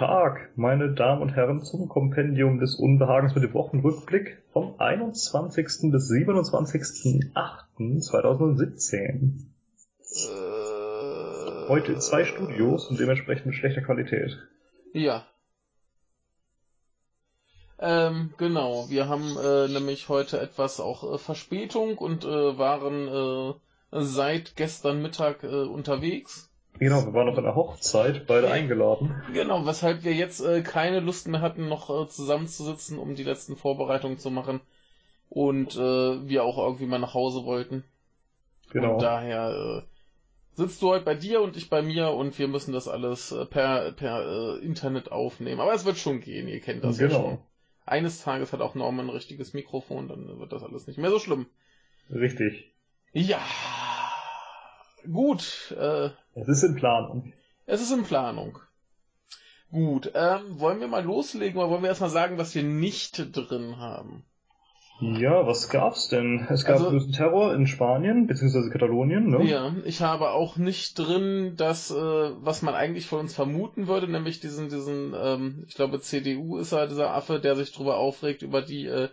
Tag, meine Damen und Herren, zum Kompendium des Unbehagens mit dem Wochenrückblick vom 21. bis 27.08.2017. Äh, Heute in zwei Studios und dementsprechend mit schlechter Qualität. Ja. Ähm, genau, wir haben äh, nämlich heute etwas auch äh, Verspätung und äh, waren äh, seit gestern Mittag äh, unterwegs. Genau, wir waren auf einer Hochzeit, beide eingeladen. Genau, weshalb wir jetzt äh, keine Lust mehr hatten, noch äh, zusammenzusitzen, um die letzten Vorbereitungen zu machen. Und äh, wir auch irgendwie mal nach Hause wollten. Genau. Und daher äh, sitzt du heute bei dir und ich bei mir und wir müssen das alles äh, per, per äh, Internet aufnehmen. Aber es wird schon gehen, ihr kennt das ja Genau. schon. Eines Tages hat auch Norman ein richtiges Mikrofon, dann wird das alles nicht mehr so schlimm. Richtig. Ja. Gut, äh, Es ist in Planung. es ist in Planung. Gut, ähm, wollen wir mal loslegen oder wollen wir erstmal sagen, was wir nicht drin haben? Ja, was gab's denn? Es gab Also- bösen Terror in Spanien, beziehungsweise Katalonien, ne? Ja, ich habe auch nicht drin das, äh, was man eigentlich von uns vermuten würde, nämlich diesen, diesen, ähm, ich glaube CDU ist er, dieser Affe, der sich drüber aufregt, über die äh,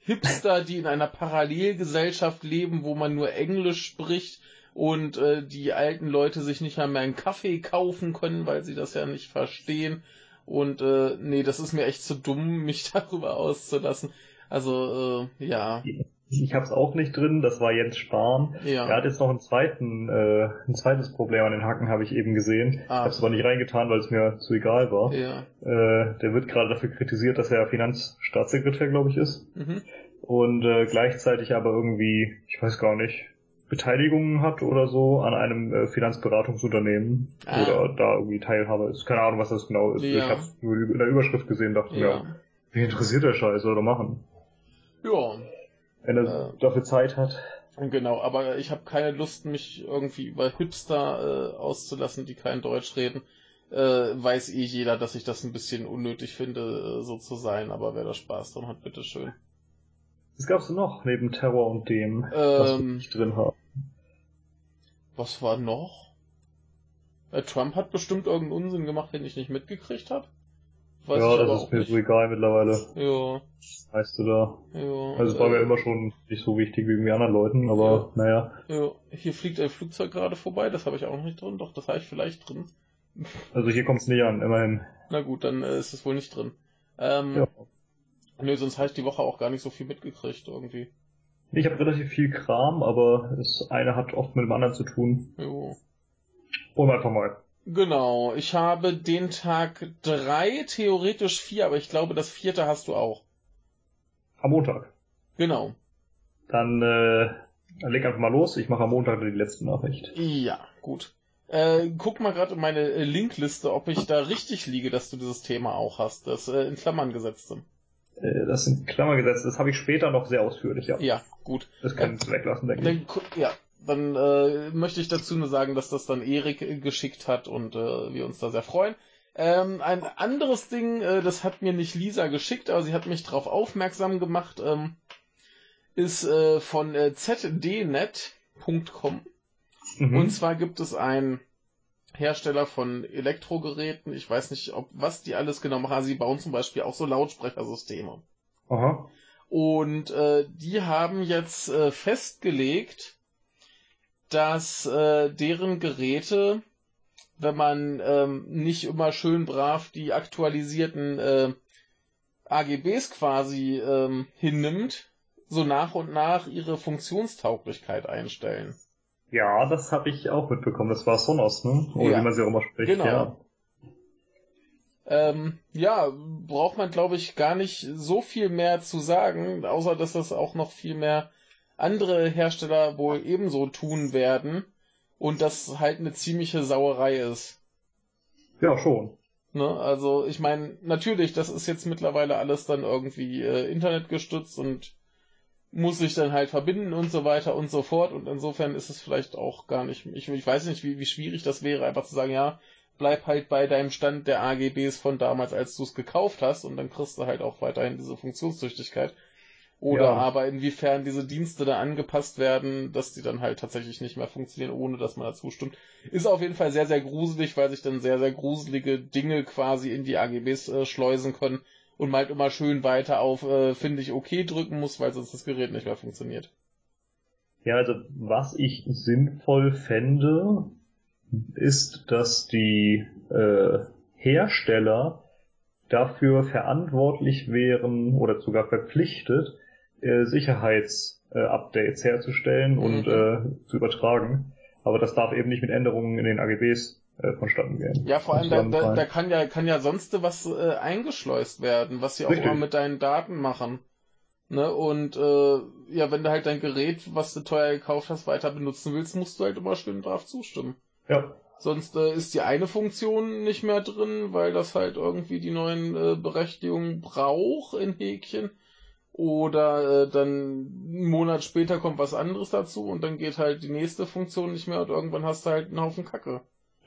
Hipster, die in einer Parallelgesellschaft leben, wo man nur Englisch spricht und äh, die alten Leute sich nicht mehr einen Kaffee kaufen können, weil sie das ja nicht verstehen. Und äh, nee, das ist mir echt zu dumm, mich darüber auszulassen. Also, äh, ja, Ich hab's auch nicht drin, das war Jens Spahn. ja. Er hat jetzt noch einen zweiten, äh, ein zweites Problem an den Hacken, habe ich eben gesehen. Ah. Ich hab's aber nicht reingetan, weil es mir zu egal war. Ja. Äh, der wird gerade dafür kritisiert, dass er Finanzstaatssekretär, glaube ich, ist. Mhm. Und äh, gleichzeitig aber irgendwie, ich weiß gar nicht, Beteiligungen hat oder so an einem äh, Finanzberatungsunternehmen Ah. oder da irgendwie Teilhaber ist. Keine Ahnung, was das genau ist. Ja. Ich hab's nur in der Überschrift gesehen, dachte mir, Ja. wie interessiert der Scheiß, soll er machen. Ja, Wenn er Äh. dafür Zeit hat. genau, aber ich habe keine Lust, mich irgendwie über Hipster äh, auszulassen, die kein Deutsch reden. Äh, weiß eh jeder, dass ich das ein bisschen unnötig finde, äh, so zu sein, aber wer da Spaß dran hat, bitteschön. Was gab's denn noch neben Terror und dem, was Ähm, nicht drin haben? Was war noch? Äh, Trump hat bestimmt irgendeinen Unsinn gemacht, den ich nicht mitgekriegt habe. Weiß Ja, das ist mir so egal mittlerweile. Ja, Weißt du da. ja. Also es war äh, mir immer schon nicht so wichtig wie irgendwie anderen Leuten, aber naja. ja, hier fliegt ein Flugzeug gerade vorbei, das habe ich auch noch nicht drin, doch, das habe ich vielleicht drin. Also hier kommt's nicht an, immerhin. Na gut, dann äh, ist es wohl nicht drin. Ähm, Ja. Nö, sonst habe ich die Woche auch gar nicht so viel mitgekriegt irgendwie. Ich habe relativ viel Kram, aber das eine hat oft mit dem anderen zu tun. Jo. Wollen wir einfach mal. Genau, ich habe den Tag drei, theoretisch vier, aber ich glaube, das vierte hast du auch. Am Montag. Genau. Dann äh, leg einfach mal los. Ich mache am Montag die letzte Nachricht. Ja, gut. Äh, guck mal gerade in meine äh, Linkliste, ob ich da richtig liege, dass du dieses Thema auch hast, das äh, in Klammern gesetzte. Äh, das sind Klammergesetze. Das habe ich später noch sehr ausführlich, ja. Ja, gut. Das können wir weglassen, denke ich. Dann, gu- ja, dann äh, möchte ich dazu nur sagen, dass das dann Erik äh, geschickt hat und äh, wir uns da sehr freuen. Ähm, ein anderes Ding, äh, das hat mir nicht Lisa geschickt, aber sie hat mich darauf aufmerksam gemacht, ähm, ist äh, von äh, zdnet.com. Mhm. Und zwar gibt es einen Hersteller von Elektrogeräten, ich weiß nicht, ob was die alles genau machen, sie bauen zum Beispiel auch so Lautsprechersysteme. Aha. Und äh, die haben jetzt äh, festgelegt, dass äh, deren Geräte, wenn man ähm, nicht immer schön brav die aktualisierten äh, AGBs quasi ähm, hinnimmt, so nach und nach ihre Funktionstauglichkeit einstellen. Ja, das habe ich auch mitbekommen. Das war Sonos, ne? Oder Ja. wie man sie auch immer spricht. Genau. Ja. Ähm, ja, braucht man, glaube ich, gar nicht so viel mehr zu sagen, außer dass das auch noch viel mehr andere Hersteller wohl ebenso tun werden und das halt eine ziemliche Sauerei ist. ja, schon. Ne? Also ich meine, natürlich, das ist jetzt mittlerweile alles dann irgendwie äh, internetgestützt und muss sich dann halt verbinden und so weiter und so fort und insofern ist es vielleicht auch gar nicht, ich, ich weiß nicht, wie, wie schwierig das wäre, einfach zu sagen, ja, bleib halt bei deinem Stand der AGBs von damals, als du es gekauft hast und dann kriegst du halt auch weiterhin diese Funktionstüchtigkeit. Oder Ja. aber inwiefern diese Dienste da angepasst werden, dass die dann halt tatsächlich nicht mehr funktionieren, ohne dass man dazu stimmt. Ist auf jeden Fall sehr, sehr gruselig, weil sich dann sehr, sehr gruselige Dinge quasi in die AGBs äh, schleusen können und halt immer schön weiter auf äh, finde ich okay drücken muss, weil sonst das Gerät nicht mehr funktioniert. Ja, also was ich sinnvoll fände, ist, dass die äh, Hersteller dafür verantwortlich wären oder sogar verpflichtet, äh, Sicherheitsupdates herzustellen und Mhm. äh, zu übertragen. Aber das darf eben nicht mit Änderungen in den AGBs äh, vonstatten gehen. Ja, vor allem, da, da, da kann ja, kann ja sonst was äh, eingeschleust werden, was sie auch immer mit deinen Daten machen. Ne? Und äh, ja, wenn du halt dein Gerät, was du teuer gekauft hast, weiter benutzen willst, musst du halt immer schön drauf zustimmen. ja, Sonst äh, ist die eine Funktion nicht mehr drin, weil das halt irgendwie die neuen äh, Berechtigungen braucht in Häkchen. Oder äh, dann einen Monat später kommt was anderes dazu und dann geht halt die nächste Funktion nicht mehr und irgendwann hast du halt einen Haufen Kacke.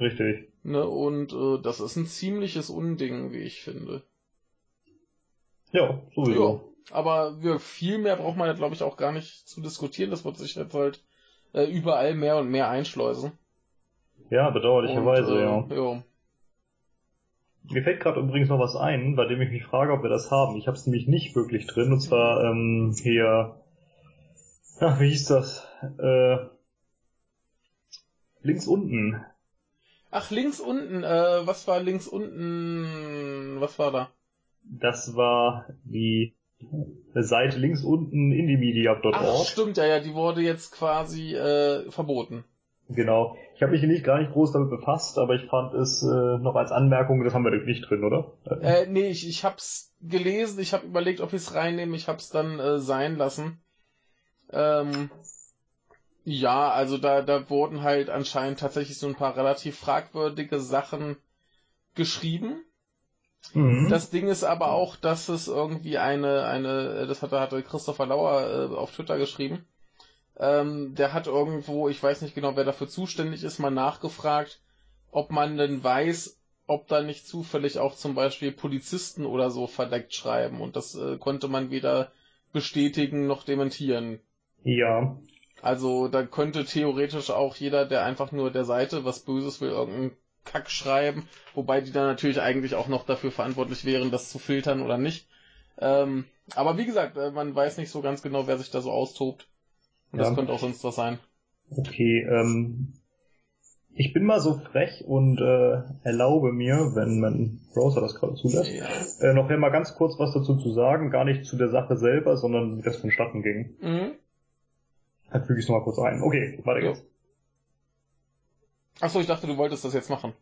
Richtig. Ne? Und äh, das ist ein ziemliches Unding, wie ich finde. Ja, sowieso. Aber wir, viel mehr braucht man ja, glaube ich, auch gar nicht zu diskutieren. Das wird sich jetzt halt äh, überall mehr und mehr einschleusen. Ja, bedauerlicherweise, äh, ja. ja. Mir fällt gerade übrigens noch was ein, bei dem ich mich frage, ob wir das haben. Ich habe es nämlich nicht wirklich drin. Und zwar ähm, hier, ach, wie hieß das? Äh, links unten. Ach, links unten, äh, was war links unten? Was war da? Das war die Seite links unten Ach, indiemedia.org. stimmt, ja, ja, die wurde jetzt quasi äh, verboten. Genau. Ich habe mich nicht gar nicht groß damit befasst, aber ich fand es äh, noch als Anmerkung, das haben wir nicht drin, oder? Äh, nee, ich, ich hab's gelesen, ich habe überlegt, ob ich's reinnehme, ich hab's dann äh, sein lassen. Ähm, ja, also da, da wurden halt anscheinend tatsächlich so ein paar relativ fragwürdige Sachen geschrieben. Mhm. Das Ding ist aber auch, dass es irgendwie eine, eine, das hatte, hatte Christopher Lauer äh, auf Twitter geschrieben. Ähm, der hat irgendwo, ich weiß nicht genau, wer dafür zuständig ist, mal nachgefragt, ob man denn weiß, ob da nicht zufällig auch zum Beispiel Polizisten oder so verdeckt schreiben. Und das äh, konnte man weder bestätigen noch dementieren. ja. Also da könnte theoretisch auch jeder, der einfach nur der Seite was Böses will, irgendeinen Kack schreiben, wobei die dann natürlich eigentlich auch noch dafür verantwortlich wären, das zu filtern oder nicht. Ähm, aber wie gesagt, äh, man weiß nicht so ganz genau, wer sich da so austobt. Und Ja. das könnte auch sonst was sein. Okay, ähm, ich bin mal so frech und äh, erlaube mir, wenn mein Browser das gerade zulässt, Ja. äh, noch mal ganz kurz was dazu zu sagen, gar nicht zu der Sache selber, sondern wie das vonstatten ging. Mhm. Dann füge ich es nochmal kurz ein. Okay, weiter geht's. Achso, ich dachte, du wolltest das jetzt machen.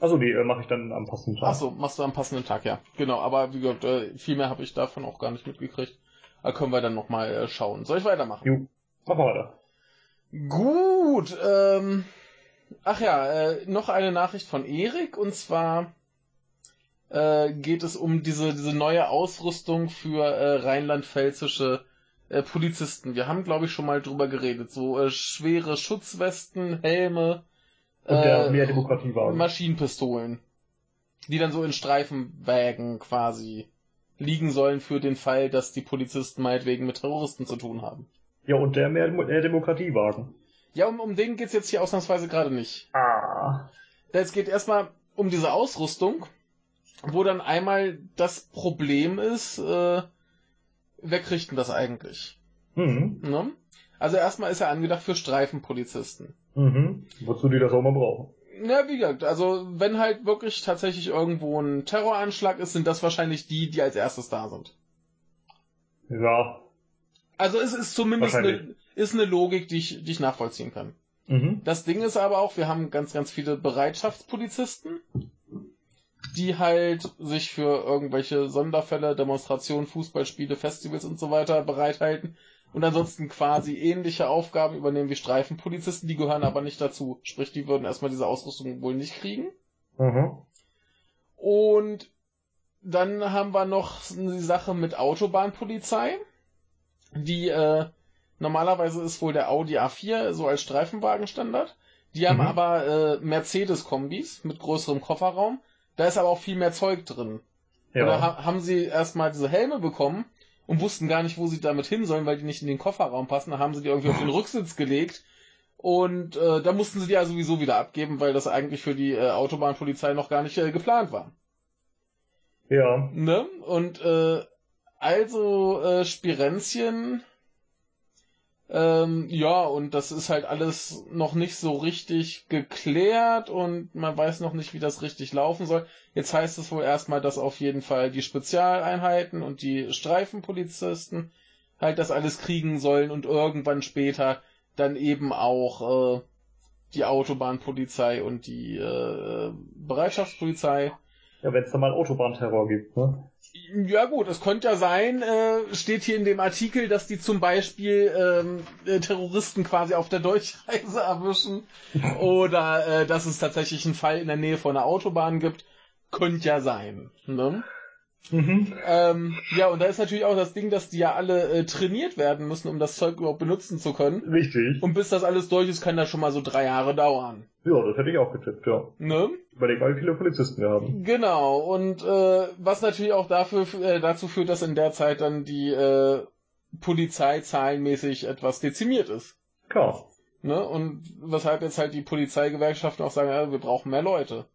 Achso, die äh, mache ich dann am passenden Tag. Achso, machst du am passenden Tag, ja. Genau, aber wie gesagt, äh, viel mehr habe ich davon auch gar nicht mitgekriegt. Da können wir dann nochmal äh, schauen. Soll ich weitermachen? Jo, mach mal weiter. Gut, ähm, ach ja, äh, noch eine Nachricht von Erik und zwar äh, geht es um diese, diese neue Ausrüstung für äh, rheinland-pfälzische äh, Polizisten. Wir haben, glaube ich, schon mal drüber geredet. So äh, schwere Schutzwesten, Helme, Und der äh, mehr Demokratiewagen. Maschinenpistolen, die dann so in Streifenwägen quasi liegen sollen für den Fall, dass die Polizisten meinetwegen mit Terroristen zu tun haben. Ja, und der mehr, mehr Demokratiewagen. Ja, um, um den geht's jetzt hier ausnahmsweise gerade nicht. Ah. Es geht erstmal um diese Ausrüstung, wo dann einmal das Problem ist, äh, wer kriegt denn das eigentlich? Mhm. Ne? Also erstmal ist er angedacht für Streifenpolizisten. Mhm. Wozu die das auch mal brauchen. Na, wie gesagt, also wenn halt wirklich tatsächlich irgendwo ein Terroranschlag ist, sind das wahrscheinlich die, die als erstes da sind. Ja. Also es ist zumindest eine, ist eine Logik, die ich, die ich nachvollziehen kann. Mhm. Das Ding ist aber auch, wir haben ganz, ganz viele Bereitschaftspolizisten, die halt sich für irgendwelche Sonderfälle, Demonstrationen, Fußballspiele, Festivals und so weiter bereithalten und ansonsten quasi ähnliche Aufgaben übernehmen wie Streifenpolizisten, die gehören aber nicht dazu. Sprich, die würden erstmal diese Ausrüstung wohl nicht kriegen. Mhm. Und dann haben wir noch die Sache mit Autobahnpolizei, die äh, normalerweise ist wohl der Audi A4 so als Streifenwagenstandard. Die haben Mhm. aber äh, Mercedes-Kombis mit größerem Kofferraum. Da ist aber auch viel mehr Zeug drin. Und da Ja. ha haben sie erstmal diese Helme bekommen und wussten gar nicht, wo sie damit hin sollen, weil die nicht in den Kofferraum passen. Da haben sie die irgendwie auf den Rücksitz gelegt. Und äh, da mussten sie die ja sowieso wieder abgeben, weil das eigentlich für die äh, Autobahnpolizei noch gar nicht äh, geplant war. Ja. Ne? Und äh, also äh, Spirenzchen ähm, ja, und das ist halt alles noch nicht so richtig geklärt und man weiß noch nicht, wie das richtig laufen soll. Jetzt heißt es wohl erstmal, dass auf jeden Fall die Spezialeinheiten und die Streifenpolizisten halt das alles kriegen sollen und irgendwann später dann eben auch äh, die Autobahnpolizei und die äh, Bereitschaftspolizei. Ja, wenn es da mal Autobahnterror gibt, ne? Ja gut, es könnte ja sein, äh, steht hier in dem Artikel, dass die zum Beispiel ähm, äh, Terroristen quasi auf der Durchreise erwischen oder äh, dass es tatsächlich einen Fall in der Nähe von einer Autobahn gibt. Könnte ja sein. Ne? Mhm. Ähm, ja, und da ist natürlich auch das Ding, dass die ja alle äh, trainiert werden müssen, um das Zeug überhaupt benutzen zu können. Richtig. Und bis das alles durch ist, kann das schon mal so drei Jahre dauern. Ja, das hätte ich auch getippt, ja. Ne? Überleg mal, wie viele Polizisten wir haben. Genau, und äh, was natürlich auch dafür, äh, dazu führt, dass in der Zeit dann die äh, Polizei zahlenmäßig etwas dezimiert ist. Klar. Ne? Und weshalb jetzt halt die Polizeigewerkschaften auch sagen, ja, wir brauchen mehr Leute.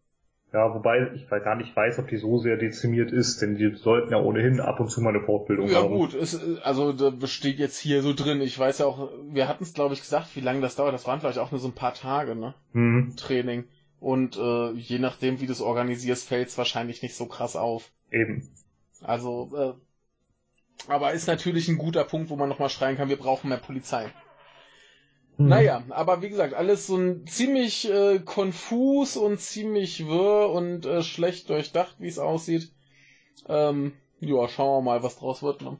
Ja, wobei ich gar nicht weiß, ob die so sehr dezimiert ist, denn die sollten ja ohnehin ab und zu mal eine Fortbildung Ja haben. gut, es, also da besteht jetzt hier so drin. Ich weiß ja auch, wir hatten es glaube ich gesagt, wie lange das dauert. Das waren vielleicht auch nur so ein paar Tage, ne? Hm, Training. Und äh, je nachdem, wie du es organisierst, fällt es wahrscheinlich nicht so krass auf. eben. Also, äh, aber ist natürlich ein guter Punkt, wo man nochmal schreien kann, wir brauchen mehr Polizei. Hm. Naja, aber wie gesagt, alles so ein ziemlich äh, konfus und ziemlich wirr und äh, schlecht durchdacht, wie es aussieht. Ähm, ja, schauen wir mal, was draus wird. Ne?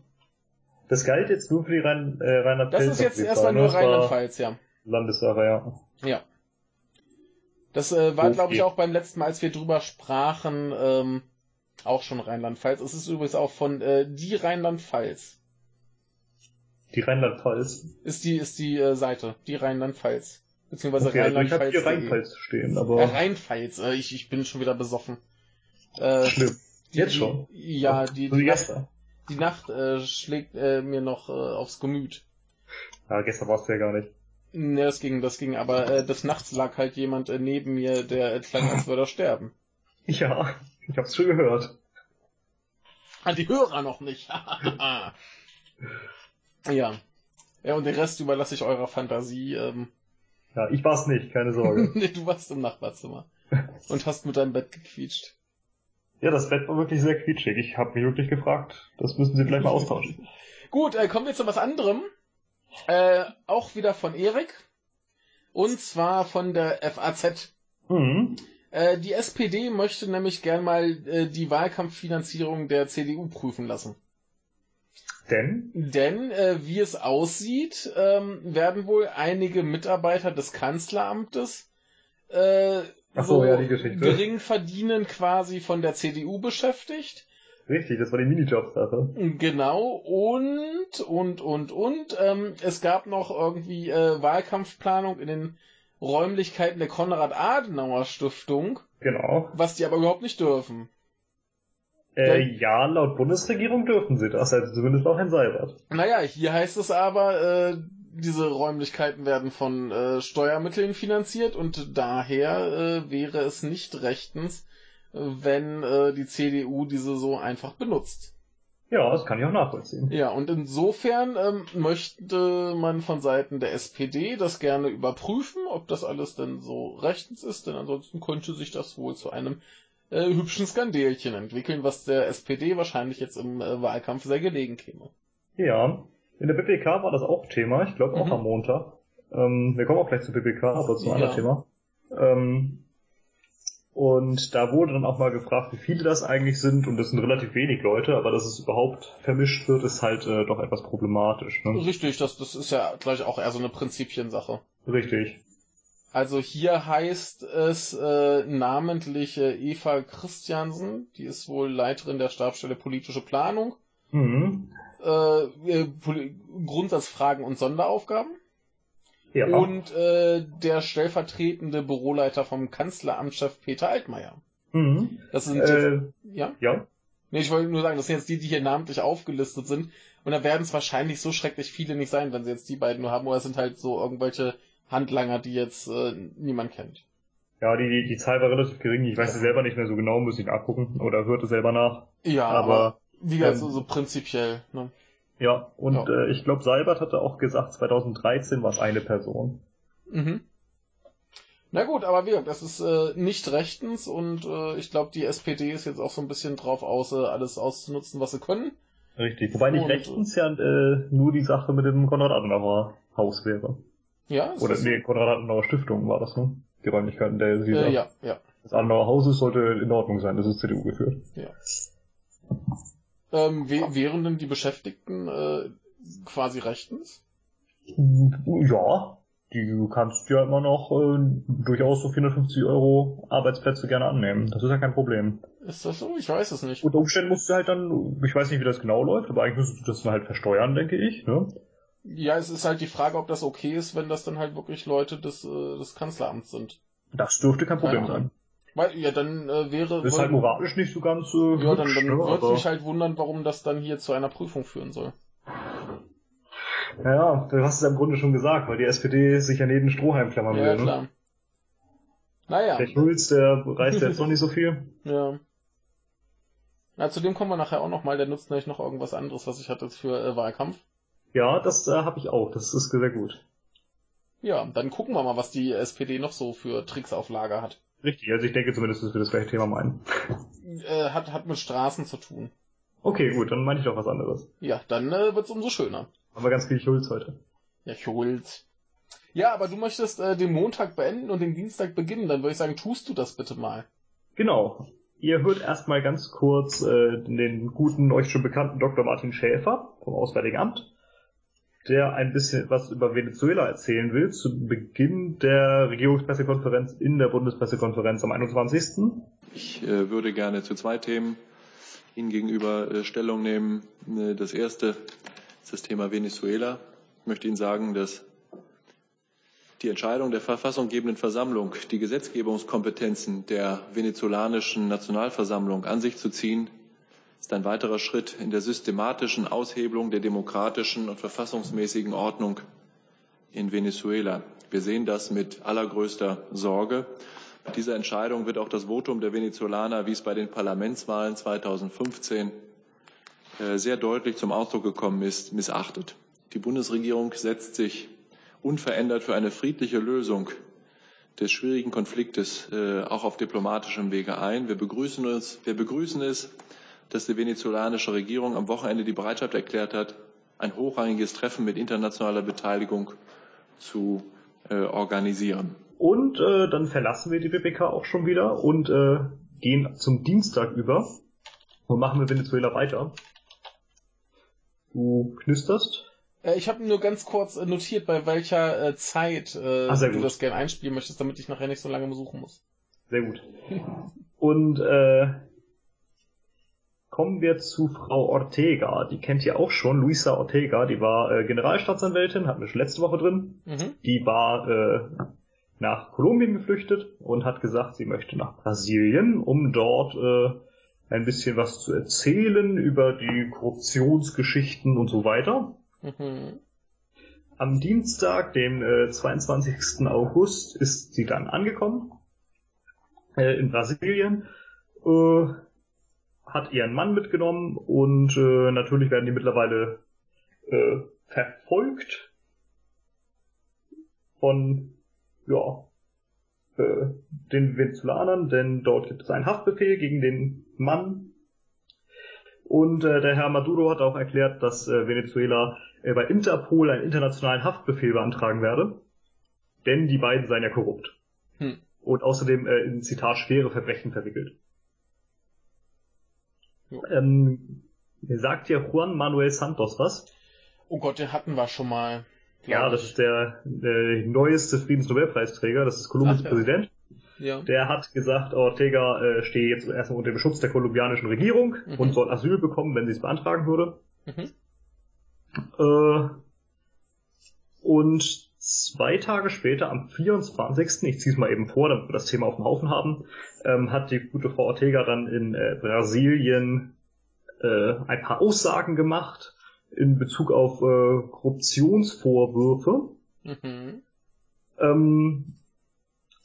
Das galt jetzt nur für die Rhein, äh, rheinland Das ist jetzt erstmal nur Rheinland-Pfalz, ja. Landessache, ja. Ja. Das äh, war, Okay. glaube ich, auch beim letzten Mal, als wir drüber sprachen, ähm, auch schon Rheinland-Pfalz. Es ist übrigens auch von äh, die Rheinland-Pfalz. Die Rheinland-Pfalz. Ist die, ist die äh, Seite. Die Rheinland-Pfalz. Beziehungsweise Okay, also ich habe Rheinland-Pfalz. hier Rheinpfalz stehen, aber Äh, Rheinpfalz. Äh, ich, ich bin schon wieder besoffen. Äh, schlimm. die, Jetzt schon? Die, ja, die, die Nacht, die Nacht äh, schlägt äh, mir noch äh, aufs Gemüt. Ja, gestern warst du ja gar nicht. Ne, das ging, das ging, aber äh, des Nachts lag halt jemand äh, neben mir, der äh, klang, als würde er sterben. Ja, ich hab's schon gehört. Ah, die Hörer noch nicht. ja. Ja, und den Rest überlasse ich eurer Fantasie. Ähm, Ja, ich war's nicht, keine Sorge. nee, du warst im Nachbarzimmer und hast mit deinem Bett gequietscht. ja, das Bett war wirklich sehr quietschig. Ich habe mich wirklich gefragt, das müssen sie vielleicht mal austauschen. Gut, äh, kommen wir zu was anderem. Äh, auch wieder von Erik. Und zwar von der FAZ. Mhm. Äh, die SPD möchte nämlich gern mal äh, die Wahlkampffinanzierung der CDU prüfen lassen. Denn? Denn, äh, wie es aussieht, ähm, werden wohl einige Mitarbeiter des Kanzleramtes äh, Ach so, ja, gering verdienen quasi von der CDU beschäftigt. Richtig, das war die Minijobs-Sache. Genau, und, und, und, und, ähm, es gab noch irgendwie äh, Wahlkampfplanung in den Räumlichkeiten der Konrad-Adenauer-Stiftung, Genau. was die aber überhaupt nicht dürfen. Äh, ja, laut Bundesregierung dürfen sie das, also zumindest auch Herrn Seibert. Naja, hier heißt es aber, äh, diese Räumlichkeiten werden von äh, Steuermitteln finanziert und daher äh, wäre es nicht rechtens, wenn äh, die CDU diese so einfach benutzt. Ja, das kann ich auch nachvollziehen. Ja, und insofern ähm, möchte man von Seiten der SPD das gerne überprüfen, ob das alles denn so rechtens ist, denn ansonsten könnte sich das wohl zu einem äh, hübschen Skandelchen entwickeln, was der SPD wahrscheinlich jetzt im äh, Wahlkampf sehr gelegen käme. Ja. In der BPK war das auch Thema, ich glaube auch Mhm. am Montag. Ähm, wir kommen auch gleich zur BPK, aber zu einem Ja. anderen Thema. Ähm, und da wurde dann auch mal gefragt, wie viele das eigentlich sind, und das sind relativ wenig Leute, aber dass es überhaupt vermischt wird, ist halt äh, doch etwas problematisch. Ne? Richtig, das, das ist ja gleich auch eher so eine Prinzipiensache. Richtig. Also hier heißt es äh, namentlich äh, Eva Christiansen, die ist wohl Leiterin der Stabsstelle politische Planung, Mhm. äh, äh, Grundsatzfragen und Sonderaufgaben Ja. und äh, der stellvertretende Büroleiter vom Kanzleramtschef Peter Altmaier. mhm. Das sind jetzt, Äh, ja, ja. Nee, ich wollte nur sagen, das sind jetzt die, die hier namentlich aufgelistet sind. Und da werden es wahrscheinlich so schrecklich viele nicht sein, wenn sie jetzt die beiden nur haben. Oder es sind halt so irgendwelche Handlanger, die jetzt äh, niemand kennt. Ja, die, die Zahl war relativ gering. Ich weiß es selber nicht mehr so genau, muss ich nachgucken oder hörte selber nach. Ja, aber, aber wie gesagt, ähm, so, so prinzipiell. Ne? Ja, und ja. Äh, ich glaube, Seibert hatte auch gesagt, 2013 war es eine Person. Mhm. Na gut, aber wie gesagt, das ist äh, nicht rechtens und äh, ich glaube, die SPD ist jetzt auch so ein bisschen drauf aus, äh, alles auszunutzen, was sie können. Richtig, wobei nicht und, rechtens ja äh, nur die Sache mit dem Konrad-Adenauer Haus wäre. Ja, Oder nee, Konrad-Adenauer Stiftung war das, ne? Die Räumlichkeiten der sie äh, Ja, ja. Das Adenauer Haus sollte in Ordnung sein, das ist CDU geführt. Ja. Ähm, wären denn die Beschäftigten äh, quasi rechtens? Ja, die kannst du ja immer noch äh, durchaus so 450 Euro Arbeitsplätze gerne annehmen. Das ist ja kein Problem. Ist das so? Ich weiß es nicht. Unter Umständen musst du halt dann, ich weiß nicht, wie das genau läuft, aber eigentlich müsstest du das dann halt versteuern, denke ich. Ne? Ja, es ist halt die Frage, ob das okay ist, wenn das dann halt wirklich Leute des, äh, des Kanzleramts sind. Das dürfte kein Problem sein. Weil, ja, dann äh, wäre. Ist halt moralisch nicht so ganz. Äh, ja, dann, dann ne, würde mich halt wundern, warum das dann hier zu einer Prüfung führen soll. Ja, du hast es ja im Grunde schon gesagt, weil die SPD sich an jeden Strohhalm klammern ja, will. Ja, klar. Ne? Naja. Der Schulz, der reißt jetzt noch nicht so viel. Ja. Na, zu dem kommen wir nachher auch nochmal, der nutzt nämlich noch irgendwas anderes, was ich hatte für äh, Wahlkampf. Ja, das äh, habe ich auch, das ist sehr gut. Ja, dann gucken wir mal, was die SPD noch so für Tricks auf Lager hat. Richtig, also ich denke zumindest, dass wir das gleiche Thema meinen. Äh, hat, hat mit Straßen zu tun. Okay, gut, dann meine ich doch was anderes. Ja, dann äh, wird's umso schöner. Haben wir ganz viel Schulz heute. Ja, Schulz. Ja, aber du möchtest äh, den Montag beenden und den Dienstag beginnen, dann würde ich sagen, tust du das bitte mal. Genau. Ihr hört erstmal ganz kurz äh, den guten, euch schon bekannten Dr. Martin Schäfer vom Auswärtigen Amt, der ein bisschen was über Venezuela erzählen will, zu Beginn der Regierungspressekonferenz in der Bundespressekonferenz am 21. Ich äh, würde gerne zu zwei Themen Ihnen gegenüber äh, Stellung nehmen. Äh, das erste ist das Thema Venezuela. Ich möchte Ihnen sagen, dass die Entscheidung der verfassunggebenden Versammlung, die Gesetzgebungskompetenzen der venezolanischen Nationalversammlung an sich zu ziehen, ist ein weiterer Schritt in der systematischen Aushebelung der demokratischen und verfassungsmäßigen Ordnung in Venezuela. Wir sehen das mit allergrößter Sorge. Mit dieser Entscheidung wird auch das Votum der Venezolaner, wie es bei den Parlamentswahlen 2015 äh, sehr deutlich zum Ausdruck gekommen ist, missachtet. Die Bundesregierung setzt sich unverändert für eine friedliche Lösung des schwierigen Konfliktes äh, auch auf diplomatischem Wege ein. Wir begrüßen, es, wir begrüßen es, dass die venezolanische Regierung am Wochenende die Bereitschaft erklärt hat, ein hochrangiges Treffen mit internationaler Beteiligung zu äh, organisieren. Und äh, dann verlassen wir die PPK auch schon wieder und äh, gehen zum Dienstag über und machen mit Venezuela weiter. Du knisterst? Äh, ich habe nur ganz kurz äh, notiert, bei welcher äh, Zeit äh, Ach, du gut. das gerne einspielen möchtest, damit ich nachher nicht so lange besuchen muss. Sehr gut. Und äh, kommen wir zu Frau Ortega. Die kennt ihr auch schon, Luisa Ortega. Die war äh, Generalstaatsanwältin, hatten wir schon letzte Woche drin. Mhm. Die war äh, nach Kolumbien geflüchtet und hat gesagt, sie möchte nach Brasilien, um dort äh, ein bisschen was zu erzählen über die Korruptionsgeschichten und so weiter. Mhm. Am Dienstag, dem äh, 22. August, ist sie dann angekommen äh, in Brasilien, äh, hat ihren Mann mitgenommen und äh, natürlich werden die mittlerweile äh, verfolgt von ja, äh, den Venezolanern, denn dort gibt es einen Haftbefehl gegen den Mann. Und äh, der Herr Maduro hat auch erklärt, dass äh, Venezuela äh, bei Interpol einen internationalen Haftbefehl beantragen werde, denn die beiden seien ja korrupt. Hm. Und außerdem äh, in Zitat schwere Verbrechen verwickelt. Ähm, sagt ja Juan Manuel Santos was? Oh Gott, den hatten wir schon mal. Ja, das ist der, der neueste Friedensnobelpreisträger, das ist Kolumbiens Präsident. Ja. Der hat gesagt, Ortega äh, stehe jetzt erstmal unter dem Schutz der kolumbianischen Regierung mhm. und soll Asyl bekommen, wenn sie es beantragen würde. Mhm. Äh, und zwei Tage später, am 24., ich ziehe es mal eben vor, damit wir das Thema auf dem Haufen haben, ähm, hat die gute Frau Ortega dann in äh, Brasilien äh, ein paar Aussagen gemacht in Bezug auf äh, Korruptionsvorwürfe. Mhm. Ähm,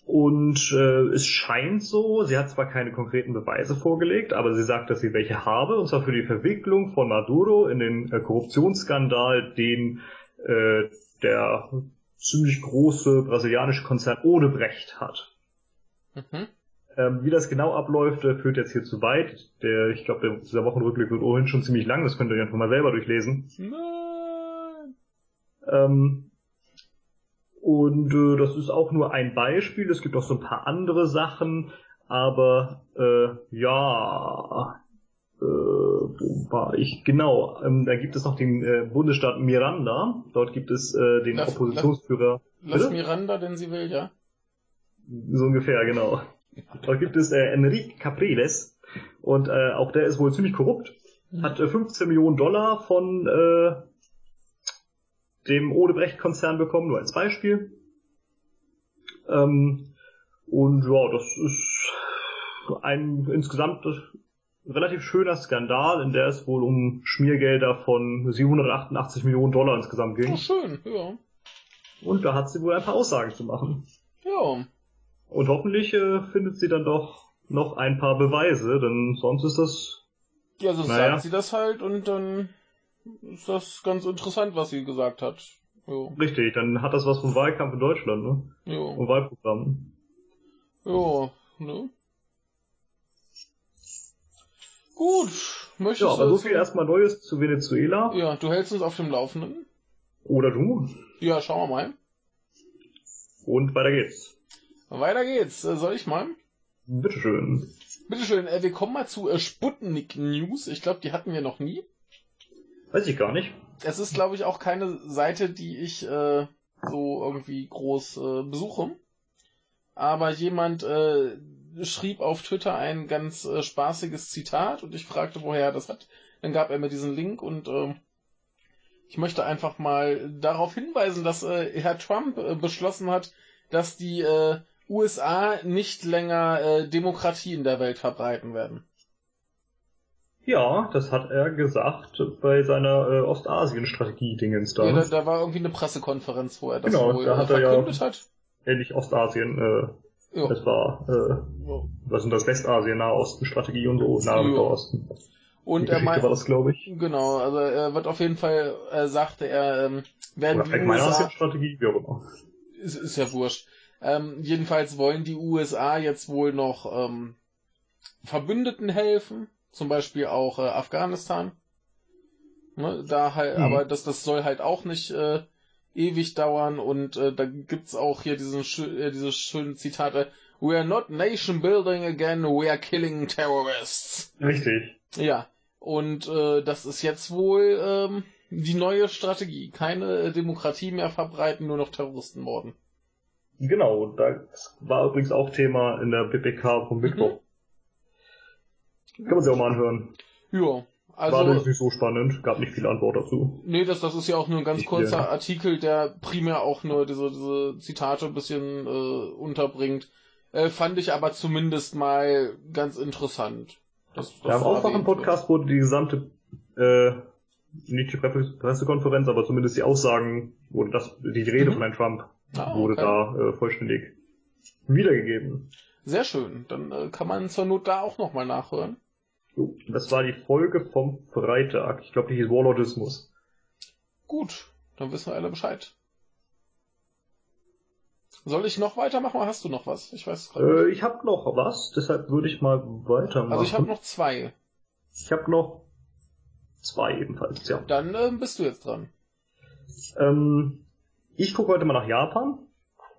und äh, es scheint so, sie hat zwar keine konkreten Beweise vorgelegt, aber sie sagt, dass sie welche habe, und zwar für die Verwicklung von Maduro in den äh, Korruptionsskandal, den äh, der ziemlich große brasilianische Konzern Odebrecht hat. Mhm. Ähm, wie das genau abläuft, äh, führt jetzt hier zu weit. Der, ich glaube, dieser Wochenrückblick wird ohnehin schon ziemlich lang, das könnt ihr einfach mal selber durchlesen. Nein. Ähm, und äh, das ist auch nur ein Beispiel. Es gibt auch so ein paar andere Sachen, aber äh, ja, äh, wo war ich? Genau, ähm, da gibt es noch den äh, Bundesstaat Miranda. Dort gibt es äh, den lass, Oppositionsführer. Lass, lass Miranda, denn sie will, ja. So ungefähr, genau. Dort gibt es äh, Enrique Capriles und äh, auch der ist wohl ziemlich korrupt. Mhm. Hat äh, 15 Millionen Dollar von äh, dem Odebrecht-Konzern bekommen, nur als Beispiel. Ähm, und ja, das ist ein insgesamt relativ schöner Skandal, in der es wohl um Schmiergelder von 788 Millionen Dollar insgesamt ging. Oh, schön, ja. Und da hat sie wohl ein paar Aussagen zu machen. Ja. Und hoffentlich äh, findet sie dann doch noch ein paar Beweise, denn sonst ist das. Ja, so naja. sagt sie das halt und dann ist das ganz interessant, was sie gesagt hat. Jo. Richtig, dann hat das was vom Wahlkampf in Deutschland, ne? Jo. Und Wahlprogramm. Ja, ne? Gut, möchtest ja, aber so viel erstmal Neues zu Venezuela. Ja, du hältst uns auf dem Laufenden. Oder du? Ja, schauen wir mal. Und weiter geht's. Weiter geht's. Äh, soll ich mal? Bitteschön. Bitteschön. Äh, wir kommen mal zu äh, Sputnik News. Ich glaube, die hatten wir noch nie. Weiß ich gar nicht. Es ist, glaube ich, auch keine Seite, die ich äh, so irgendwie groß äh, besuche. Aber jemand äh, schrieb auf Twitter ein ganz äh, spaßiges Zitat und ich fragte, woher er das hat. Dann gab er mir diesen Link und äh, ich möchte einfach mal darauf hinweisen, dass äh, Herr Trump äh, beschlossen hat, dass die äh, USA nicht länger äh, Demokratie in der Welt verbreiten werden. Ja, das hat er gesagt bei seiner äh, Ostasien-Strategie-Dingens da. Ja, da, da war irgendwie eine Pressekonferenz, wo er das genau, wohl da hat er verkündet ja hat. Ähnlich Ostasien, äh, ja. das war, äh, ja. was sind das, Westasien, Nahosten-Strategie und so, Nahe ja. Osten. Und er meint, war das, glaube ich. Genau, also er wird auf jeden Fall, er sagte er, ähm, werden Oder die USA... Strategie, wie auch immer. Ist, ist ja wurscht. Ähm, jedenfalls wollen die USA jetzt wohl noch ähm, Verbündeten helfen, zum Beispiel auch äh, Afghanistan. Ne, da halt, mhm. aber das, das soll halt auch nicht äh, ewig dauern und äh, da gibt's auch hier diesen äh, diese schönen Zitate. We are not nation building again, we are killing terrorists. Richtig. Ja. Und äh, das ist jetzt wohl ähm, die neue Strategie. Keine äh, Demokratie mehr verbreiten, nur noch Terroristen morden. Genau, das war übrigens auch Thema in der PPK vom Mittwoch. Mhm. Kann man sich auch mal anhören. Ja. Also, war nicht so spannend, gab nicht viel Antwort dazu. Nee, das, das ist ja auch nur ein ganz ich kurzer ja. Artikel, der primär auch nur diese, diese Zitate ein bisschen äh, unterbringt. Äh, fand ich aber zumindest mal ganz interessant. Das, das ja, im Aufwachen-Podcast wurde die gesamte, äh, nicht die Pressekonferenz, aber zumindest die Aussagen, wurde das, die Rede mhm. von Herrn Trump ah, wurde da äh, vollständig wiedergegeben. Sehr schön. Dann äh, kann man zur Not da auch nochmal nachhören. Jo, das war die Folge vom Freitag. Ich glaube, die hieß Warlordismus. Gut, dann wissen wir alle Bescheid. Soll ich noch weitermachen oder hast du noch was? Ich weiß äh, Ich habe noch was, deshalb würde ich mal weitermachen. Also ich habe noch zwei. Ich habe noch zwei ebenfalls, ja. Dann äh, bist du jetzt dran. Ähm, ich gucke heute mal nach Japan.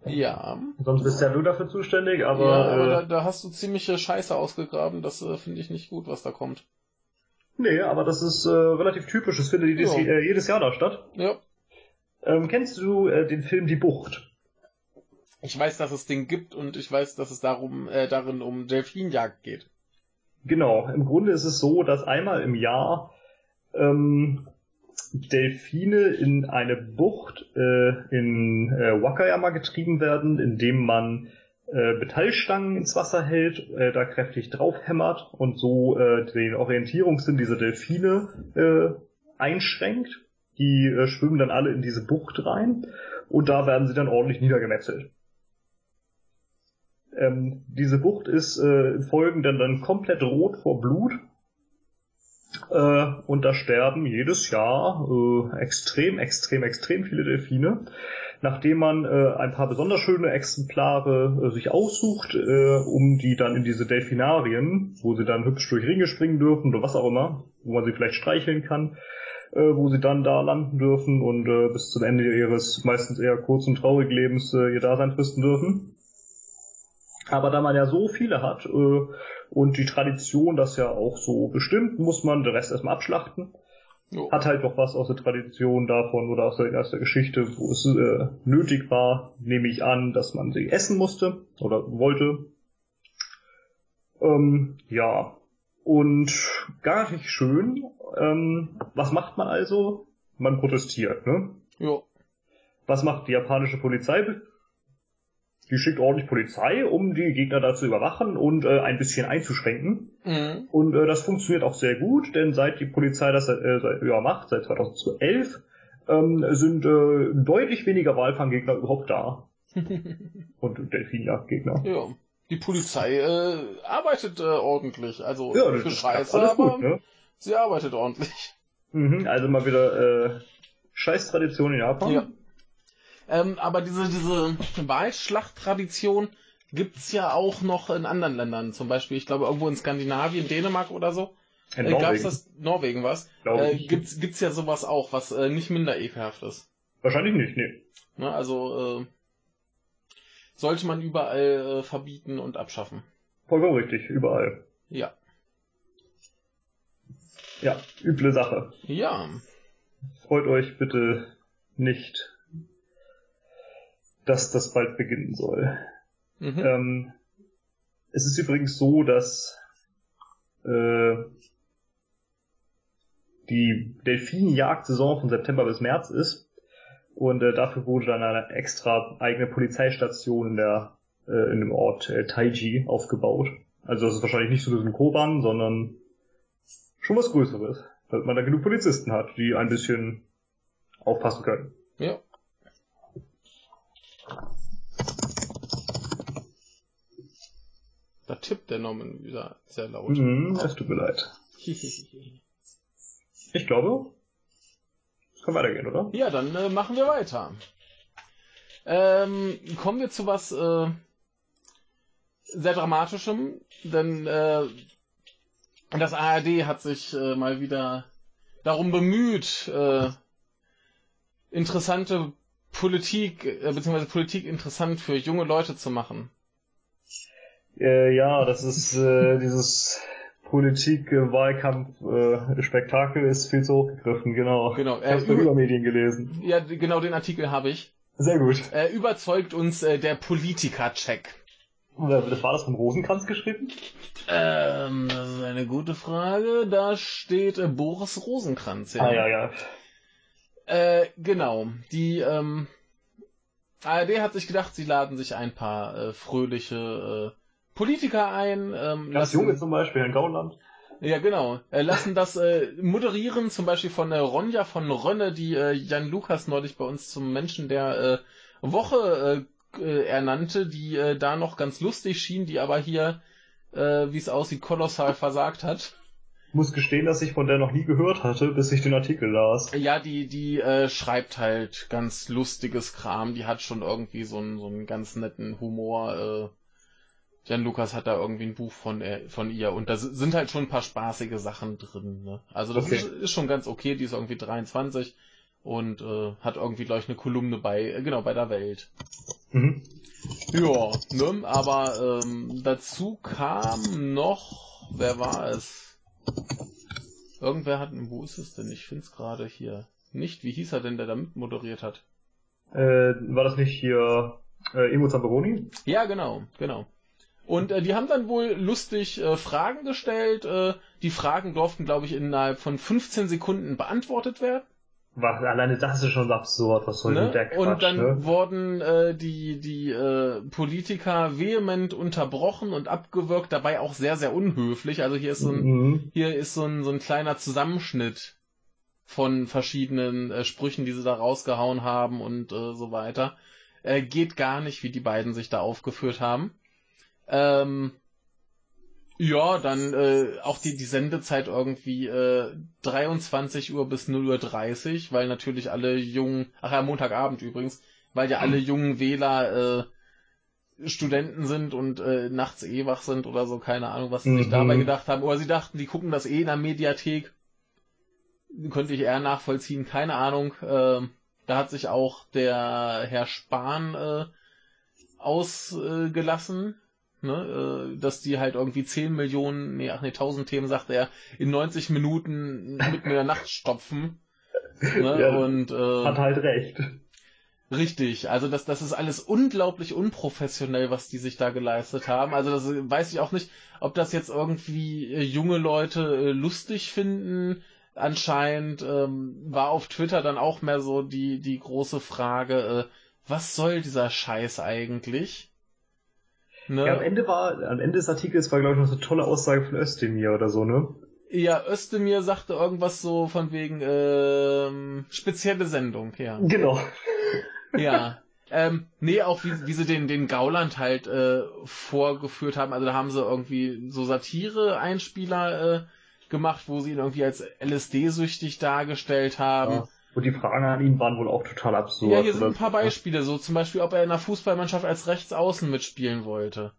Ja. Sonst bist ja du dafür zuständig, aber. Ja, aber äh, da, da, hast du ziemliche Scheiße ausgegraben. Das äh, finde ich nicht gut, was da kommt. Nee, aber das ist äh, relativ typisch. Es findet jedes, äh, jedes Jahr da statt. Ja. Ähm, kennst du äh, den Film Die Bucht? Ich weiß, dass es den gibt und ich weiß, dass es darum, äh, darin um Delfinjagd geht. Genau. Im Grunde ist es so, dass einmal im Jahr ähm, Delfine in eine Bucht äh, in äh, Wakayama getrieben werden, indem man äh, Metallstangen ins Wasser hält, äh, da kräftig draufhämmert und so äh, den Orientierungssinn dieser Delfine äh, einschränkt. Die äh, schwimmen dann alle in diese Bucht rein und da werden sie dann ordentlich niedergemetzelt. Ähm, diese Bucht ist äh, im Folgenden dann komplett rot vor Blut äh, und da sterben jedes Jahr äh, extrem, extrem, extrem viele Delfine nachdem man äh, ein paar besonders schöne Exemplare äh, sich aussucht, äh, um die dann in diese Delfinarien, wo sie dann hübsch durch Ringe springen dürfen oder was auch immer, wo man sie vielleicht streicheln kann, äh, wo sie dann da landen dürfen und bis zum Ende ihres meistens eher kurzen, traurigen Lebens ihr Dasein fristen dürfen. Aber da man ja so viele hat äh, und die Tradition das ja auch so bestimmt, muss man den Rest erstmal abschlachten. Jo. Hat halt doch was aus der Tradition davon oder aus der, aus der Geschichte, wo es äh, nötig war, nehme ich an, dass man sie essen musste oder wollte. Ähm, ja. Und gar nicht schön. Ähm, was macht man also? Man protestiert, ne? Jo. Was macht die japanische Polizei? Die schickt ordentlich Polizei, um die Gegner da zu überwachen und äh, ein bisschen einzuschränken. Mhm. Und äh, das funktioniert auch sehr gut, denn seit die Polizei das äh, seit, ja, macht, seit 2011, ähm, sind äh, deutlich weniger Walfanggegner überhaupt da. und Delfinjagdgegner. Ja. Die Polizei äh, arbeitet äh, ordentlich. Also ja, für Scheiße, aber gut, ne? sie arbeitet ordentlich. Mhm, also mal wieder äh, Scheiß-Tradition in Japan. Ja. Ähm, aber diese, diese Wahlschlachttradition gibt's ja auch noch in anderen Ländern. Zum Beispiel, ich glaube, irgendwo in Skandinavien, Dänemark oder so. In äh, gab's das Norwegen was? Äh, gibt's, gibt's ja sowas auch, was äh, nicht minder ekelhaft ist. Wahrscheinlich nicht, nee. Ne, also äh, sollte man überall äh, verbieten und abschaffen. Vollkommen richtig, überall. Ja. Ja, üble Sache. Ja. Freut euch bitte nicht dass das bald beginnen soll. Mhm. Ähm, es ist übrigens so, dass äh, die Delfinjagdsaison von September bis März ist und äh, dafür wurde dann eine extra eigene Polizeistation in der äh, in dem Ort äh, Taiji aufgebaut. Also das ist wahrscheinlich nicht so ein Koban, sondern schon was Größeres, weil man da genug Polizisten hat, die ein bisschen aufpassen können. Ja. Da tippt der Norman wieder sehr laut. Mhm, das tut mir leid. ich glaube, es kann weitergehen, oder? Ja, dann äh, machen wir weiter. Ähm, kommen wir zu was äh, sehr Dramatischem, denn äh, das ARD hat sich äh, mal wieder darum bemüht, äh, interessante Politik, äh, beziehungsweise Politik interessant für junge Leute zu machen. Äh, ja, das ist äh, dieses Politik-Wahlkampf-Spektakel ist viel zu hochgegriffen, genau. Genau. Äh, ich habe über Medien gelesen. Ja, genau den Artikel habe ich. Sehr gut. Äh, überzeugt uns äh, der Politiker-Check. Das war das von Rosenkranz geschrieben? Ähm, das ist eine gute Frage. Da steht äh, Boris Rosenkranz, ja. Ah, ja, ja. Äh, genau. Die ähm, ARD hat sich gedacht, sie laden sich ein paar äh, fröhliche äh, Politiker ein. Ähm, Ganz lassen, junge zum Beispiel, Herrn Gauland. Ja, genau. Äh, lassen das äh, moderieren, zum Beispiel von äh, Ronja von Rönne, die äh, Jan Lukas neulich bei uns zum Menschen der äh, Woche äh, äh, ernannte, die äh, da noch ganz lustig schien, die aber hier, äh, wie es aussieht, kolossal versagt hat muss gestehen, dass ich von der noch nie gehört hatte, bis ich den Artikel las. Ja, die, die äh, schreibt halt ganz lustiges Kram. Die hat schon irgendwie so einen, so einen ganz netten Humor. Äh, Jan Lukas hat da irgendwie ein Buch von, äh, von ihr und da sind halt schon ein paar spaßige Sachen drin. Ne? Also das okay. ist, ist, schon ganz okay. Die ist irgendwie 23 und äh, hat irgendwie, glaube ich, eine Kolumne bei, äh, genau, bei der Welt. Mhm. Ja, ne? aber ähm, dazu kam noch, wer war es? Irgendwer hat, wo ist es denn? Ich finde es gerade hier nicht. Wie hieß er denn, der da mit moderiert hat? Äh, war das nicht hier äh, Emo Zamperoni? Ja, genau, genau. Und äh, die haben dann wohl lustig äh, Fragen gestellt. Äh, die Fragen durften, glaube ich, innerhalb von 15 Sekunden beantwortet werden. Was, alleine das ist schon absurd, was soll ne? der Quatsch, Und dann ne? wurden äh, die, die äh, Politiker vehement unterbrochen und abgewürgt, dabei auch sehr, sehr unhöflich. Also hier ist so ein, Mhm. hier ist so ein, so ein kleiner Zusammenschnitt von verschiedenen äh, Sprüchen, die sie da rausgehauen haben und äh, so weiter. Äh, geht gar nicht, wie die beiden sich da aufgeführt haben. Ähm, ja, dann äh, auch die, die Sendezeit irgendwie äh, 23 Uhr bis 0 Uhr 30, weil natürlich alle jungen, ach ja, Montagabend übrigens, weil ja alle jungen Wähler äh, Studenten sind und äh, nachts eh wach sind oder so, keine Ahnung, was sie sich Mhm. dabei gedacht haben. Oder sie dachten, die gucken das eh in der Mediathek. Könnte ich eher nachvollziehen, keine Ahnung. Ähm, da hat sich auch der Herr Spahn äh, ausgelassen, ne, äh, dass die halt irgendwie 10 Millionen, nee, ach nee, 1000 Themen, sagt er, in 90 Minuten mitten in der Nacht stopfen. Ne, Ja, und äh, Hat halt recht. Richtig, also das, das ist alles unglaublich unprofessionell, was die sich da geleistet haben. Also das äh, weiß ich auch nicht, ob das jetzt irgendwie äh, junge Leute lustig finden. Anscheinend ähm, war auf Twitter dann auch mehr so die, die große Frage, äh, was soll dieser Scheiß eigentlich? Ne? Ja, am Ende war, am Ende des Artikels war, glaube ich, noch so eine tolle Aussage von Özdemir oder so, ne? Ja, Özdemir sagte irgendwas so von wegen ähm, spezielle Sendung, ja. Genau. Ja. Ähm, nee, auch wie, wie sie den, den Gauland halt äh, vorgeführt haben. Also da haben sie irgendwie so Satire-Einspieler äh, gemacht, wo sie ihn irgendwie als LSD-süchtig dargestellt haben. Ja. Und die Fragen an ihn waren wohl auch total absurd. Ja, hier sind ein paar. Beispiele. So zum Beispiel, ob er in einer Fußballmannschaft als Rechtsaußen mitspielen wollte.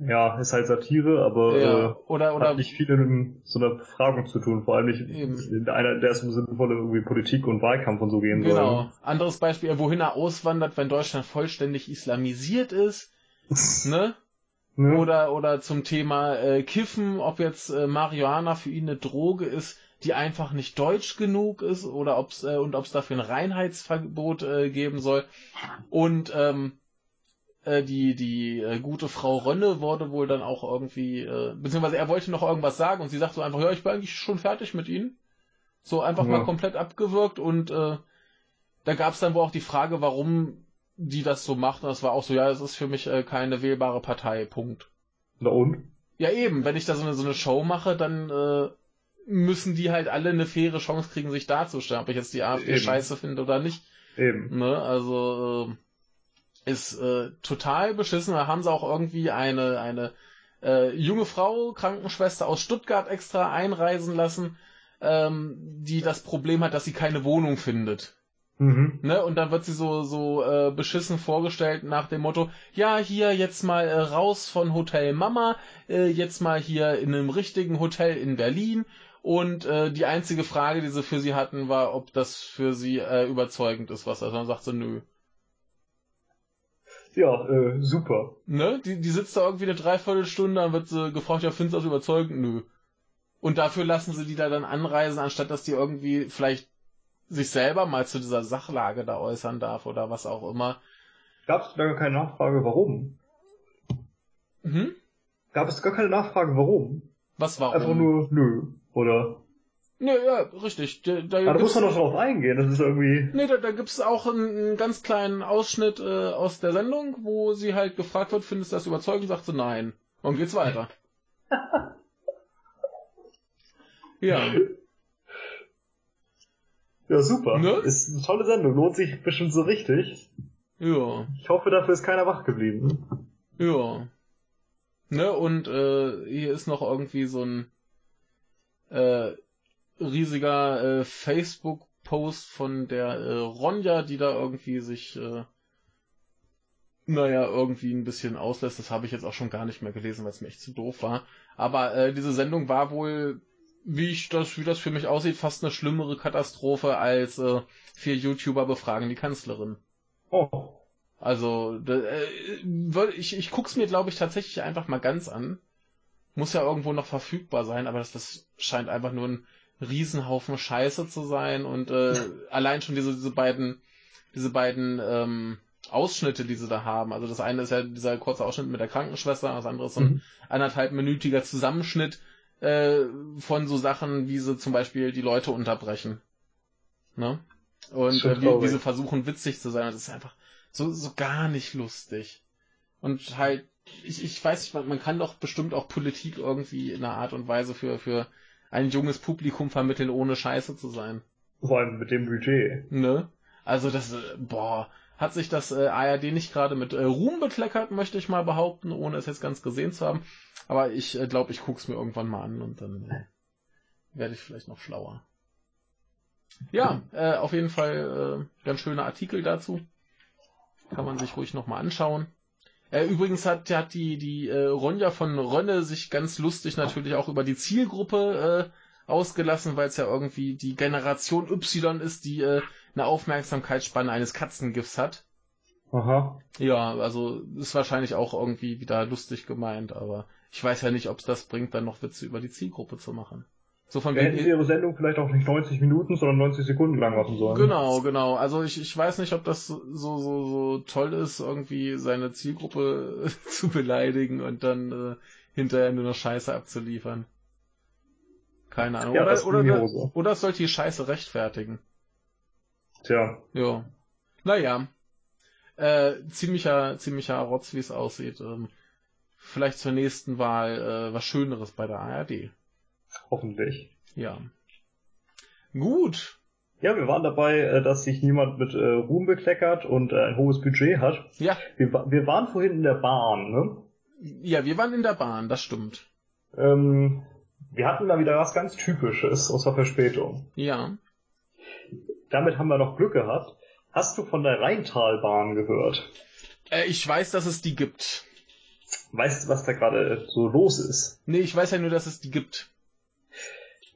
Ja, ist halt Satire, aber Ja. äh, Oder, oder hat nicht viel in so einer Befragung zu tun, vor allem nicht Eben. in einer, der es um sinnvolle irgendwie Politik und Wahlkampf und so gehen Genau. Anderes Beispiel, wohin er auswandert, wenn Deutschland vollständig islamisiert ist. Ne? soll. Ne? Oder, oder zum Thema äh, Kiffen, ob jetzt äh, Marihuana für ihn eine Droge ist, die einfach nicht deutsch genug ist, oder ob's, äh, und ob es dafür ein Reinheitsverbot äh, geben soll. Und ähm, äh, die, die äh, gute Frau Rönne wurde wohl dann auch irgendwie, äh, beziehungsweise er wollte noch irgendwas sagen und sie sagt so einfach, ja, ich bin eigentlich schon fertig mit Ihnen. So einfach Ja. mal komplett abgewürgt und äh, da gab es dann wohl auch die Frage, warum die das so macht. Und das war auch so, ja, es ist für mich äh, keine wählbare Partei, Punkt. Na und? Ja, eben, wenn ich da so eine, so eine Show mache, dann äh, müssen die halt alle eine faire Chance kriegen, sich darzustellen, ob ich jetzt die AfD Eben. scheiße finde oder nicht. Eben. Ne? Also äh, ist äh, total beschissen. Da haben sie auch irgendwie eine, eine äh, junge Frau, Krankenschwester aus Stuttgart extra einreisen lassen, ähm, die das Problem hat, dass sie keine Wohnung findet. Mhm. Ne? Und dann wird sie so, so äh, beschissen vorgestellt nach dem Motto, ja, hier jetzt mal äh, raus von Hotel Mama, äh, jetzt mal hier in einem richtigen Hotel in Berlin. Und äh, die einzige Frage, die sie für sie hatten, war, ob das für sie äh, überzeugend ist, was er. Dann sagt sie, nö. Ja, äh, super. Ne? Die, die sitzt da irgendwie eine Dreiviertelstunde, dann wird sie gefragt, ja, findest du das überzeugend? Nö. Und dafür lassen sie die da dann anreisen, anstatt dass die irgendwie vielleicht sich selber mal zu dieser Sachlage da äußern darf oder was auch immer. Gab es da gar keine Nachfrage, warum? Mhm. Gab es gar keine Nachfrage, warum? Was war? Einfach nur, nö. Oder? Ja, ja, richtig. Da, da, Aber da muss man doch drauf eingehen, das ist irgendwie... nee, da, da gibt's auch einen, einen ganz kleinen Ausschnitt äh, aus der Sendung, wo sie halt gefragt wird, findest du das überzeugend? Sagt sie nein. Und geht's weiter. ja. Ja, super. Ne? Ist eine tolle Sendung, lohnt sich bestimmt so richtig. Ja. Ich hoffe, dafür ist keiner wach geblieben. Ja. Ne, und äh, hier ist noch irgendwie so ein äh, riesiger äh, Facebook-Post von der äh, Ronja, die da irgendwie sich, äh, naja, irgendwie ein bisschen auslässt. Das habe ich jetzt auch schon gar nicht mehr gelesen, weil es mir echt zu doof war. Aber äh, diese Sendung war wohl, wie ich das, wie das für mich aussieht, fast eine schlimmere Katastrophe als äh, vier YouTuber befragen die Kanzlerin. Oh. Also, äh, ich, ich guck's mir, glaube ich, tatsächlich einfach mal ganz an. Muss ja irgendwo noch verfügbar sein, aber das, das scheint einfach nur ein Riesenhaufen Scheiße zu sein und äh, allein schon diese, diese beiden, diese beiden ähm, Ausschnitte, die sie da haben. Also das eine ist ja dieser kurze Ausschnitt mit der Krankenschwester, das andere ist so ein Mhm. anderthalbminütiger Zusammenschnitt äh, von so Sachen, wie sie zum Beispiel die Leute unterbrechen. Ne? Und äh, wie, wie sie versuchen witzig zu sein. Das ist einfach so, so gar nicht lustig. Und halt, ich, ich weiß nicht, man, man kann doch bestimmt auch Politik irgendwie in einer Art und Weise für, für ein junges Publikum vermitteln, ohne scheiße zu sein. Vor allem mit dem Budget. Ne? Also das, äh, boah, hat sich das äh, ARD nicht gerade mit äh, Ruhm bekleckert, möchte ich mal behaupten, ohne es jetzt ganz gesehen zu haben. Aber ich äh, glaube, ich guck's mir irgendwann mal an und dann äh, werde ich vielleicht noch schlauer. Ja, äh, auf jeden Fall äh, ganz schöner Artikel dazu. Kann man sich ruhig nochmal anschauen. Äh, übrigens hat, hat die, die äh, Ronja von Rönne sich ganz lustig natürlich auch über die Zielgruppe äh, ausgelassen, weil es ja irgendwie die Generation Y ist, die äh, eine Aufmerksamkeitsspanne eines Katzengifts hat. Aha. Ja, also ist wahrscheinlich auch irgendwie wieder lustig gemeint, aber ich weiß ja nicht, ob es das bringt, dann noch Witze über die Zielgruppe zu machen. So von hätten sie ihre Sendung vielleicht auch nicht 90 Minuten, sondern 90 Sekunden lang machen sollen. Genau, genau. Also ich, ich weiß nicht, ob das so, so, so toll ist, irgendwie seine Zielgruppe zu beleidigen und dann äh, hinterher nur noch Scheiße abzuliefern. Keine Ahnung. Ja, oder, oder, oder, oder es sollte die Scheiße rechtfertigen. Tja. Ja. Naja. Äh, ziemlicher, ziemlicher Rotz, wie es aussieht. Ähm, vielleicht zur nächsten Wahl äh, was Schöneres bei der ARD. Hoffentlich. Ja. Gut. Ja, wir waren dabei, äh, dass sich niemand mit äh, Ruhm bekleckert und äh, ein hohes Budget hat. Ja. Wir, wir waren vorhin in der Bahn, ne? Ja, wir waren in der Bahn, das stimmt. Ähm, wir hatten da wieder was ganz Typisches außer Verspätung. Ja. Damit haben wir noch Glück gehabt. Hast du von der Rheintalbahn gehört? Äh, ich weiß, dass es die gibt. Weißt du, was da gerade so los ist? Nee, ich weiß ja nur, dass es die gibt.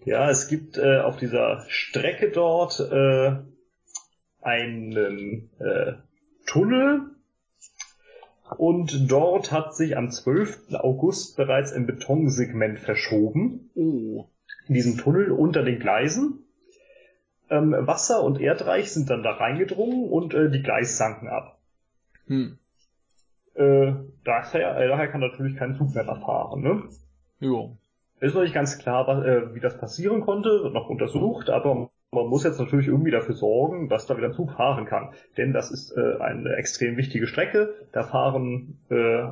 Ja, es gibt äh, auf dieser Strecke dort äh, einen äh, Tunnel und dort hat sich am 12. August bereits ein Betonsegment verschoben. Oh. In diesem Tunnel unter den Gleisen. Ähm, Wasser und Erdreich sind dann da reingedrungen und äh, die Gleise sanken ab. Hm. Äh, daher, äh, daher kann natürlich kein Zug mehr fahren, ne? Jo. Ist noch nicht ganz klar, was, äh, wie das passieren konnte, wird noch untersucht, aber man muss jetzt natürlich irgendwie dafür sorgen, dass da wieder ein Zug fahren kann. Denn das ist äh, eine extrem wichtige Strecke. Da fahren äh,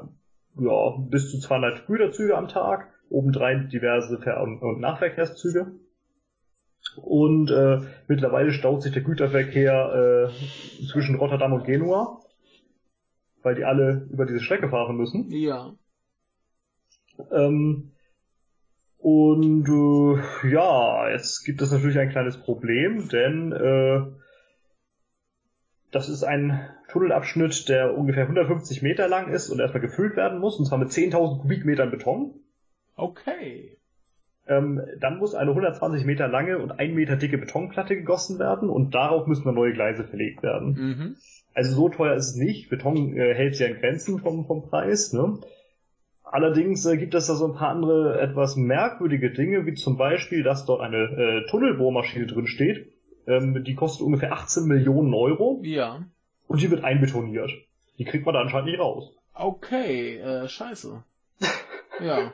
ja, bis zu 200 Güterzüge am Tag, obendrein diverse Ver- und, Nahverkehrszüge. Und äh, mittlerweile staut sich der Güterverkehr äh, zwischen Rotterdam und Genua, weil die alle über diese Strecke fahren müssen. Ja. Ähm, und äh, ja, jetzt gibt es natürlich ein kleines Problem, denn äh, das ist ein Tunnelabschnitt, der ungefähr 150 Meter lang ist und erstmal gefüllt werden muss, und zwar mit 10.000 Kubikmetern Beton. Okay. Ähm, dann muss eine 120 Meter lange und 1 Meter dicke Betonplatte gegossen werden und darauf müssen dann neue Gleise verlegt werden. Mhm. Also so teuer ist es nicht. Beton äh, hält sich an Grenzen vom, vom Preis. Ne? Allerdings äh, gibt es da so ein paar andere etwas merkwürdige Dinge, wie zum Beispiel, dass dort eine äh, Tunnelbohrmaschine drin steht. Ähm, die kostet ungefähr 18 Millionen Euro. Ja. Und die wird einbetoniert. Die kriegt man da anscheinend nicht raus. Okay, äh, scheiße. ja.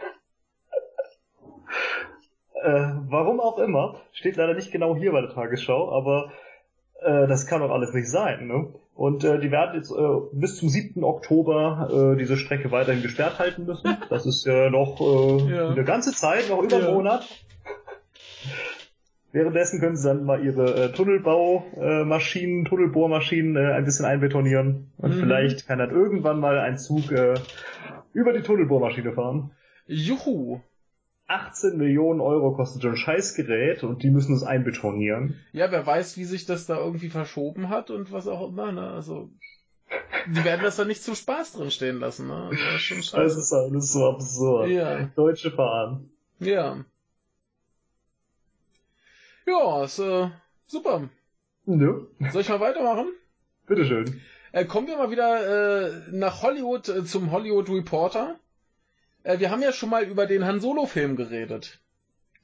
Äh, warum auch immer, steht leider nicht genau hier bei der Tagesschau, aber äh, das kann doch alles nicht sein. Ne? Und äh, die werden jetzt äh, bis zum 7. Oktober äh, diese Strecke weiterhin gesperrt halten müssen. Das ist ja noch äh, ja. eine ganze Zeit, noch über ja. einen Monat. Währenddessen können sie dann mal ihre äh, Tunnelbaumaschinen, äh, Tunnelbohrmaschinen äh, ein bisschen einbetonieren. Und mhm. vielleicht kann dann irgendwann mal ein Zug äh, über die Tunnelbohrmaschine fahren. Juhu! 18 Millionen Euro kostet so ein Scheißgerät und die müssen es einbetonieren. Ja, wer weiß, wie sich das da irgendwie verschoben hat und was auch immer, ne? Also, die werden das da nicht zum Spaß drin stehen lassen, ne? Also, das ist schon. Das ist alles so absurd. Ja. Deutsche fahren. Ja. Ja, ist, äh, super. Nö. Soll ich mal weitermachen? Bitteschön. Äh, kommen wir mal wieder äh, nach Hollywood äh, zum Hollywood Reporter. Äh, wir haben ja schon mal über den Han Solo-Film geredet.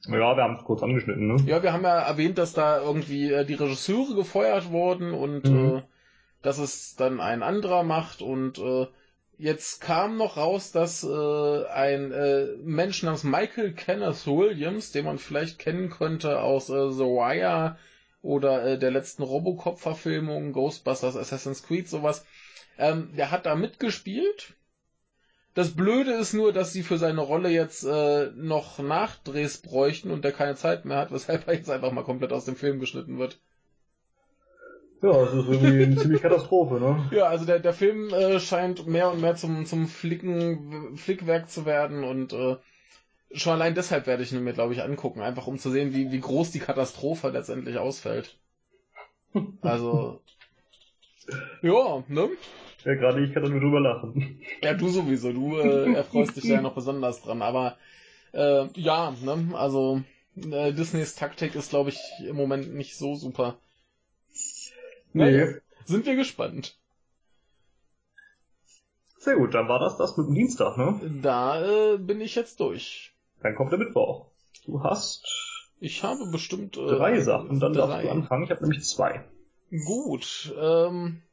Ja, wir haben es kurz angeschnitten, ne? Ja, wir haben ja erwähnt, dass da irgendwie äh, die Regisseure gefeuert wurden und mhm. äh, dass es dann ein anderer macht und äh, jetzt kam noch raus, dass äh, ein äh, Mensch namens Michael Kenneth Williams, den man vielleicht kennen könnte aus äh, The Wire oder äh, der letzten Robocop-Verfilmung, Ghostbusters, Assassin's Creed, sowas. Ähm, der hat da mitgespielt. Das Blöde ist nur, dass sie für seine Rolle jetzt äh, noch Nachdrehs bräuchten und der keine Zeit mehr hat, weshalb er jetzt einfach mal komplett aus dem Film geschnitten wird. Ja, das ist irgendwie eine ziemlich Katastrophe, ne? Ja, also der, der Film äh, scheint mehr und mehr zum, zum Flicken, Flickwerk zu werden und äh, schon allein deshalb werde ich ihn mir, glaube ich, angucken, einfach um zu sehen, wie, wie groß die Katastrophe letztendlich ausfällt. Also, ja, ne? Ja, gerade ich kann da nur drüber lachen. Ja, du sowieso, du äh, erfreust dich ja noch besonders dran, aber äh, ja, ne, also äh, Disneys Taktik ist, glaube ich, im Moment nicht so super. Nee. sind wir gespannt. Sehr gut, dann war das das mit dem Dienstag, ne? Da äh, bin ich jetzt durch. Dann kommt der Mittwoch. Du hast. Ich habe bestimmt äh, drei Sachen, dann drei. darfst du anfangen. Ich habe nämlich zwei. Gut. Ähm,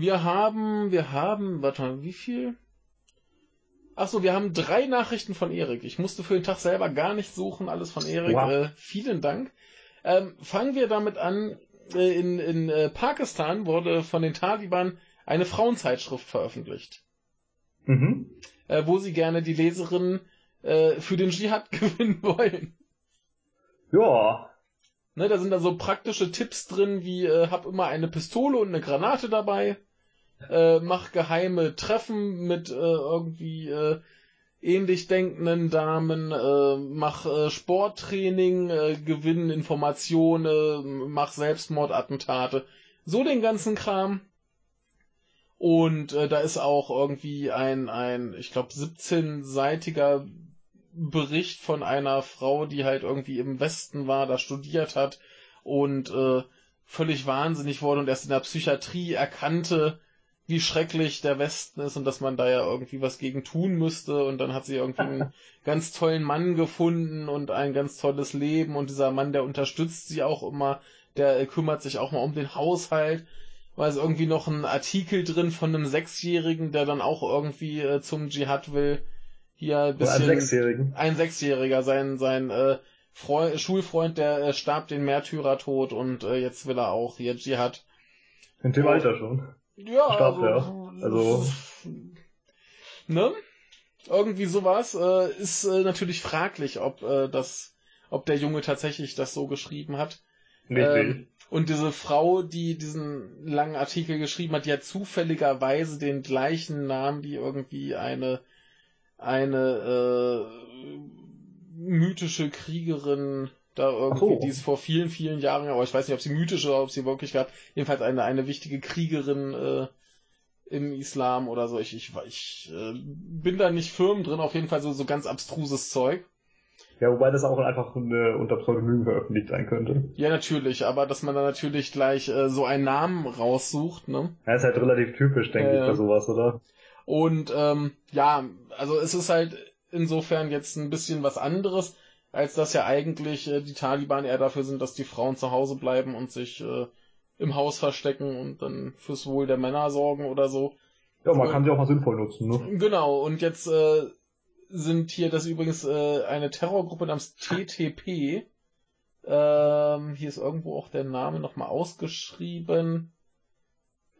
wir haben, wir haben, warte mal, wie viel? Achso, wir haben drei Nachrichten von Erik. Ich musste für den Tag selber gar nicht suchen, alles von Erik. Wow. Äh, vielen Dank. Ähm, fangen wir damit an. Äh, in in äh, Pakistan wurde von den Taliban eine Frauenzeitschrift veröffentlicht. Mhm. Äh, wo sie gerne die Leserinnen äh, für den Dschihad gewinnen wollen. Ja. Ne, da sind da so praktische Tipps drin, wie äh, hab immer eine Pistole und eine Granate dabei, äh, mach geheime Treffen mit äh, irgendwie äh, ähnlich denkenden Damen, äh, mach äh, Sporttraining, äh, gewinn Informationen, mach Selbstmordattentate, so den ganzen Kram. Und äh, da ist auch irgendwie ein, ein ich glaube, 17-seitiger Bericht von einer Frau, die halt irgendwie im Westen war, da studiert hat und äh, völlig wahnsinnig wurde und erst in der Psychiatrie erkannte, wie schrecklich der Westen ist und dass man da ja irgendwie was gegen tun müsste und dann hat sie irgendwie einen ganz tollen Mann gefunden und ein ganz tolles Leben und dieser Mann, der unterstützt sie auch immer, der kümmert sich auch mal um den Haushalt. War es irgendwie noch ein Artikel drin von einem Sechsjährigen, der dann auch irgendwie äh, zum Dschihad will hier ein bisschen. Ein Sechsjährigen. Ein Sechsjähriger, sein, sein äh, Freund, Schulfreund, der äh, starb den Märtyrertod und äh, jetzt will er auch hier Dschihad. In dem Alter schon. Ja, starb also, er. also. Ne? Irgendwie sowas äh, ist äh, natürlich fraglich, ob äh, das, ob der Junge tatsächlich das so geschrieben hat. Ähm, und diese Frau, die diesen langen Artikel geschrieben hat, die hat zufälligerweise den gleichen Namen wie irgendwie eine eine äh, mythische Kriegerin da irgendwie, so. die es vor vielen, vielen Jahren, aber ich weiß nicht, ob sie mythisch oder ob sie wirklich gab, jedenfalls eine, eine wichtige Kriegerin äh, im Islam oder so. Ich, ich, ich äh, bin da nicht firm drin, auf jeden Fall so, so ganz abstruses Zeug. Ja, wobei das auch einfach eine, unter Pseudonym veröffentlicht sein könnte. Ja, natürlich, aber dass man da natürlich gleich äh, so einen Namen raussucht, ne? Ja, ist halt relativ typisch, denke äh, ich, bei sowas, oder? Und ähm, ja, also es ist halt insofern jetzt ein bisschen was anderes, als dass ja eigentlich äh, die Taliban eher dafür sind, dass die Frauen zu Hause bleiben und sich äh, im Haus verstecken und dann fürs Wohl der Männer sorgen oder so. Ja, man und, kann sie auch mal sinnvoll nutzen, ne? Genau, und jetzt äh, sind hier, das übrigens äh, eine Terrorgruppe namens TTP. Ähm, hier ist irgendwo auch der Name nochmal ausgeschrieben.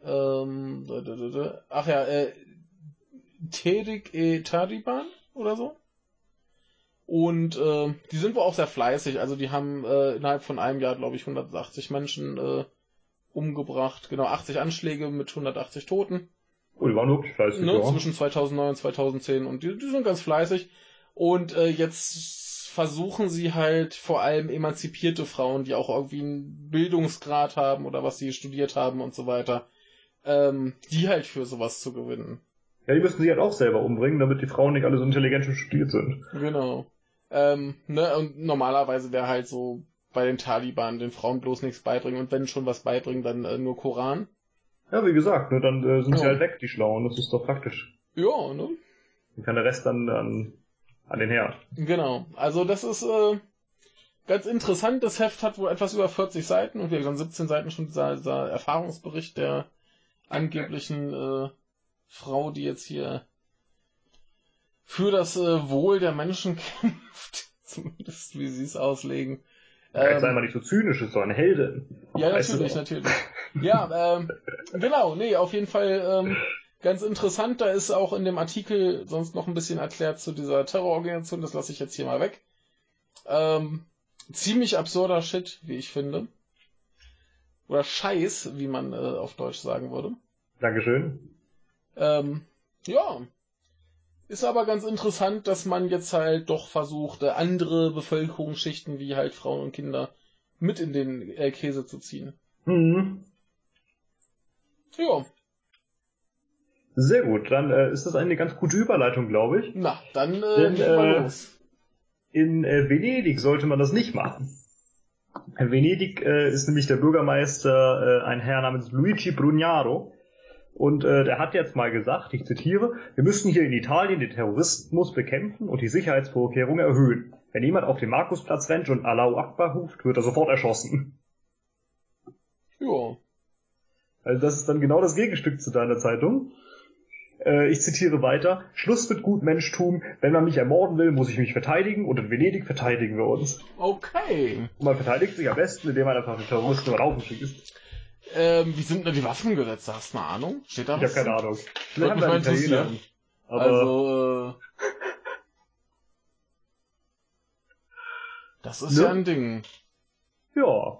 Ähm, ach ja, äh, Terik e Taliban oder so. Und äh, die sind wohl auch sehr fleißig. Also die haben äh, innerhalb von einem Jahr, glaube ich, 180 Menschen äh, umgebracht. Genau, 80 Anschläge mit 180 Toten. Oh, die waren wirklich fleißig. Ne, ja. Zwischen 2009 und 2010. Und die, die sind ganz fleißig. Und äh, jetzt versuchen sie halt vor allem emanzipierte Frauen, die auch irgendwie einen Bildungsgrad haben oder was sie studiert haben und so weiter, ähm, die halt für sowas zu gewinnen. Ja, die müssen sich halt auch selber umbringen, damit die Frauen nicht alle so intelligent und studiert sind. Genau. Ähm, ne, und normalerweise wäre halt so bei den Taliban den Frauen bloß nichts beibringen und wenn schon was beibringen, dann äh, nur Koran. Ja, wie gesagt, ne, dann äh, sind ja. sie halt weg, die Schlauen, das ist doch praktisch. Ja, ne? Dann kann der Rest dann an, an den Herd. Genau. Also das ist äh, ganz interessant. Das Heft hat wohl etwas über 40 Seiten und wir haben 17 Seiten schon dieser, dieser Erfahrungsbericht der angeblichen äh, Frau, die jetzt hier für das äh, Wohl der Menschen kämpft, zumindest wie sie es auslegen. Ja, jetzt sei mal nicht so zynisch, ist doch eine Heldin. Ja, natürlich, natürlich. Ja, ähm, genau, nee, auf jeden Fall ähm, ganz interessant. Da ist auch in dem Artikel sonst noch ein bisschen erklärt zu dieser Terrororganisation. Das lasse ich jetzt hier mal weg. Ähm, ziemlich absurder Shit, wie ich finde. Oder Scheiß, wie man äh, auf Deutsch sagen würde. Dankeschön. Ähm, ja. Ist aber ganz interessant, dass man jetzt halt doch versucht, äh, andere Bevölkerungsschichten wie halt Frauen und Kinder mit in den äh, Käse zu ziehen. Mhm. Ja. Sehr gut, dann äh, ist das eine ganz gute Überleitung, glaube ich. Na, dann äh, Denn, leg mal äh, los. In äh, Venedig sollte man das nicht machen. In Venedig äh, ist nämlich der Bürgermeister äh, ein Herr namens Luigi Brugnaro. Und äh, der hat jetzt mal gesagt, ich zitiere, wir müssen hier in Italien den Terrorismus bekämpfen und die Sicherheitsvorkehrungen erhöhen. Wenn jemand auf den Markusplatz rennt und Allahu Akbar ruft, wird er sofort erschossen. Ja. Also das ist dann genau das Gegenstück zu deiner Zeitung. Äh, ich zitiere weiter. Schluss mit Gutmenschtum. Wenn man mich ermorden will, muss ich mich verteidigen und in Venedig verteidigen wir uns. Okay. Und man verteidigt sich am besten, indem man einfach den Terroristen über den Haufen schießt. Ähm, wie sind denn die Waffengesetze? Hast du eine Ahnung? Steht da Ich was? habe keine Ahnung. Würde mich mal interessieren. Aber Also, äh, das ist Ne? ja ein Ding. ja.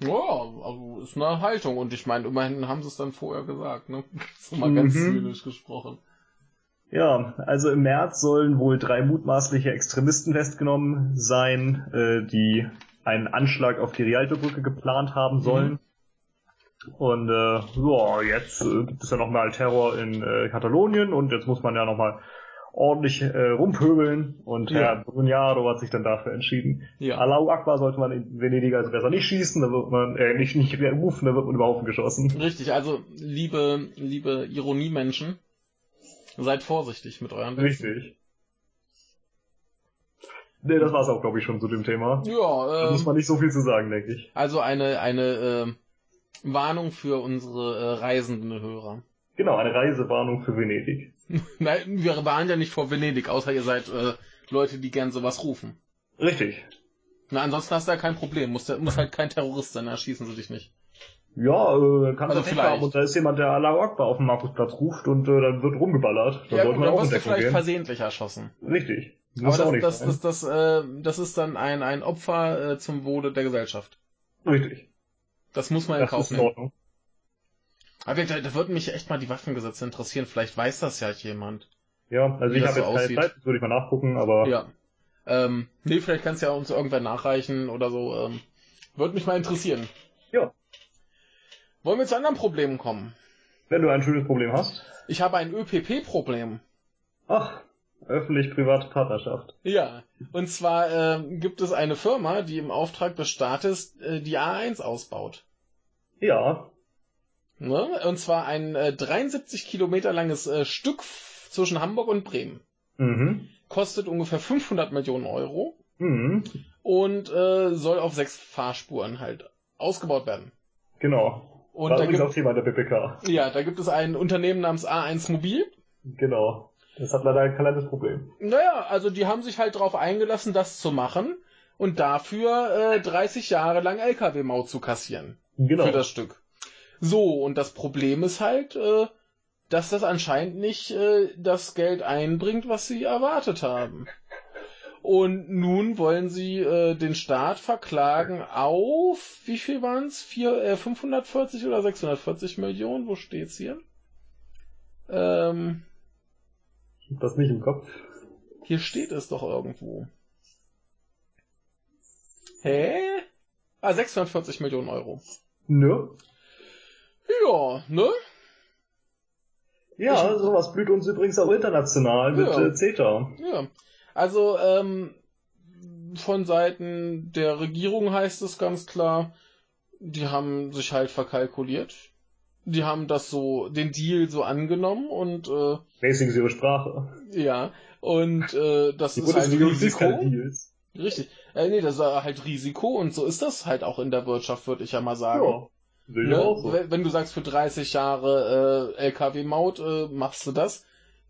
Ja, also ist eine Haltung. Und ich meine, immerhin haben sie es dann vorher gesagt, ne? So mal ganz Mhm. zynisch gesprochen. Ja, also im März sollen wohl drei mutmaßliche Extremisten festgenommen sein, äh, die einen Anschlag auf die Rialto-Brücke geplant haben sollen. Und äh, ja, jetzt äh, gibt es ja nochmal Terror in äh, Katalonien und jetzt muss man ja nochmal ordentlich äh, rumpöbeln und Ja. Herr Brugnaro hat sich dann dafür entschieden. Ja. Allahu Akbar sollte man in Venedig also besser nicht schießen, da wird man, äh, nicht, nicht rufen, da wird man über Haufen geschossen. Richtig, also liebe, liebe Ironiemenschen, seid vorsichtig mit euren Witzen. Richtig. Nee, das war's auch, glaube ich, schon zu dem Thema. Da Ja, muss ähm, man nicht so viel zu sagen, denke ich. also eine, eine äh, Warnung für unsere äh, reisenden Hörer. Genau, eine Reisewarnung für Venedig. Nein, wir waren ja nicht vor Venedig, außer ihr seid äh, Leute, die gern sowas rufen. Richtig. Na, ansonsten hast du ja kein Problem. Muss, muss halt kein Terrorist sein, da schießen sie dich nicht. Ja, äh, kann Also also vielleicht. haben und da ist jemand, der Allahu Akbar auf dem Markusplatz ruft und äh, dann wird rumgeballert. Dann ja, gut, dann wirst du vielleicht gehen. versehentlich erschossen. Richtig. Muss Aber das, das, das, das, äh, das ist dann ein, ein Opfer äh, zum Wohle der Gesellschaft. Richtig. Das muss man in Das Kauf in nehmen. Ordnung. Aber da, da würde mich echt mal die Waffengesetze interessieren. Vielleicht weiß das ja jemand. Ja, also ich habe so jetzt keine aussieht. Zeit, das würde ich mal nachgucken, aber Ja. Ähm, nee, vielleicht kannst du ja uns irgendwer nachreichen oder so. Ähm, würde mich mal interessieren. Ja. Wollen wir zu anderen Problemen kommen? wenn du ein schönes Problem hast. Ich habe ein ÖPP-Problem. Ach, öffentlich-private Partnerschaft. Ja, und zwar ähm, gibt es eine Firma, die im Auftrag des Staates äh, die A1 ausbaut. Ja, Ne? Und zwar ein äh, 73 Kilometer langes äh, Stück zwischen Hamburg und Bremen. mhm. Kostet ungefähr 500 Millionen Euro Mhm. und äh, soll auf sechs Fahrspuren halt ausgebaut werden. Genau. Und War da gibt, auch Thema der BPK. ja, da gibt es ein Unternehmen namens A1 Mobil. Genau. Das hat leider ein kleines Problem. Naja, also die haben sich halt darauf eingelassen, das zu machen und dafür äh, 30 Jahre lang LKW-Maut zu kassieren. Genau. für das Stück. So, und das Problem ist halt, äh, dass das anscheinend nicht äh, das Geld einbringt, was sie erwartet haben. Und nun wollen sie äh, den Staat verklagen auf, wie viel waren's? Vier, äh, 540 oder 640 Millionen? Wo steht's hier? Ähm, das nicht im Kopf. hier steht es doch irgendwo. Hä? Ah, 640 Millionen Euro. Ne? Ja, ne? Ja, Ich- sowas blüht uns übrigens auch international mit Ja. äh, CETA. Ja, also ähm, von Seiten der Regierung heißt es ganz klar, die haben sich halt verkalkuliert. Die haben das so, den Deal so angenommen und äh, Mäßigen sie ihre Sprache. ja, und äh, das Die ist halt ist Risiko. Richtig. Äh, nee, das ist halt Risiko und so ist das halt auch in der Wirtschaft, würde ich ja mal sagen. Ja, Ne? so. Wenn du sagst, für 30 Jahre äh, LKW-Maut äh, machst du das,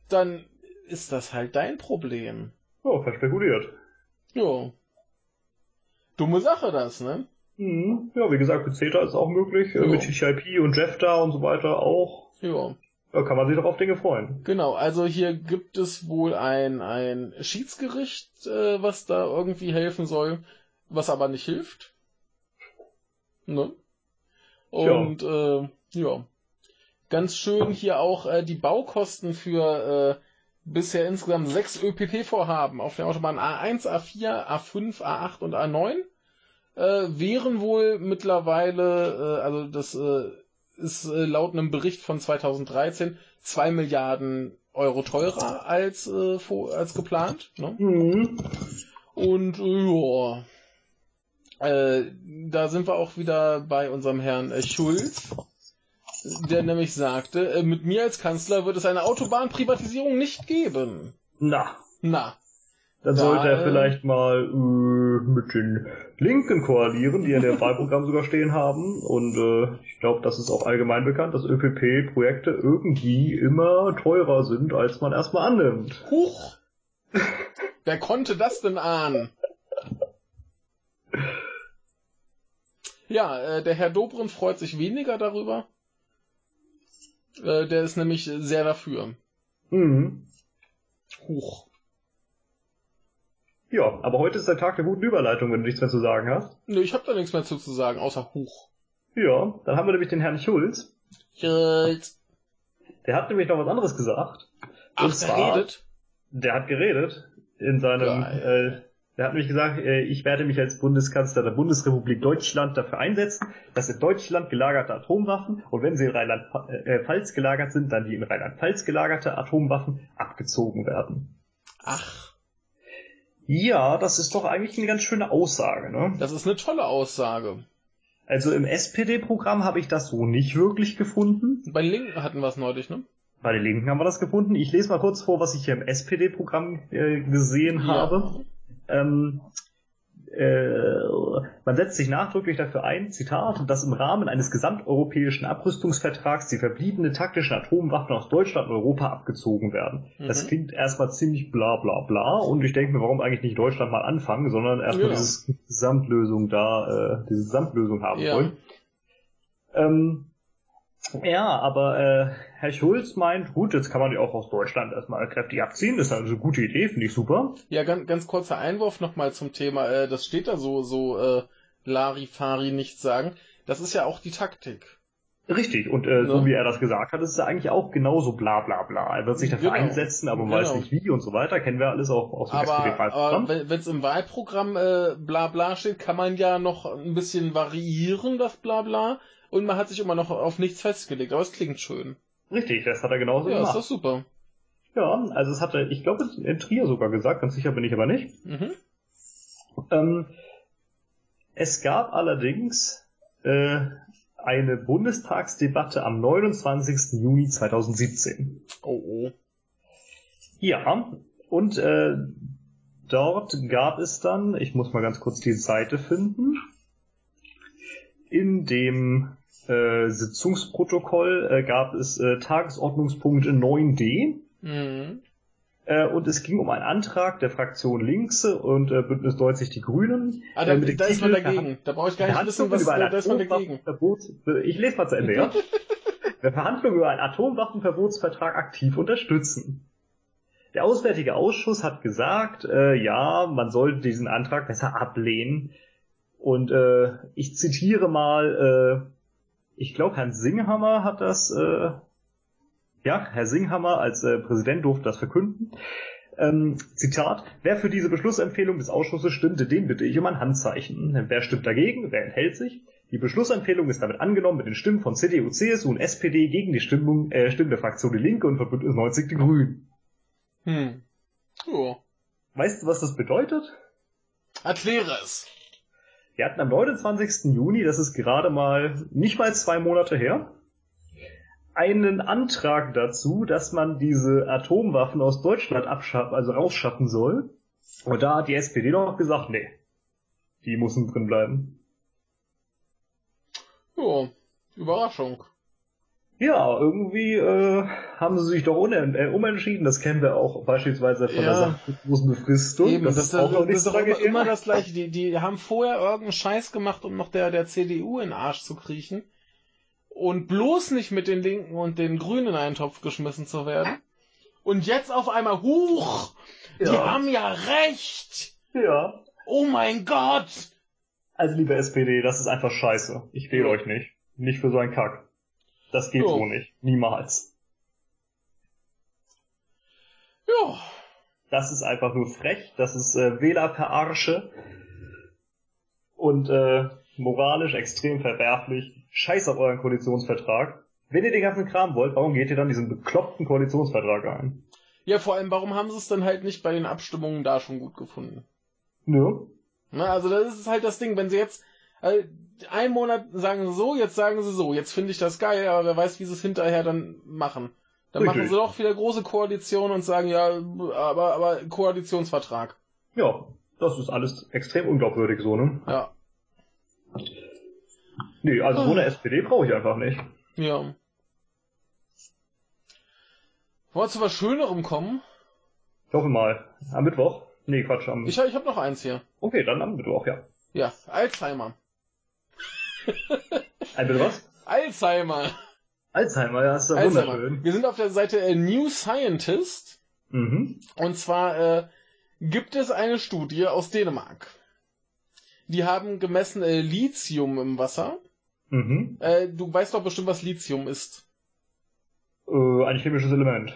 dann ist das halt dein Problem. Ja, verspekuliert. Ja. Dumme Sache das, ne? Mhm. Ja, wie gesagt, mit CETA ist auch möglich, äh, ja. mit TTIP und JEFTA und so weiter auch. Ja. Da kann man sich doch auf Dinge freuen. Genau, also hier gibt es wohl ein, ein Schiedsgericht, äh, was da irgendwie helfen soll, was aber nicht hilft. Ne? Und ja. Äh, ja. Ganz schön hier auch äh, die Baukosten für äh, bisher insgesamt sechs ÖPP-Vorhaben auf der Autobahn A1, A4, A5, A8 und A9 äh, wären wohl mittlerweile, äh, also das äh, ist äh, laut einem Bericht von 2013 zwei Milliarden Euro teurer als, äh, als geplant. Ne? Mhm. Und ja, äh, da sind wir auch wieder bei unserem Herrn äh, Schulz, der nämlich sagte, äh, mit mir als Kanzler wird es eine Autobahnprivatisierung nicht geben. Na. Na. Dann da, sollte er vielleicht mal äh, mit den Linken koalieren, die in der Wahlprogramm sogar stehen haben. Und äh, ich glaube, das ist auch allgemein bekannt, dass ÖPP-Projekte irgendwie immer teurer sind, als man erstmal annimmt. Huch! Wer konnte das denn ahnen? Ja, äh, der Herr Dobrin freut sich weniger darüber. Äh, der ist nämlich sehr dafür. Mhm. Huch. Ja, aber heute ist der Tag der guten Überleitung, wenn du nichts mehr zu sagen hast. Nö, ich habe da nichts mehr zu, zu sagen, außer Huch. Ja, dann haben wir nämlich den Herrn Schulz. Schulz. Der hat nämlich noch was anderes gesagt. Ach, Und zwar, der redet? Der hat geredet in seinem, äh, der hat nämlich gesagt, äh, ich werde mich als Bundeskanzler der Bundesrepublik Deutschland dafür einsetzen, dass in Deutschland gelagerte Atomwaffen und wenn sie in Rheinland-Pfalz gelagert sind, dann die in Rheinland-Pfalz gelagerte Atomwaffen abgezogen werden. Ach. Ja, das ist doch eigentlich eine ganz schöne Aussage, ne? Das ist eine tolle Aussage. Also im SPD-Programm habe ich das so nicht wirklich gefunden. Bei den Linken hatten wir es neulich, ne? Bei den Linken haben wir das gefunden. Ich lese mal kurz vor, was ich hier im SPD-Programm äh, gesehen ja. habe. Ähm, äh, man setzt sich nachdrücklich dafür ein, Zitat, dass im Rahmen eines gesamteuropäischen Abrüstungsvertrags die verbliebenen taktischen Atomwaffen aus Deutschland und Europa abgezogen werden. Mhm. Das klingt erstmal ziemlich bla bla bla und ich denke mir, warum eigentlich nicht Deutschland mal anfangen, sondern erstmal ja. diese Gesamtlösung da, äh, diese Gesamtlösung haben ja. wollen. Ähm, ja, aber äh, Herr Schulz meint, gut, jetzt kann man die auch aus Deutschland erstmal kräftig abziehen. Das ist also eine gute Idee, finde ich super. Ja, ganz, ganz kurzer Einwurf nochmal zum Thema, äh, das steht da so, so äh, Larifari nicht sagen. Das ist ja auch die Taktik. Richtig, und äh, ne? so wie er das gesagt hat, ist es ja eigentlich auch genauso bla bla bla. Er wird sich dafür genau. einsetzen, aber man genau. weiß nicht wie und so weiter. Kennen wir alles auch aus dem aber, aber wenn es im Wahlprogramm äh, bla bla steht, kann man ja noch ein bisschen variieren, das bla bla. Und man hat sich immer noch auf nichts festgelegt, aber es klingt schön. Richtig, das hat er genauso ja, gemacht. Ja, ist doch super. Ja, also es hat er, ich glaube, in Trier sogar gesagt, ganz sicher bin ich aber nicht. Mhm. Ähm, es gab allerdings äh, eine Bundestagsdebatte am 29. Juni 2017. Oh oh. Ja, und äh, dort gab es dann, ich muss mal ganz kurz die Seite finden, in dem äh, Sitzungsprotokoll äh, gab es äh, Tagesordnungspunkt 9d. Mhm. Äh, und es ging um einen Antrag der Fraktion Links und äh, Bündnis 90 Die Grünen. Ah, da, äh, da ist man dagegen. Da brauche ich gar nicht wissen, was da, da ist man dagegen. Ich lese mal zu Ende, ja? der Verhandlung über einen Atomwaffenverbotsvertrag aktiv unterstützen. Der Auswärtige Ausschuss hat gesagt, äh, ja, man sollte diesen Antrag besser ablehnen. Und äh, ich zitiere mal äh, ich glaube, Herrn Singhammer hat das, äh, ja, Herr Singhammer als äh, Präsident durfte das verkünden. Ähm, Zitat, wer für diese Beschlussempfehlung des Ausschusses stimmte, den bitte ich um ein Handzeichen. Wer stimmt dagegen? Wer enthält sich? Die Beschlussempfehlung ist damit angenommen mit den Stimmen von CDU, CSU und SPD gegen die Stimmung, äh, Stimmen der Fraktion Die Linke und von Bündnis 90 Die Grünen. Hm. Oh. Weißt du, was das bedeutet? Erkläre es. Wir hatten am 29. Juni, das ist gerade mal nicht mal zwei Monate her, einen Antrag dazu, dass man diese Atomwaffen aus Deutschland abschaffen, also rausschaffen soll. Und da hat die SPD noch gesagt, nee, die müssen drin bleiben. Ja, Überraschung. Ja, irgendwie äh, haben sie sich doch äh, umentschieden. Das kennen wir auch beispielsweise von ja. der sachlosen Befristung. Eben, das, das ist auch das, das ist doch immer, immer, das gleiche. Die, die haben vorher irgendeinen Scheiß gemacht, um noch der, der CDU in den Arsch zu kriechen. Und bloß nicht mit den Linken und den Grünen in einen Topf geschmissen zu werden. Und jetzt auf einmal, huch, ja. die haben ja recht. Ja. Oh mein Gott. Also liebe SPD, das ist einfach scheiße. Ich wähle euch nicht. Nicht für so einen Kack. Das geht so nicht. Niemals. Ja. Das ist einfach nur frech. Das ist äh, Wählerverarsche. Und äh, moralisch extrem verwerflich. Scheiß auf euren Koalitionsvertrag. Wenn ihr den ganzen Kram wollt, warum geht ihr dann diesen bekloppten Koalitionsvertrag ein? Ja, vor allem, warum haben sie es dann halt nicht bei den Abstimmungen da schon gut gefunden? Nö. Na, also das ist halt das Ding, wenn sie jetzt, also, einen Monat sagen sie so, jetzt sagen sie so, jetzt finde ich das geil, aber wer weiß, wie sie es hinterher dann machen. Dann Richtig. machen sie doch wieder große Koalition und sagen, ja, aber, aber Koalitionsvertrag. Ja, das ist alles extrem unglaubwürdig so, ne? Ja. Nee, also so eine SPD brauche ich einfach nicht. Ja. Wollen wir zu was Schönerem kommen? Ich hoffe mal. Am Mittwoch? Nee, Quatsch, am... Ich, ich habe noch eins hier. Okay, dann am Mittwoch, ja. Ja, Alzheimer. Ein was? Alzheimer. Alzheimer, ja, ist ja Alzheimer. wunderschön. Wir sind auf der Seite äh, New Scientist. Mhm. Und zwar äh, gibt es eine Studie aus Dänemark. Die haben gemessen äh, Lithium im Wasser. Mhm. Äh, du weißt doch bestimmt, was Lithium ist. Äh, ein chemisches Element.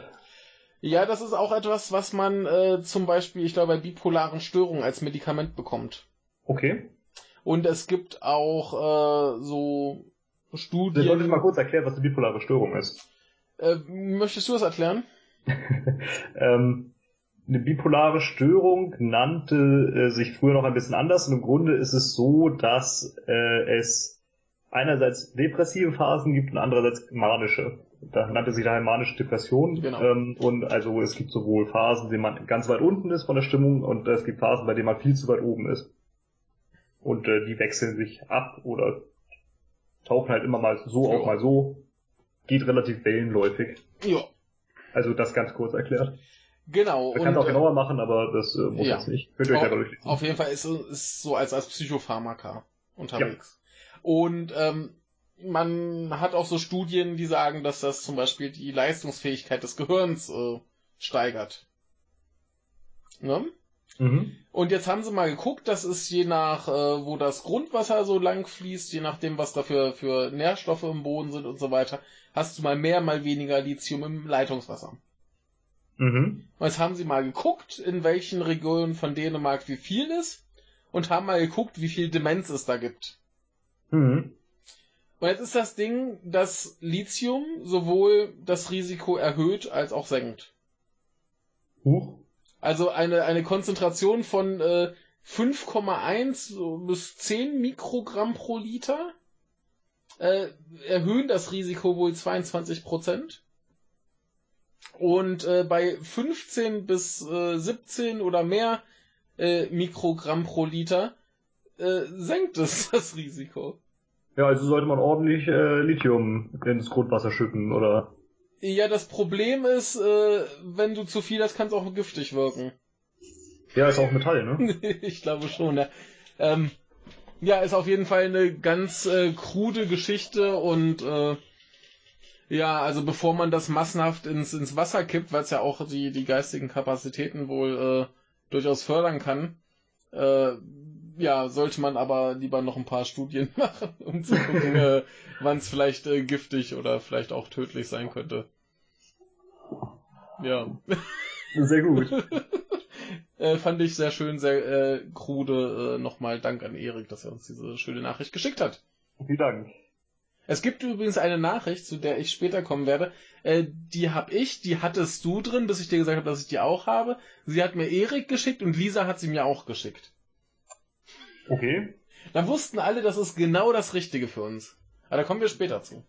Ja, das ist auch etwas, was man äh, zum Beispiel, ich glaube, bei bipolaren Störungen als Medikament bekommt. Okay. Und es gibt auch äh, so Studien. Soll ich mal kurz erklären, was eine bipolare Störung ist? Äh, möchtest du das erklären? ähm, eine bipolare Störung nannte äh, sich früher noch ein bisschen anders und im Grunde ist es so, dass äh, es einerseits depressive Phasen gibt und andererseits manische. Da nannte sich daher manische Depression. Genau. Ähm, und also es gibt sowohl Phasen, in denen man ganz weit unten ist von der Stimmung und es gibt Phasen, bei denen man viel zu weit oben ist. Und äh, die wechseln sich ab oder tauchen halt immer mal so ja. auch mal so. Geht relativ wellenläufig. Ja. Also das ganz kurz erklärt. Genau. Man kann es auch genauer machen, aber das äh, muss ja. jetzt nicht. Könnt ihr euch selber durchlesen. Auf jeden Fall ist es so als, als Psychopharmaka unterwegs. Ja. Und ähm, man hat auch so Studien, die sagen, dass das zum Beispiel die Leistungsfähigkeit des Gehirns äh, steigert. Ne? Mhm. Und jetzt haben sie mal geguckt, das ist je nach, äh, wo das Grundwasser so lang fließt, je nachdem, was da für, für Nährstoffe im Boden sind und so weiter, hast du mal mehr, mal weniger Lithium im Leitungswasser. Mhm. Und jetzt haben sie mal geguckt, in welchen Regionen von Dänemark wie viel ist und haben mal geguckt, wie viel Demenz es da gibt. Mhm. Und jetzt ist das Ding, dass Lithium sowohl das Risiko erhöht als auch senkt. Huch. Also eine, eine Konzentration von äh, 5,1 bis 10 Mikrogramm pro Liter äh, erhöhen das Risiko wohl 22 Prozent. Und äh, bei 15 bis äh, 17 oder mehr äh, Mikrogramm pro Liter äh, senkt es das Risiko. Ja, also sollte man ordentlich äh, Lithium ins Grundwasser schütten, oder? Ja, das Problem ist, äh, wenn du zu viel hast, kann es auch giftig wirken. Ja, ist auch Metall, ne? ich glaube schon, ja. Ähm, ja, ist auf jeden Fall eine ganz äh, krude Geschichte und äh, ja, also bevor man das massenhaft ins, ins Wasser kippt, weil es ja auch die, die geistigen Kapazitäten wohl äh, durchaus fördern kann, äh, ja, sollte man aber lieber noch ein paar Studien machen, um zu gucken, äh, wann es vielleicht äh, giftig oder vielleicht auch tödlich sein könnte. Ja. Sehr gut. äh, fand ich sehr schön, sehr äh, krude. Äh, Nochmal Dank an Erik, dass er uns diese schöne Nachricht geschickt hat. Vielen Dank. Es gibt übrigens eine Nachricht, zu der ich später kommen werde. Äh, die hab ich, die hattest du drin, bis ich dir gesagt habe, dass ich die auch habe. Sie hat mir Erik geschickt und Lisa hat sie mir auch geschickt. Okay. Dann wussten alle, das ist genau das Richtige für uns. Aber da kommen wir später zu.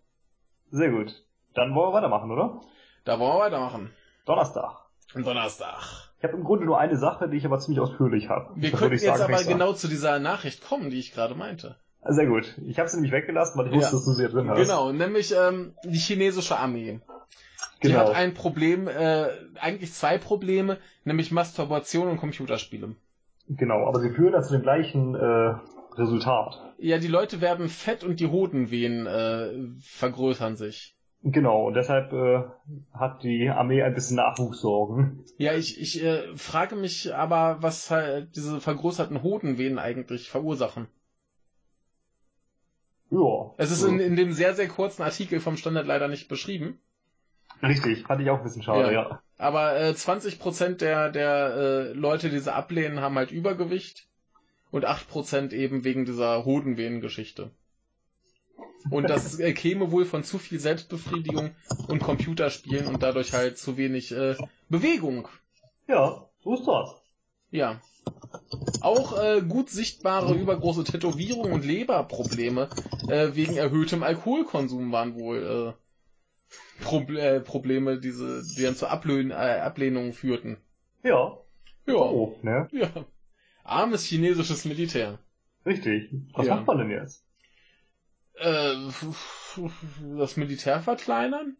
Sehr gut. Dann wollen wir weitermachen, oder? Da wollen wir weitermachen. Donnerstag. Donnerstag. Ich habe im Grunde nur eine Sache, die ich aber ziemlich ausführlich habe. Wir das könnten jetzt aber genau zu dieser Nachricht kommen, die ich gerade meinte. Sehr gut. Ich habe sie nämlich weggelassen, weil ich wusste, ja. dass du sie hier drin hast. Genau, nämlich ähm, die chinesische Armee. Die genau. hat ein Problem, äh, eigentlich zwei Probleme, nämlich Masturbation und Computerspiele. Genau, aber sie führen da zu dem gleichen äh, Resultat. Ja, die Leute werden fett und die Hodenwehen äh, vergrößern sich. Genau, und deshalb äh, hat die Armee ein bisschen Nachwuchssorgen. Ja, ich, ich äh, frage mich aber, was halt diese vergrößerten Hodenwehen eigentlich verursachen. Ja. Es ist in, in dem sehr, sehr kurzen Artikel vom Standard leider nicht beschrieben. Richtig, fand ich auch ein bisschen schade, ja. ja. Aber äh, 20% der, der äh, Leute, die sie ablehnen, haben halt Übergewicht und 8% eben wegen dieser Hodenvenen-Geschichte. Und das äh, käme wohl von zu viel Selbstbefriedigung und Computerspielen und dadurch halt zu wenig äh, Bewegung. Ja, so ist das. Ja. Auch äh, gut sichtbare übergroße Tätowierungen und Leberprobleme äh, wegen erhöhtem Alkoholkonsum waren wohl äh, Proble äh, Probleme, diese, die dann zur Ablehn äh, Ablehnung führten. Ja. Ja. Oh, ne? Ja. Armes chinesisches Militär. Richtig. Was ja. macht man denn jetzt? Äh, das Militär verkleinern?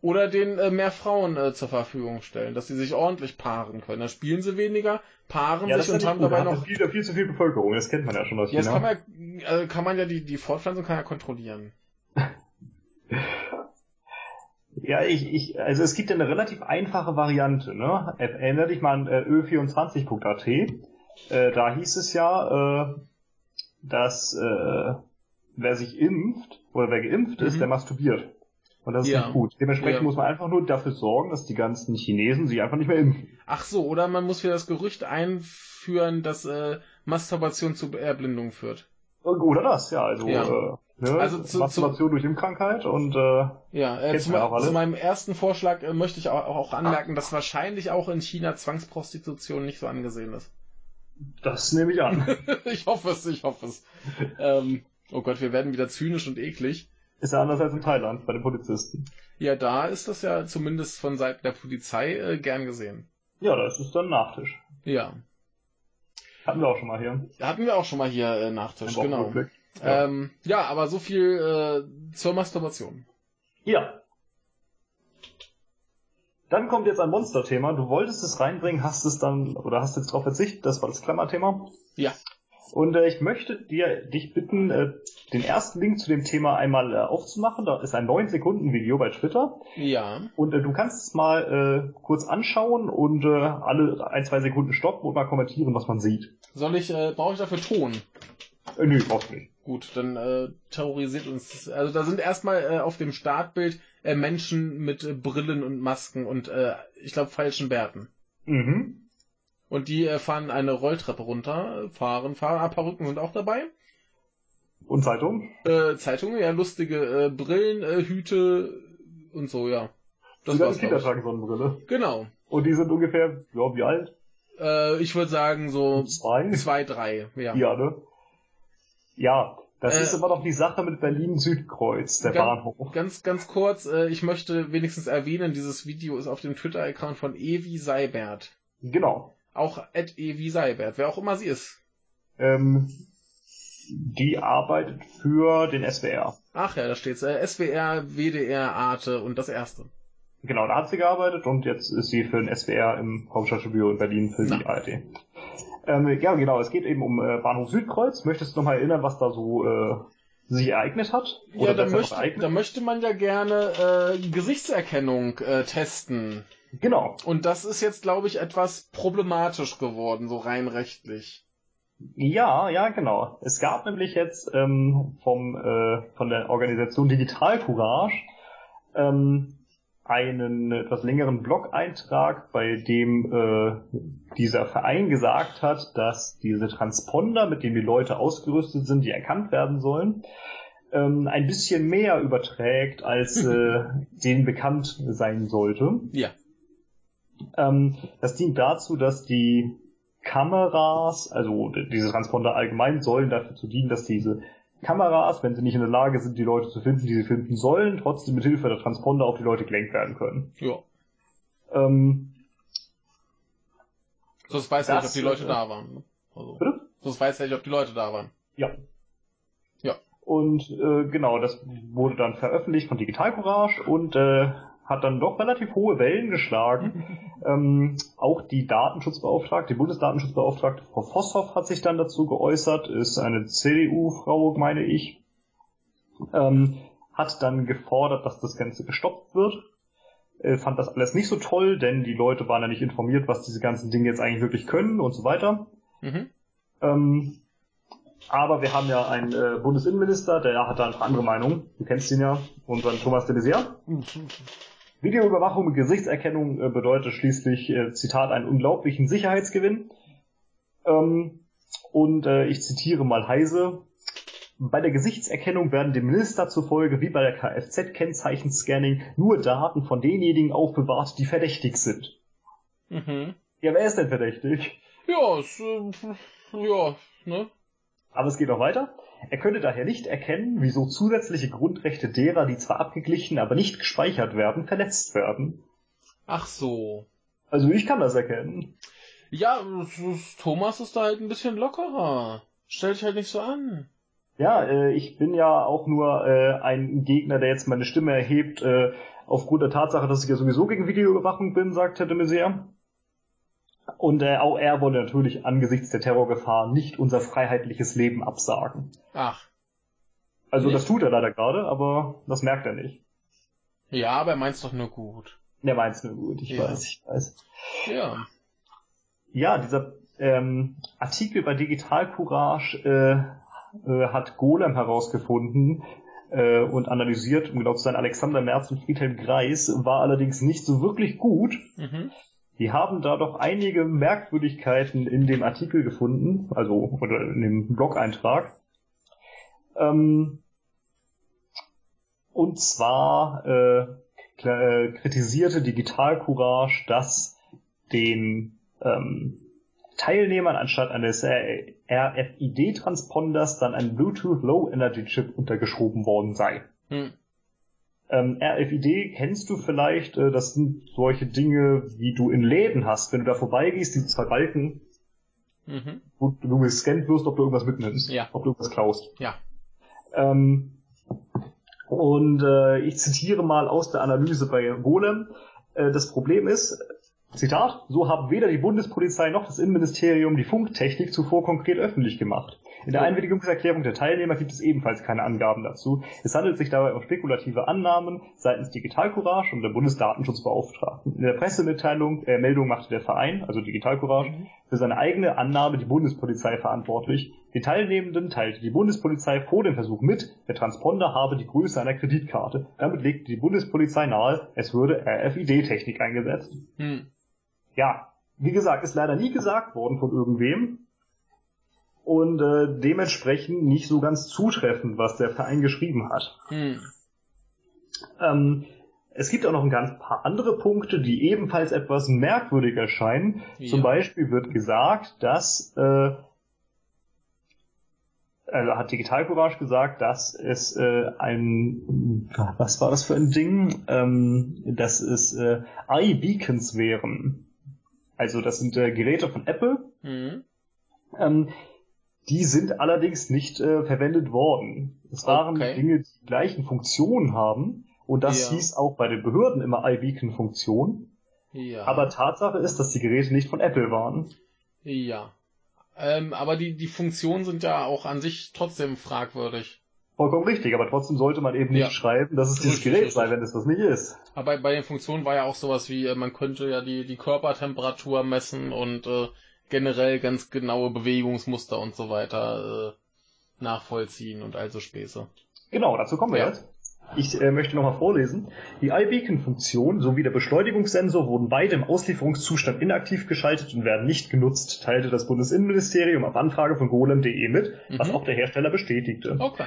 Oder den äh, mehr Frauen äh, zur Verfügung stellen, dass sie sich ordentlich paaren können. Da spielen sie weniger, paaren ja, sich und haben gut. dabei noch. Viel, viel zu viel Bevölkerung, das kennt man ja schon aus Ja, das kann man, äh, kann man ja die, die Fortpflanzung kann ja kontrollieren. ja, ich, ich, also es gibt ja eine relativ einfache Variante, ne? Erinnere dich mal an äh, ö24.at. Äh, da hieß es ja, äh, dass äh, wer sich impft oder wer geimpft ist, mhm. der masturbiert. Und das ist ja. nicht gut. Dementsprechend ja. muss man einfach nur dafür sorgen, dass die ganzen Chinesen sich einfach nicht mehr impfen. Ach so, oder man muss wieder das Gerücht einführen, dass äh, Masturbation zu Erblindung führt. Oder das, ja. Also, ja. Äh, ne? also zu, Masturbation zu, durch Impfkrankheit und äh, ja, äh, zu, zu, meinem ersten Vorschlag äh, möchte ich auch, auch anmerken, dass wahrscheinlich auch in China Zwangsprostitution nicht so angesehen ist. Das nehme ich an. ich hoffe es, ich hoffe es. ähm, oh Gott, wir werden wieder zynisch und eklig. Ist ja anders als in Thailand bei den Polizisten. Ja, da ist das ja zumindest von Seiten der Polizei äh, gern gesehen. Ja, das ist dann Nachtisch. Ja. Hatten wir auch schon mal hier. Hatten wir auch schon mal hier äh, Nachtisch, genau. Ja. Ähm, ja, aber so viel äh, zur Masturbation. Ja. Dann kommt jetzt ein Monsterthema. Du wolltest es reinbringen, hast es dann, oder hast jetzt darauf verzichtet, das war das Klammerthema. Ja. Und äh, ich möchte dir dich bitten, äh, den ersten Link zu dem Thema einmal äh, aufzumachen. Da ist ein 9 Sekunden Video bei Twitter. Ja. Und äh, du kannst es mal äh, kurz anschauen und äh, alle ein, zwei Sekunden stoppen und mal kommentieren, was man sieht. Soll ich, äh, brauche ich dafür Ton? Äh, nö, brauchst nicht. Gut, dann terrorisiert uns. Also da sind erstmal auf dem Startbild Menschen mit Brillen und Masken und äh, ich glaube falschen Bärten. Mhm. Und die äh, fahren eine Rolltreppe runter, fahren, fahren, ein paar Rücken sind auch dabei. Und Zeitungen? Äh, Zeitungen, ja, lustige äh, Brillen, äh, Hüte und so, ja. Das die ganzen Kinder tragen Sonnenbrille. Genau. Und die sind ungefähr, ja, wie alt? Äh, ich würde sagen so zwei, zwei drei, ja. Ja, ne? Ja, das äh, ist immer noch die Sache mit Berlin-Südkreuz, der ganz, Bahnhof. Ganz, ganz kurz, äh, ich möchte wenigstens erwähnen, dieses Video ist auf dem Twitter-Account von Evi Seibert. Genau. Auch at Evi Seibert, wer auch immer sie ist. Ähm, die arbeitet für den SWR. Ach ja, da steht's. Äh, SWR, WDR, Arte und das erste. Genau, da hat sie gearbeitet und jetzt ist sie für den SWR im Hauptstadtstudio in Berlin für Na. die ARD. Ähm, ja, genau, es geht eben um äh, Bahnhof Südkreuz. Möchtest du noch mal erinnern, was da so äh, sich ereignet hat? Oder ja, da möchte, da möchte man ja gerne äh, Gesichtserkennung äh, testen. Genau. Und das ist jetzt, glaube ich, etwas problematisch geworden, so rein rechtlich. Ja, ja, genau. Es gab nämlich jetzt ähm, vom äh, von der Organisation Digital Courage ähm, einen etwas längeren Blog-Eintrag, bei dem äh, dieser Verein gesagt hat, dass diese Transponder, mit denen die Leute ausgerüstet sind, die erkannt werden sollen, ähm, ein bisschen mehr überträgt, als äh, denen bekannt sein sollte. Ja. Ähm, das dient dazu, dass die Kameras, also diese Transponder allgemein sollen dafür zu dienen, dass diese Kameras, wenn sie nicht in der Lage sind, die Leute zu finden, die sie finden sollen, trotzdem mit Hilfe der Transponder auf die Leute gelenkt werden können. Ja. Ähm, Sonst weiß er nicht, ob die Leute äh, da waren. Ne? Also, Bitte? Sonst weiß er nicht, ob die Leute da waren. Ja. Ja. Und äh, genau, das wurde dann veröffentlicht von Digital Courage und äh, hat dann doch relativ hohe Wellen geschlagen. ähm, auch die Datenschutzbeauftragte, die Bundesdatenschutzbeauftragte Frau Vosshoff hat sich dann dazu geäußert, ist eine CDU-Frau, meine ich, ähm, hat dann gefordert, dass das Ganze gestoppt wird. Äh, fand das alles nicht so toll, denn die Leute waren ja nicht informiert, was diese ganzen Dinge jetzt eigentlich wirklich können und so weiter. Mhm. Ähm, aber wir haben ja einen äh, Bundesinnenminister, der hat da eine andere Meinung. Du kennst ihn ja, unseren Thomas de Maizière. Videoüberwachung mit Gesichtserkennung äh, bedeutet schließlich, äh, Zitat, einen unglaublichen Sicherheitsgewinn. Ähm, und äh, ich zitiere mal Heise. Bei der Gesichtserkennung werden dem Minister zufolge wie bei der Kfz-Kennzeichenscanning nur Daten von denjenigen aufbewahrt, die verdächtig sind. Mhm. Ja, wer ist denn verdächtig? Ja, es, äh, ja, ne? Aber es geht noch weiter. Er könnte daher nicht erkennen, wieso zusätzliche Grundrechte derer, die zwar abgeglichen, aber nicht gespeichert werden, verletzt werden. Ach so. Also ich kann das erkennen. Ja, Thomas ist da halt ein bisschen lockerer. Stell dich halt nicht so an. Ja, äh, ich bin ja auch nur äh, ein Gegner, der jetzt meine Stimme erhebt, äh, aufgrund der Tatsache, dass ich ja sowieso gegen Videoüberwachung bin, sagt Herr de Maizière. Und äh, auch er wolle natürlich angesichts der Terrorgefahr nicht unser freiheitliches Leben absagen. Ach. Also nicht? das tut er leider gerade, aber das merkt er nicht. Ja, aber er meint's doch nur gut. Er meint's nur gut, ich ja. weiß, ich weiß. Ja. Ja, dieser ähm, Artikel bei Digital Courage äh, äh, hat Golem herausgefunden äh, und analysiert, um genau zu sein, Alexander Merz und Friedhelm Greis, war allerdings nicht so wirklich gut. Mhm. Die haben da doch einige Merkwürdigkeiten in dem Artikel gefunden, also oder in dem Blog-Eintrag. Ähm, und zwar äh, äh, kritisierte Digital Courage, dass den ähm, Teilnehmern anstatt eines RFID-Transponders dann ein Bluetooth Low Energy Chip untergeschoben worden sei. Hm. Ähm, RFID kennst du vielleicht, äh, das sind solche Dinge, wie du in Läden hast. Wenn du da vorbeigehst, die zwei Balken, mhm. wo du gescannt wirst, ob du irgendwas mitnimmst, ja. ob du irgendwas klaust. Ja. Ähm, und äh, ich zitiere mal aus der Analyse bei Golem. Äh, das Problem ist, Zitat, so haben weder die Bundespolizei noch das Innenministerium die Funktechnik zuvor konkret öffentlich gemacht. In der Einwilligungserklärung der Teilnehmer gibt es ebenfalls keine Angaben dazu. Es handelt sich dabei um spekulative Annahmen seitens Digital Courage und der Bundesdatenschutzbeauftragten. In der Pressemitteilung, äh, Meldung machte der Verein, also Digital Courage, mhm. für seine eigene Annahme die Bundespolizei verantwortlich. Die Teilnehmenden teilte die Bundespolizei vor dem Versuch mit, der Transponder habe die Größe einer Kreditkarte. Damit legte die Bundespolizei nahe, es würde RFID-Technik eingesetzt. Mhm. Ja, wie gesagt, ist leider nie gesagt worden von irgendwem und äh, dementsprechend nicht so ganz zutreffend, was der Verein geschrieben hat. Hm. Ähm, es gibt auch noch ein ganz paar andere Punkte, die ebenfalls etwas merkwürdig erscheinen. Ja. Zum Beispiel wird gesagt, dass äh, also hat Digital Courage gesagt, dass es äh, ein was war das für ein Ding, ähm, dass es äh, iBeacons wären. Also das sind äh, Geräte von Apple, mhm. ähm, die sind allerdings nicht äh, verwendet worden. Es waren okay. Dinge, die die gleichen Funktionen haben. Und das ja. hieß auch bei den Behörden immer iBeacon-Funktion. Ja. Aber Tatsache ist, dass die Geräte nicht von Apple waren. Ja. Ähm, aber die, die Funktionen sind ja auch an sich trotzdem fragwürdig. Vollkommen richtig, aber trotzdem sollte man eben nicht ja. schreiben, dass es dieses Gerät sei, wenn es das nicht ist. Aber bei, bei den Funktionen war ja auch sowas wie, äh, man könnte ja die, die Körpertemperatur messen und äh, generell ganz genaue Bewegungsmuster und so weiter äh, nachvollziehen und also Späße. Genau, dazu kommen wir ja. jetzt. Ich äh, möchte nochmal vorlesen. Die iBeacon-Funktion sowie der Beschleunigungssensor wurden beide im Auslieferungszustand inaktiv geschaltet und werden nicht genutzt, teilte das Bundesinnenministerium auf Anfrage von golem.de mit, was mhm. auch der Hersteller bestätigte. Okay.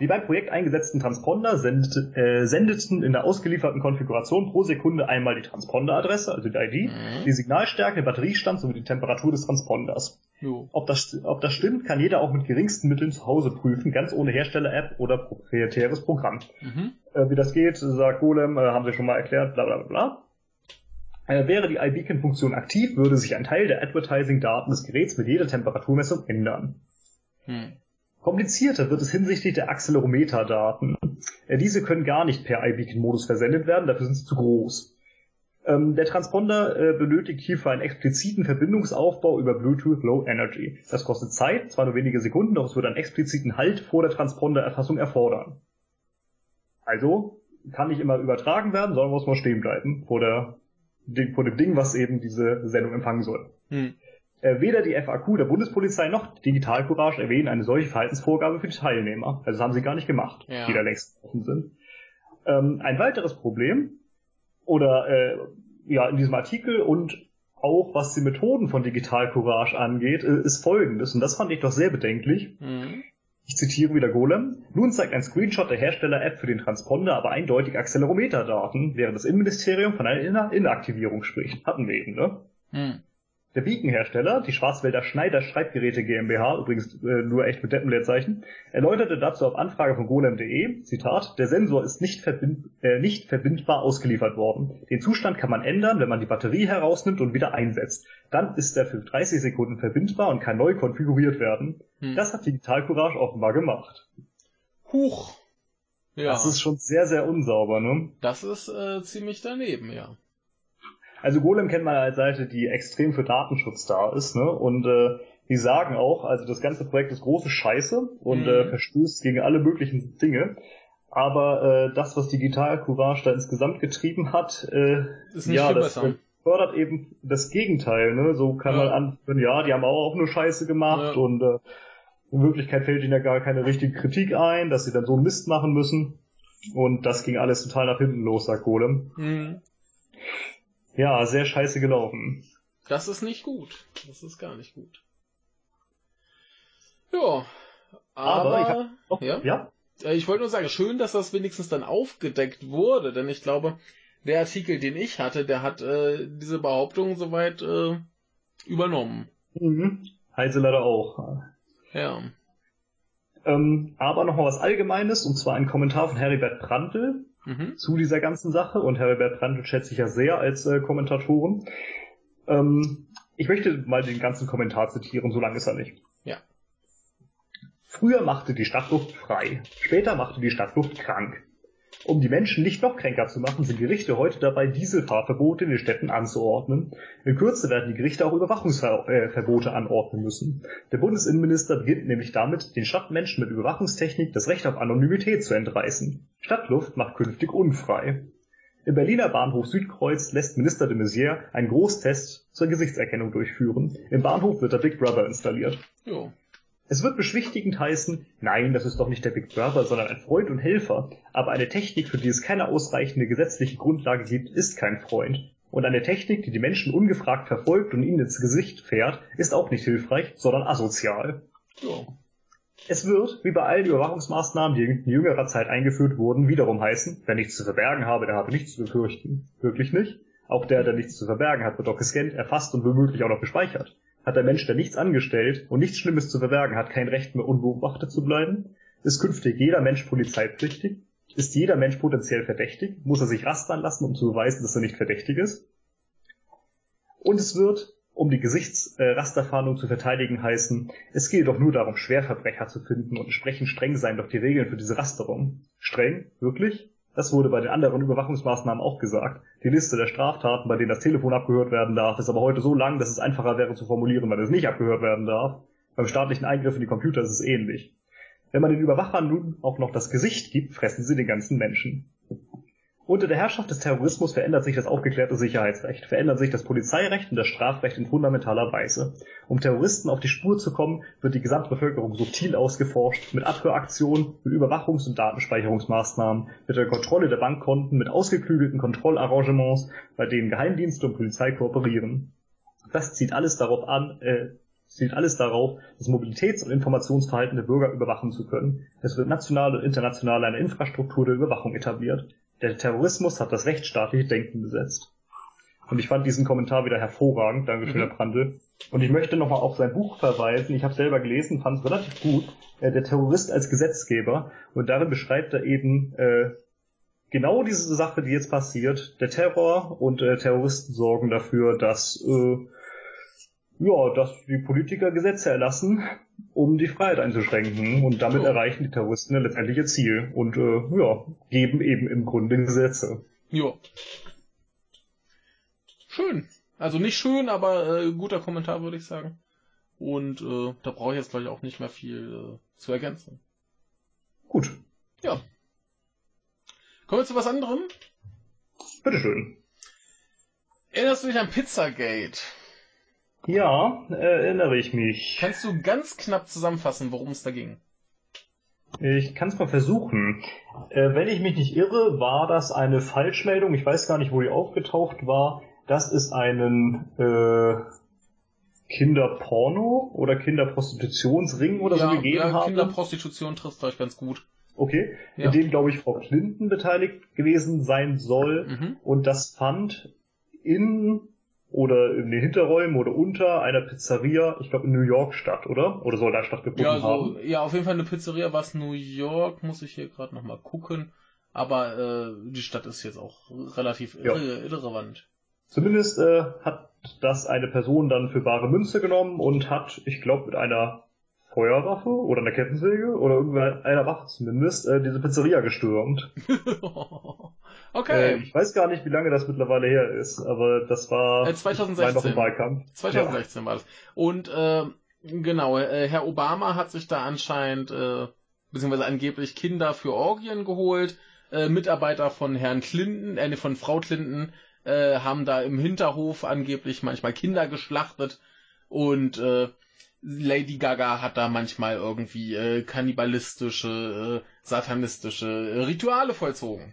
Die beim Projekt eingesetzten Transponder sendet, äh, sendeten in der ausgelieferten Konfiguration pro Sekunde einmal die Transponderadresse, also die ID, mhm. die Signalstärke, den Batteriestand sowie die Temperatur des Transponders. Ob das, ob das stimmt, kann jeder auch mit geringsten Mitteln zu Hause prüfen, ganz ohne Hersteller-App oder proprietäres Programm. Mhm. Äh, wie das geht, sagt Golem, äh, haben sie schon mal erklärt, bla bla bla. Äh, wäre die iBeacon-Funktion aktiv, würde sich ein Teil der Advertising-Daten des Geräts mit jeder Temperaturmessung ändern. Mhm. Komplizierter wird es hinsichtlich der Accelerometer-Daten. Äh, diese können gar nicht per iBeacon-Modus versendet werden, dafür sind sie zu groß. Ähm, der Transponder äh, benötigt hierfür einen expliziten Verbindungsaufbau über Bluetooth Low Energy. Das kostet Zeit, zwar nur wenige Sekunden, doch es wird einen expliziten Halt vor der Transpondererfassung erfordern. Also kann nicht immer übertragen werden, sondern muss mal stehen bleiben vor, der, vor dem Ding, was eben diese Sendung empfangen soll. Hm. Äh, weder die FAQ der Bundespolizei noch Digital Courage erwähnen eine solche Verhaltensvorgabe für die Teilnehmer. Also das haben sie gar nicht gemacht, ja. die da längst offen sind. Ähm, ein weiteres Problem, oder äh, ja, in diesem Artikel und auch was die Methoden von Digital Courage angeht, äh, ist folgendes, und das fand ich doch sehr bedenklich. Mhm. Ich zitiere wieder Golem. Nun zeigt ein Screenshot der Hersteller-App für den Transponder aber eindeutig Accelerometer-Daten, während das Innenministerium von einer Inaktivierung spricht. Hatten wir eben, ne? Mhm. Der Beacon-Hersteller, die Schwarzwälder Schneider Schreibgeräte GmbH, übrigens äh, nur echt mit Deppenleerzeichen, erläuterte dazu auf Anfrage von golem.de, Zitat, der Sensor ist nicht, verbind, äh, nicht verbindbar ausgeliefert worden. Den Zustand kann man ändern, wenn man die Batterie herausnimmt und wieder einsetzt. Dann ist er für 30 Sekunden verbindbar und kann neu konfiguriert werden. Hm. Das hat Digital Courage offenbar gemacht. Huch. Ja. Das ist schon sehr, sehr unsauber, ne? Das ist äh, ziemlich daneben, ja. Also Golem kennt man als Seite, die extrem für Datenschutz da ist, ne? Und äh, die sagen auch, also das ganze Projekt ist große Scheiße und äh, mhm. äh, verstößt gegen alle möglichen Dinge. Aber äh, das, was Digital Courage da insgesamt getrieben hat, äh, ja, das besser. fördert eben das Gegenteil. Ne? So kann ja. man anführen, ja, die haben auch, auch nur Scheiße gemacht ja. und äh, in Wirklichkeit fällt ihnen ja gar keine richtige Kritik ein, dass sie dann so Mist machen müssen. Und das ging alles total nach hinten los, sagt Golem. Mhm. Ja, sehr scheiße gelaufen. Das ist nicht gut. Das ist gar nicht gut. Ja, aber, aber ich, hab, oh, ja? ja? Äh, ich wollte nur sagen, schön, dass das wenigstens dann aufgedeckt wurde, denn ich glaube, der Artikel, den ich hatte, der hat äh, diese Behauptung soweit äh, übernommen. Mhm. Heise leider auch. Ja. Ähm, aber noch mal was Allgemeines, und zwar ein Kommentar von Heribert Prantl, mhm. zu dieser ganzen Sache und Herbert Brandl schätze ich ja sehr als äh, Kommentatoren. Ähm, ich möchte mal den ganzen Kommentar zitieren, so lange ist er nicht. Ja. Früher machte die Stadtluft frei, später machte die Stadtluft krank. Um die Menschen nicht noch kränker zu machen, sind Gerichte heute dabei, Dieselfahrverbote in den Städten anzuordnen. In Kürze werden die Gerichte auch Überwachungsverbote anordnen müssen. Der Bundesinnenminister beginnt nämlich damit, den Stadtmenschen mit Überwachungstechnik das Recht auf Anonymität zu entreißen. Stadtluft macht künftig unfrei. Im Berliner Bahnhof Südkreuz lässt Minister de Maizière einen Großtest zur Gesichtserkennung durchführen. Im Bahnhof wird der Big Brother installiert. Jo. Es wird beschwichtigend heißen, nein, das ist doch nicht der Big Brother, sondern ein Freund und Helfer. Aber eine Technik, für die es keine ausreichende gesetzliche Grundlage gibt, ist kein Freund. Und eine Technik, die die Menschen ungefragt verfolgt und ihnen ins Gesicht fährt, ist auch nicht hilfreich, sondern asozial. Ja. Es wird, wie bei allen Überwachungsmaßnahmen, die in jüngerer Zeit eingeführt wurden, wiederum heißen, wer nichts zu verbergen habe, der habe nichts zu befürchten. Wirklich nicht? Auch der, der nichts zu verbergen hat, wird doch gescannt, erfasst und womöglich auch noch gespeichert. Hat der Mensch, der nichts angestellt und nichts Schlimmes zu verbergen hat, kein Recht mehr unbeobachtet zu bleiben? Ist künftig jeder Mensch polizeipflichtig? Ist jeder Mensch potenziell verdächtig? Muss er sich rastern lassen, um zu beweisen, dass er nicht verdächtig ist? Und es wird, um die Gesichtsrasterfahndung zu verteidigen, heißen, es gehe doch nur darum, Schwerverbrecher zu finden und entsprechend streng seien doch die Regeln für diese Rasterung. Streng? Wirklich? Das wurde bei den anderen Überwachungsmaßnahmen auch gesagt. Die Liste der Straftaten, bei denen das Telefon abgehört werden darf, ist aber heute so lang, dass es einfacher wäre zu formulieren, weil es nicht abgehört werden darf. Beim staatlichen Eingriff in die Computer ist es ähnlich. Wenn man den Überwachern nun auch noch das Gesicht gibt, fressen sie den ganzen Menschen. Unter der Herrschaft des Terrorismus verändert sich das aufgeklärte Sicherheitsrecht, verändert sich das Polizeirecht und das Strafrecht in fundamentaler Weise. Um Terroristen auf die Spur zu kommen, wird die Gesamtbevölkerung subtil ausgeforscht, mit Abhöraktionen, mit Überwachungs- und Datenspeicherungsmaßnahmen, mit der Kontrolle der Bankkonten, mit ausgeklügelten Kontrollarrangements, bei denen Geheimdienste und Polizei kooperieren. Das zieht alles darauf an, äh, zielt alles darauf, das Mobilitäts- und Informationsverhalten der Bürger überwachen zu können. Es wird national und international eine Infrastruktur der Überwachung etabliert. Der Terrorismus hat das rechtsstaatliche Denken besetzt. Und ich fand diesen Kommentar wieder hervorragend, Dankeschön, mhm. Herr Brandl. Und ich möchte nochmal auf sein Buch verweisen. Ich habe selber gelesen, fand es relativ gut. Äh, der Terrorist als Gesetzgeber. Und darin beschreibt er eben äh, genau diese Sache, die jetzt passiert. Der Terror und äh, Terroristen sorgen dafür, dass äh, ja, dass die Politiker Gesetze erlassen, um die Freiheit einzuschränken. Und damit oh. erreichen die Terroristen ein letztendliches Ziel und äh, ja, geben eben im Grunde Gesetze. Ja. Schön. Also nicht schön, aber äh, guter Kommentar, würde ich sagen. Und äh, da brauche ich jetzt gleich auch nicht mehr viel äh, zu ergänzen. Gut. Ja. Kommen wir zu was anderem? Bitteschön. Erinnerst du dich an Pizzagate? Ja, erinnere ich mich. Kannst du ganz knapp zusammenfassen, worum es da ging? Ich kann es mal versuchen. Äh, wenn ich mich nicht irre, war das eine Falschmeldung. Ich weiß gar nicht, wo die aufgetaucht war. Das ist einen äh, Kinderporno oder Kinderprostitutionsring oder ja, so gegeben ja, haben. Kinderprostitution trifft vielleicht ganz gut. Okay, ja. in dem, glaube ich, Frau Clinton beteiligt gewesen sein soll. Mhm. Und das fand in oder in den Hinterräumen oder unter einer Pizzeria, ich glaube in New York statt, oder? Oder soll da stattgefunden ja, so, haben? Ja, auf jeden Fall eine Pizzeria, was New York, muss ich hier gerade nochmal gucken. Aber äh, die Stadt ist jetzt auch relativ ja. irre, irrelevant. Zumindest äh, hat das eine Person dann für bare Münze genommen und hat, ich glaube, mit einer Feuerwaffe oder einer Kettensäge oder irgendeiner Waffe zumindest äh, diese Pizzeria gestürmt. okay. Äh, ich weiß gar nicht, wie lange das mittlerweile her ist, aber das war äh, 2016. noch im Wahlkampf. 2016 ja. war das. Und äh, genau, äh, Herr Obama hat sich da anscheinend äh, beziehungsweise angeblich Kinder für Orgien geholt. Äh, Mitarbeiter von Herrn Clinton, äh, von Frau Clinton äh, haben da im Hinterhof angeblich manchmal Kinder geschlachtet und äh, Lady Gaga hat da manchmal irgendwie äh, kannibalistische, äh, satanistische äh, Rituale vollzogen.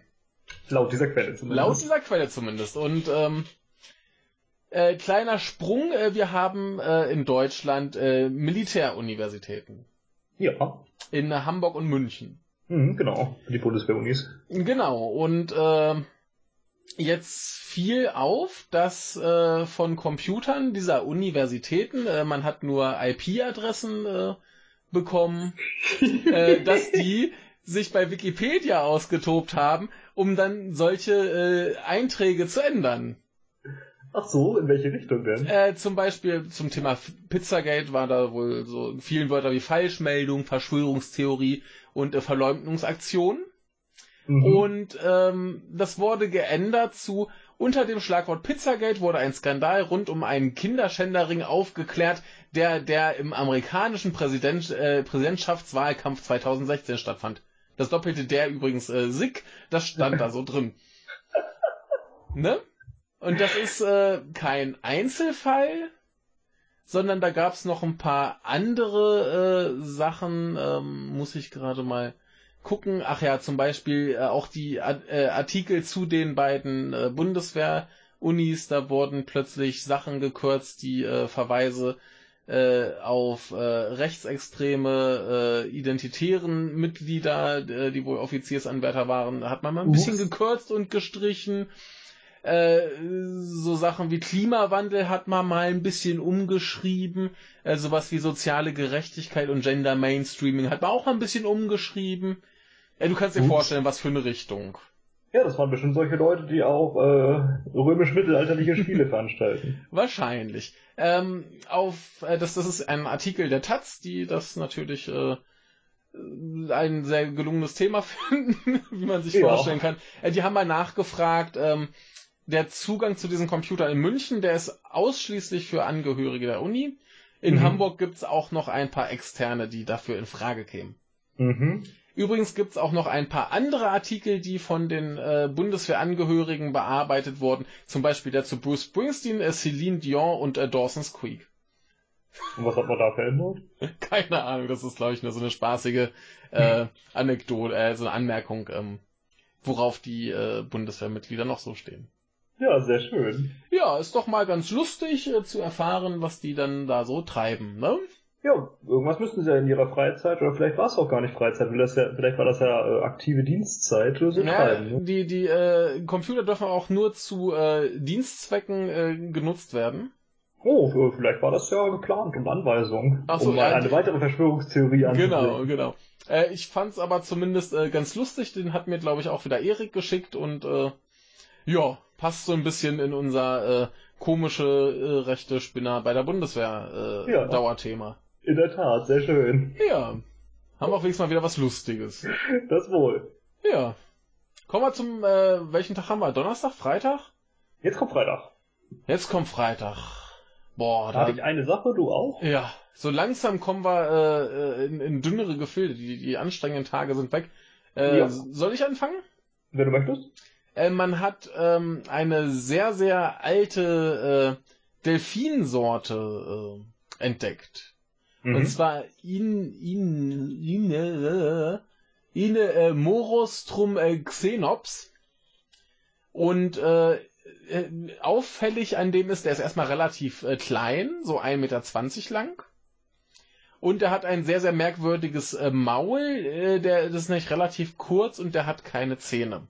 Laut dieser Quelle zumindest. Laut dieser Quelle zumindest. Und ähm, äh, kleiner Sprung, äh, wir haben äh, in Deutschland äh, Militäruniversitäten. Ja. In Hamburg und München. Mhm, genau, die Bundeswehrunis. Genau, und äh, jetzt fiel auf, dass äh, von Computern dieser Universitäten, äh, man hat nur IP-Adressen äh, bekommen, äh, dass die sich bei Wikipedia ausgetobt haben, um dann solche äh, Einträge zu ändern. Ach so, in welche Richtung denn? Äh, zum Beispiel zum Thema Pizzagate war da wohl so vielen Wörter wie Falschmeldung, Verschwörungstheorie und äh, Verleumdungsaktion. Mhm. Und ähm, das wurde geändert zu unter dem Schlagwort Pizzagate wurde ein Skandal rund um einen Kinderschänderring aufgeklärt, der der im amerikanischen Präsident, äh, Präsidentschaftswahlkampf 2016 stattfand. Das doppelte der übrigens äh, Sick, das stand da so drin. Ne? Und das ist äh, kein Einzelfall, sondern da gab's noch ein paar andere äh, Sachen, ähm, muss ich gerade mal gucken. Ach ja, zum Beispiel äh, auch die äh, Artikel zu den beiden äh, Bundeswehr-Unis, da wurden plötzlich Sachen gekürzt, die äh, Verweise äh, auf äh, rechtsextreme, äh, identitären Mitglieder, äh, die wohl Offiziersanwärter waren, hat man mal ein bisschen gekürzt und gestrichen. Äh, so Sachen wie Klimawandel hat man mal ein bisschen umgeschrieben. Äh, sowas wie soziale Gerechtigkeit und Gender Mainstreaming hat man auch ein bisschen umgeschrieben. Ja, du kannst dir Ups. vorstellen, was für eine Richtung. Ja, das waren bestimmt solche Leute, die auch äh, römisch-mittelalterliche Spiele veranstalten. Wahrscheinlich. Ähm, auf äh, das, das ist ein Artikel der Taz, die das natürlich äh, ein sehr gelungenes Thema finden, wie man sich ja. vorstellen kann. Äh, die haben mal nachgefragt, ähm, der Zugang zu diesen Computern in München, der ist ausschließlich für Angehörige der Uni. In mhm. Hamburg gibt's auch noch ein paar externe, die dafür in Frage kämen. Mhm. Übrigens gibt's auch noch ein paar andere Artikel, die von den äh, Bundeswehrangehörigen bearbeitet wurden. Zum Beispiel der zu Bruce Springsteen, äh, Celine Dion und äh, Dawson's Creek. Und was hat man da verändert? Keine Ahnung, das ist glaube ich nur so eine spaßige äh, Anekdote, äh, so eine Anmerkung, ähm, worauf die äh, Bundeswehrmitglieder noch so stehen. Ja, sehr schön. Ja, ist doch mal ganz lustig äh, zu erfahren, was die dann da so treiben, ne? Ja, irgendwas müssten sie ja in ihrer Freizeit, oder vielleicht war es auch gar nicht Freizeit, das ja, vielleicht war das ja äh, aktive Dienstzeit oder so ja, treiben. Ne? Die, die äh, Computer dürfen auch nur zu äh, Dienstzwecken äh, genutzt werden. Oh, vielleicht war das ja geplant und Anweisung, Ach so, um mal ja, eine weitere Verschwörungstheorie anzubringen. Genau, genau. Äh, ich fand's aber zumindest äh, ganz lustig, den hat mir, glaube ich, auch wieder Erik geschickt und äh, ja, passt so ein bisschen in unser äh, komische äh, rechte Spinner bei der Bundeswehr äh, ja. Dauerthema. In der Tat, sehr schön. Ja. Haben wir auf Fall mal wieder was Lustiges. Das wohl. Ja. Kommen wir zum, äh, welchen Tag haben wir? Donnerstag? Freitag? Jetzt kommt Freitag. Jetzt kommt Freitag. Boah, da. Habe ich eine Sache, du auch? Ja. So langsam kommen wir äh, in, in dünnere Gefilde. Die, die anstrengenden Tage sind weg. Äh, ja. Soll ich anfangen? Wenn du möchtest. Äh, man hat ähm, eine sehr, sehr alte äh, Delfinsorte äh, entdeckt. Mhm. Und zwar in, in, in, äh, in äh, Morostrum äh, Xenops. Und äh, äh, auffällig an dem ist, der ist erstmal relativ äh, klein, so 1,20 Meter lang. Und er hat ein sehr, sehr merkwürdiges äh, Maul, äh, der das ist nicht relativ kurz und der hat keine Zähne.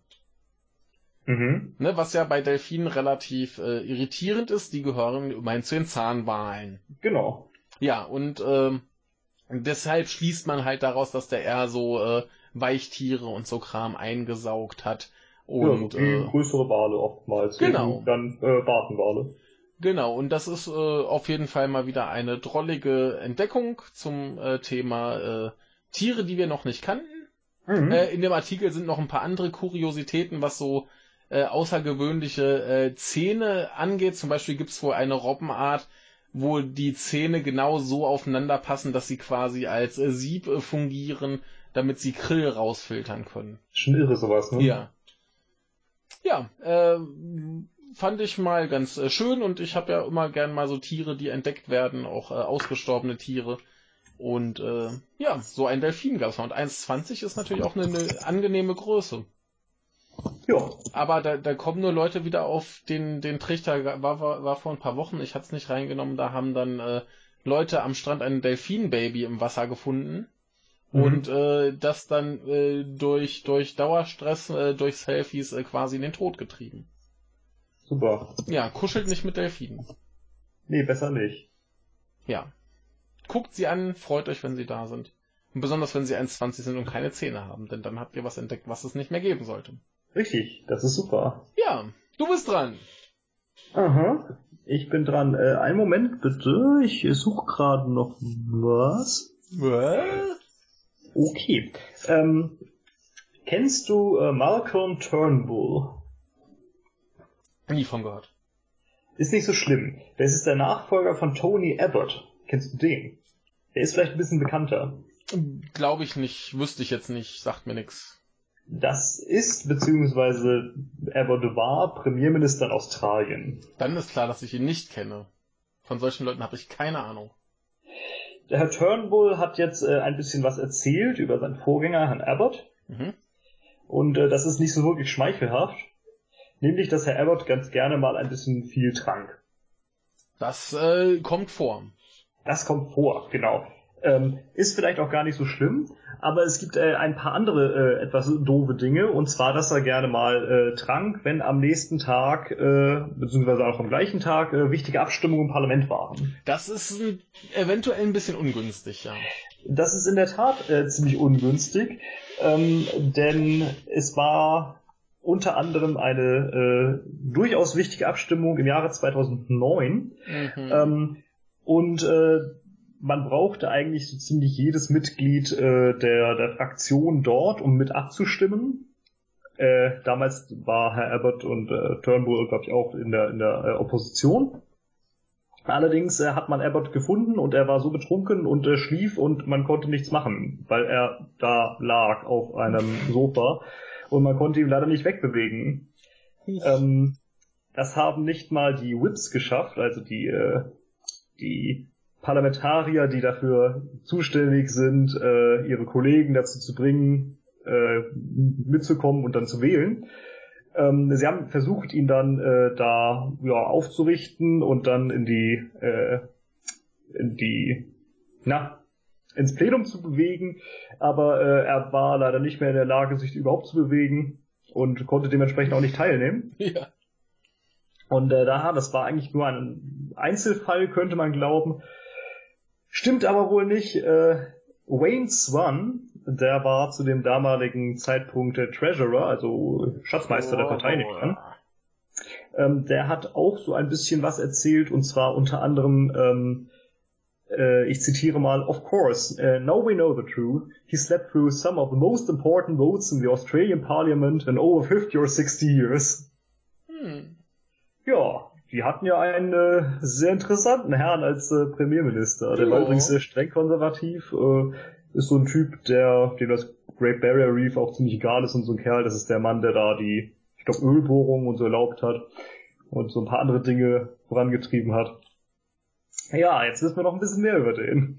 Mhm. Ne, was ja bei Delfinen relativ äh, irritierend ist, die gehören immerhin zu den Zahnwalen. Genau. Ja, und äh, deshalb schließt man halt daraus, dass der eher so äh, Weichtiere und so Kram eingesaugt hat. Und, ja, äh, größere Wale oftmals. Genau. Dann äh, Bartenwale. Genau, und das ist äh, auf jeden Fall mal wieder eine drollige Entdeckung zum äh, Thema äh, Tiere, die wir noch nicht kannten. Mhm. Äh, in dem Artikel sind noch ein paar andere Kuriositäten, was so äh, außergewöhnliche äh, Zähne angeht. Zum Beispiel gibt's wohl eine Robbenart, wo die Zähne genau so aufeinander passen, dass sie quasi als äh, Sieb äh, fungieren, damit sie Krill rausfiltern können. Schon irre sowas, ne? Ja. Ja, äh, fand ich mal ganz äh, schön und ich habe ja immer gern mal so Tiere, die entdeckt werden, auch äh, ausgestorbene Tiere. Und äh, ja, so ein Delfin gab's mal. Und 1,20 ist natürlich auch eine, eine angenehme Größe. Ja. Aber da, da kommen nur Leute wieder auf den, den Trichter, war, war, war vor ein paar Wochen, ich hatte es nicht reingenommen, da haben dann äh, Leute am Strand ein Delfinbaby im Wasser gefunden. Mhm. Und äh, das dann äh, durch, durch Dauerstress, äh, durch Selfies äh, quasi in den Tod getrieben. Super. Ja, kuschelt nicht mit Delfinen. Nee, besser nicht. Ja. Guckt sie an, freut euch, wenn sie da sind. Und besonders, wenn sie 1,20 sind und keine Zähne haben, denn dann habt ihr was entdeckt, was es nicht mehr geben sollte. Richtig, das ist super. Ja, du bist dran. Aha, ich bin dran. Äh, einen Moment bitte, ich suche gerade noch was. Was? Okay. Ähm, kennst du äh, Malcolm Turnbull? Nie von gehört. Ist nicht so schlimm. Das ist der Nachfolger von Tony Abbott. Kennst du den? Der ist vielleicht ein bisschen bekannter. Glaube ich nicht, wüsste ich jetzt nicht, sagt mir nix. Das ist, beziehungsweise Abbott war Premierminister in Australien. Dann ist klar, dass ich ihn nicht kenne. Von solchen Leuten habe ich keine Ahnung. Der Herr Turnbull hat jetzt äh, ein bisschen was erzählt über seinen Vorgänger, Herrn Abbott. Mhm. Und äh, das ist nicht so wirklich schmeichelhaft. Nämlich, dass Herr Abbott ganz gerne mal ein bisschen viel trank. Das äh, kommt vor. Das kommt vor, genau. Ähm, ist vielleicht auch gar nicht so schlimm, aber es gibt äh, ein paar andere äh, etwas doofe Dinge, und zwar, dass er gerne mal äh, trank, wenn am nächsten Tag, äh, beziehungsweise auch am gleichen Tag, äh, wichtige Abstimmungen im Parlament waren. Das ist eventuell ein bisschen ungünstig, ja. Das ist in der Tat äh, ziemlich ungünstig, ähm, denn es war unter anderem eine äh, durchaus wichtige Abstimmung im Jahre 2009. Mhm. Ähm, und äh, man brauchte eigentlich so ziemlich jedes Mitglied äh, der, der Fraktion dort, um mit abzustimmen. Äh, damals war Herr Abbott und äh, Turnbull, glaube ich, auch in der, in der äh, Opposition. Allerdings äh, hat man Abbott gefunden und er war so betrunken und äh, schlief und man konnte nichts machen, weil er da lag auf einem Sofa und man konnte ihn leider nicht wegbewegen. Ähm, das haben nicht mal die Whips geschafft, also die, äh, die Parlamentarier, die dafür zuständig sind, äh, ihre Kollegen dazu zu bringen, äh, mitzukommen und dann zu wählen. Ähm, sie haben versucht, ihn dann äh, da ja, aufzurichten und dann in die, äh, in die, na, ins Plenum zu bewegen, aber äh, er war leider nicht mehr in der Lage, sich überhaupt zu bewegen und konnte dementsprechend auch nicht teilnehmen. Ja. Und äh, da, das war eigentlich nur ein Einzelfall, könnte man glauben. Stimmt aber wohl nicht. Äh, Wayne Swan, der war zu dem damaligen Zeitpunkt der Treasurer, also Schatzmeister oh, der Partei, nicht oh, ähm, der hat auch so ein bisschen was erzählt und zwar unter anderem, ähm, äh, ich zitiere mal, of course, uh, now we know the truth. He slept through some of the most important votes in the Australian Parliament in over 50 or 60 years. Hm. Ja, die hatten ja einen äh, sehr interessanten Herrn als äh, Premierminister. Der ja. war übrigens sehr streng konservativ, äh, ist so ein Typ, der, dem das Great Barrier Reef auch ziemlich egal ist und so ein Kerl, das ist der Mann, der da die, ich glaube, Ölbohrungen und so erlaubt hat und so ein paar andere Dinge vorangetrieben hat. Ja, jetzt wissen wir noch ein bisschen mehr über den.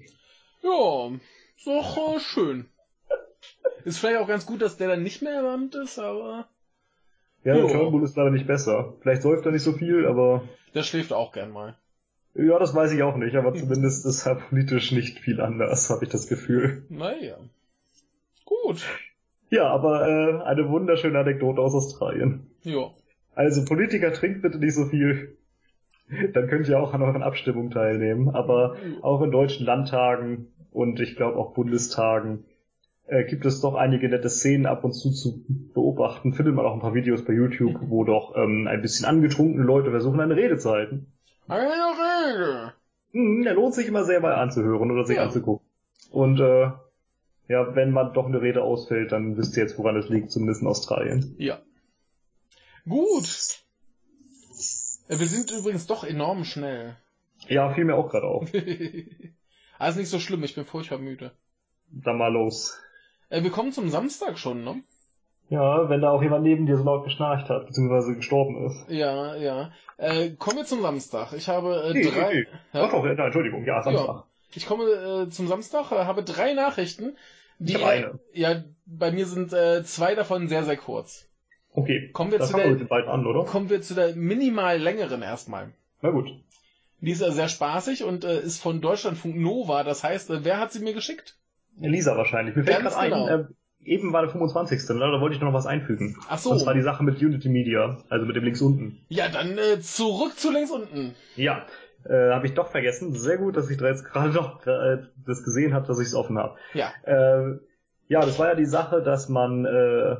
Ja, ist doch äh, schön. Ist vielleicht auch ganz gut, dass der dann nicht mehr erwärmt ist, aber. Ja, der Turnbull ist leider nicht besser. Vielleicht säuft er nicht so viel, aber. Der schläft auch gern mal. Ja, das weiß ich auch nicht, aber zumindest ist er politisch nicht viel anders, habe ich das Gefühl. Naja. Gut. Ja, aber äh, eine wunderschöne Anekdote aus Australien. Ja. Also Politiker trinkt bitte nicht so viel. Dann könnt ihr auch an euren Abstimmungen teilnehmen. Aber auch in deutschen Landtagen und ich glaube auch Bundestagen äh, gibt es doch einige nette Szenen ab und zu zu beobachten. Findet man auch ein paar Videos bei YouTube, wo doch ähm, ein bisschen angetrunkene Leute versuchen, eine Rede zu halten. Eine Rede! Hm, der lohnt sich immer sehr mal anzuhören oder sich ja. anzugucken. Und äh, ja, wenn man doch eine Rede ausfällt, dann wisst ihr jetzt, woran es liegt, zumindest in Australien. Ja. Gut. Wir sind übrigens doch enorm schnell. Ja, fiel mir auch gerade auf. also nicht so schlimm, ich bin furchtbar müde. Dann mal los. Äh, wir kommen zum Samstag schon, ne? Ja, wenn da auch jemand neben dir so laut geschnarcht hat, beziehungsweise gestorben ist. Ja, ja. Äh, kommen wir zum Samstag. Ich habe äh, nee, drei. Okay. Ja? Doch, doch, ja, Entschuldigung, ja, Samstag. Ja. Ich komme äh, zum Samstag, äh, habe drei Nachrichten. Die, ich eine. Ja, bei mir sind äh, zwei davon sehr, sehr kurz. Okay. Kommen wir das zu der, wir an, oder? Kommen wir zu der minimal längeren erstmal. Na gut. Die ist ja sehr spaßig und äh, ist von Deutschlandfunk Nova. Das heißt, äh, wer hat sie mir geschickt? Lisa wahrscheinlich. Mir fällt gerade genau. ein, äh, eben war der 25. Ne? Da wollte ich noch was einfügen. Ach so. Das war die Sache mit Unity Media, also mit dem links unten. Ja, dann äh, zurück zu links unten. Ja, äh, habe ich doch vergessen. Sehr gut, dass ich da jetzt gerade noch äh, das gesehen habe, dass ich es offen habe. Ja. Äh, ja, das war ja die Sache, dass man äh,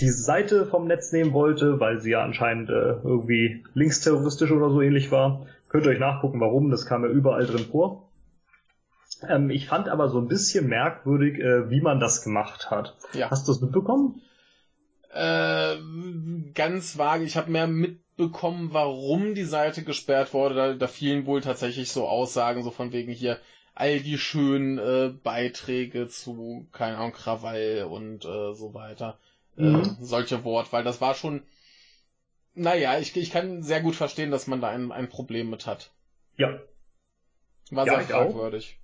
diese Seite vom Netz nehmen wollte, weil sie ja anscheinend äh, irgendwie linksterroristisch oder so ähnlich war. Könnt ihr euch nachgucken, warum, das kam ja überall drin vor. Ähm, ich fand aber so ein bisschen merkwürdig, äh, wie man das gemacht hat. Ja. Hast du das mitbekommen? Äh, ganz vage. Ich habe mehr mitbekommen, warum die Seite gesperrt wurde. Da, da fielen wohl tatsächlich so Aussagen, so von wegen hier all die schönen äh, Beiträge zu, keine Ahnung, Krawall und äh, so weiter. Äh, mhm. Solche Wort, weil das war schon, naja, ich, ich kann sehr gut verstehen, dass man da ein, ein Problem mit hat. Ja. War ja, sehr fragwürdig.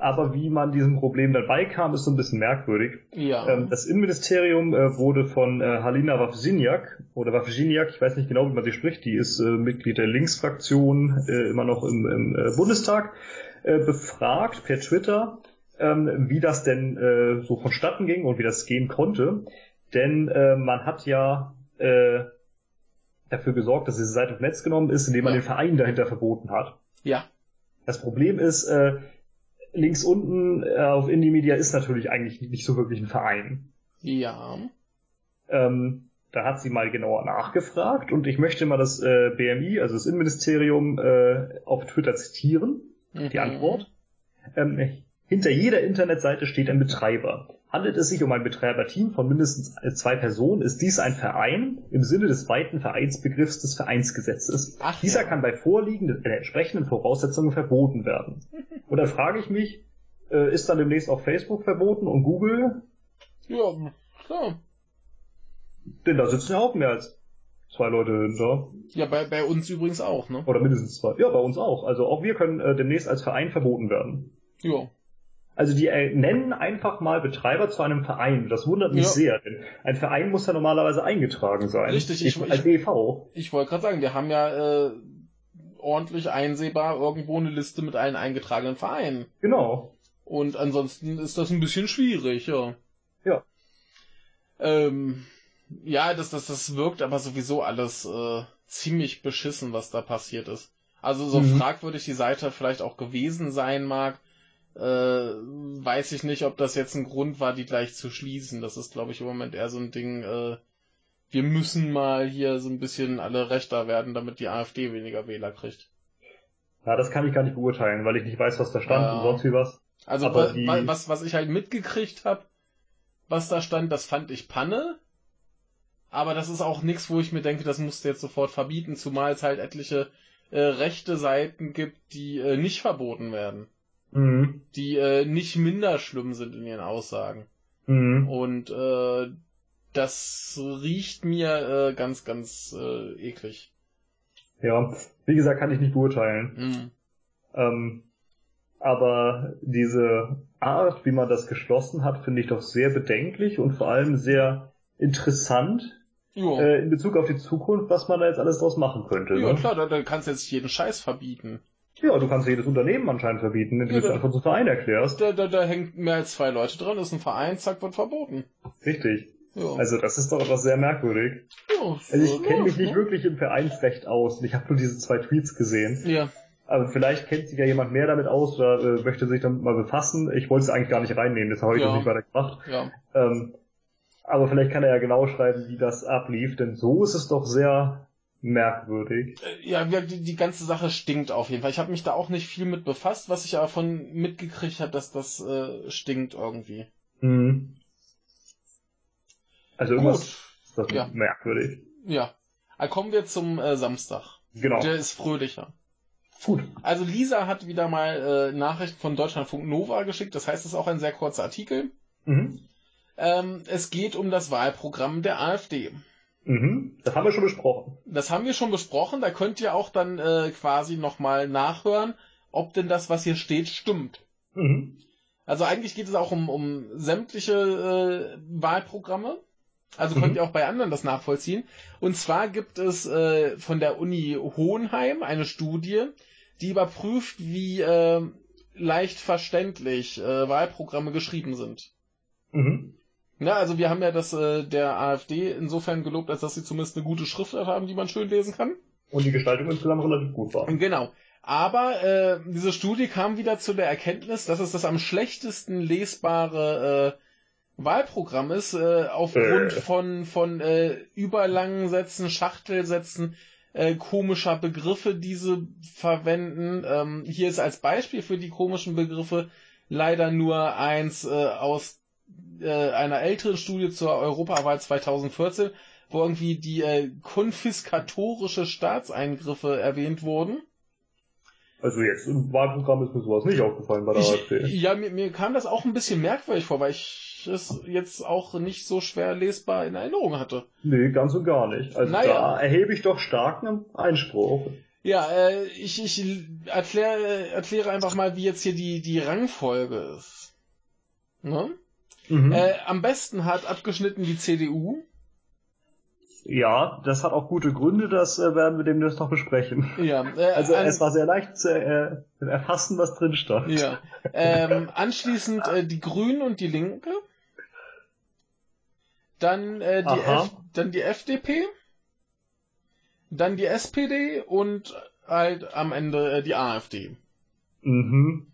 Aber wie man diesem Problem dann beikam, ist so ein bisschen merkwürdig. Ja. Ähm, das Innenministerium äh, wurde von äh, Halina Wawziniak oder Wawziniak, ich weiß nicht genau, wie man sie spricht, die ist äh, Mitglied der Linksfraktion, äh, immer noch im, im äh, Bundestag, äh, befragt per Twitter, ähm, wie das denn so vonstatten ging und wie das gehen konnte. Denn man hat ja dafür gesorgt, dass diese Seite auf Netz genommen ist, indem man ja. den Verein dahinter verboten hat. Ja. Das Problem ist, äh, links unten äh, auf Indie Media ist natürlich eigentlich nicht so wirklich ein Verein. Ja. Ähm, da hat sie mal genauer nachgefragt und ich möchte mal das äh, BMI, also das Innenministerium, äh, auf Twitter zitieren. Mhm. Die Antwort. Ähm, hinter jeder Internetseite steht ein Betreiber. Handelt es sich um ein Betreiberteam von mindestens zwei Personen, ist dies ein Verein im Sinne des weiten Vereinsbegriffs des Vereinsgesetzes. Ach, Dieser ja. kann bei Vorliegen der entsprechenden Voraussetzungen verboten werden. Und dann frage ich mich, äh, ist dann demnächst auch Facebook verboten und Google? Ja, klar. Denn da sitzen ja auch mehr als zwei Leute hinter. Ja, bei, bei uns übrigens auch, ne? Oder mindestens zwei. Ja, bei uns auch. Also auch wir können äh, demnächst als Verein verboten werden. Ja. Also die nennen einfach mal Betreiber zu einem Verein. Das wundert mich ja. sehr, denn ein Verein muss ja normalerweise eingetragen sein. Richtig, ich, als ich, EV. Ich wollte gerade sagen, wir haben ja äh, ordentlich einsehbar irgendwo eine Liste mit allen eingetragenen Vereinen. Genau. Und ansonsten ist das ein bisschen schwierig, ja. Ja. Ähm, ja, das, das, das wirkt aber sowieso alles äh, ziemlich beschissen, was da passiert ist. Also so mhm. fragwürdig die Seite vielleicht auch gewesen sein mag, äh, weiß ich nicht, ob das jetzt ein Grund war, die gleich zu schließen. Das ist, glaube ich, im Moment eher so ein Ding, äh, wir müssen mal hier so ein bisschen alle rechter werden, damit die AfD weniger Wähler kriegt. Ja, das kann ich gar nicht beurteilen, weil ich nicht weiß, was da stand ja. und sonst wie was. Also Aber die... was, was ich halt mitgekriegt habe, was da stand, das fand ich Panne. Aber das ist auch nichts, wo ich mir denke, das musst du jetzt sofort verbieten, zumal es halt etliche äh, rechte Seiten gibt, die äh, nicht verboten werden. Mhm. Die äh, nicht minder schlimm sind in ihren Aussagen. Mhm. Und äh, das riecht mir äh, ganz, ganz äh, eklig. Ja, wie gesagt, kann ich nicht beurteilen. Mhm. Ähm, aber diese Art, wie man das geschlossen hat, finde ich doch sehr bedenklich und vor allem sehr interessant äh, in Bezug auf die Zukunft, was man da jetzt alles draus machen könnte. Ja, ne? klar, da, da kannst du jetzt jeden Scheiß verbieten. Ja, du kannst jedes Unternehmen anscheinend verbieten, indem ja, du es einfach so Verein erklärst. Da, da, da hängt mehr als zwei Leute dran, ist ein Verein, zack, wird verboten. Richtig. Ja. Also das ist doch etwas sehr merkwürdig. Ja, also ich kenne mich nicht wirklich im Vereinsrecht aus. Ich habe nur diese zwei Tweets gesehen. Ja. Aber vielleicht kennt sich ja jemand mehr damit aus oder äh, möchte sich damit mal befassen. Ich wollte es eigentlich gar nicht reinnehmen, das habe ich ja. nicht weiter gemacht. Ja. Ähm, aber vielleicht kann er ja genau schreiben, wie das ablief, denn so ist es doch sehr merkwürdig. Äh, ja, die, die ganze Sache stinkt auf jeden Fall. Ich habe mich da auch nicht viel mit befasst, was ich aber von mitgekriegt habe, dass das äh, stinkt irgendwie. Mhm. Also irgendwas Gut. das ja. merkwürdig. Ja. Also kommen wir zum äh, Samstag. Genau. Der ist fröhlicher. Gut. Also Lisa hat wieder mal äh, Nachrichten von Deutschlandfunk Nova geschickt. Das heißt, es ist auch ein sehr kurzer Artikel. Mhm. Ähm, es geht um das Wahlprogramm der AfD. Mhm. Das haben wir schon besprochen. Das haben wir schon besprochen. Da könnt ihr auch dann äh, quasi nochmal nachhören, ob denn das, was hier steht, stimmt. Mhm. Also eigentlich geht es auch um, um sämtliche äh, Wahlprogramme. Also mhm. könnt ihr auch bei anderen das nachvollziehen. Und zwar gibt es äh, von der Uni Hohenheim eine Studie, die überprüft, wie äh, leicht verständlich äh, Wahlprogramme geschrieben sind. Mhm. Na, also wir haben ja das äh, der AfD insofern gelobt, als dass sie zumindest eine gute Schriftart haben, die man schön lesen kann. Und die Gestaltung insgesamt relativ gut war. Genau. Aber äh, diese Studie kam wieder zu der Erkenntnis, dass es das am schlechtesten lesbare äh, Wahlprogramm ist, äh, aufgrund äh. von, von äh, überlangen Sätzen, Schachtelsätzen, äh, komischer Begriffe, diese verwenden. Ähm, hier ist als Beispiel für die komischen Begriffe leider nur eins äh, aus äh, einer älteren Studie zur Europawahl 2014, wo irgendwie die äh, konfiskatorische Staatseingriffe erwähnt wurden. Also jetzt im Wahlprogramm ist mir sowas nicht aufgefallen bei der ich, AfD. Ja, mir, mir kam das auch ein bisschen merkwürdig vor, weil ich es jetzt auch nicht so schwer lesbar in Erinnerung hatte. Nee, ganz und gar nicht. Also naja. da erhebe ich doch starken Einspruch. Ja, äh, ich, ich erkläre, erkläre einfach mal, wie jetzt hier die, die Rangfolge ist. Ne? Mhm. Äh, am besten hat abgeschnitten die CDU. Ja, das hat auch gute Gründe, das äh, werden wir demnächst noch besprechen. Ja, äh, also es war sehr leicht zu äh, erfassen, was drin stand. Ja. Ähm, anschließend äh, die Grünen und die Linke. Dann, äh, die dann die FDP. Dann die SPD und halt am Ende äh, die AfD. Mhm.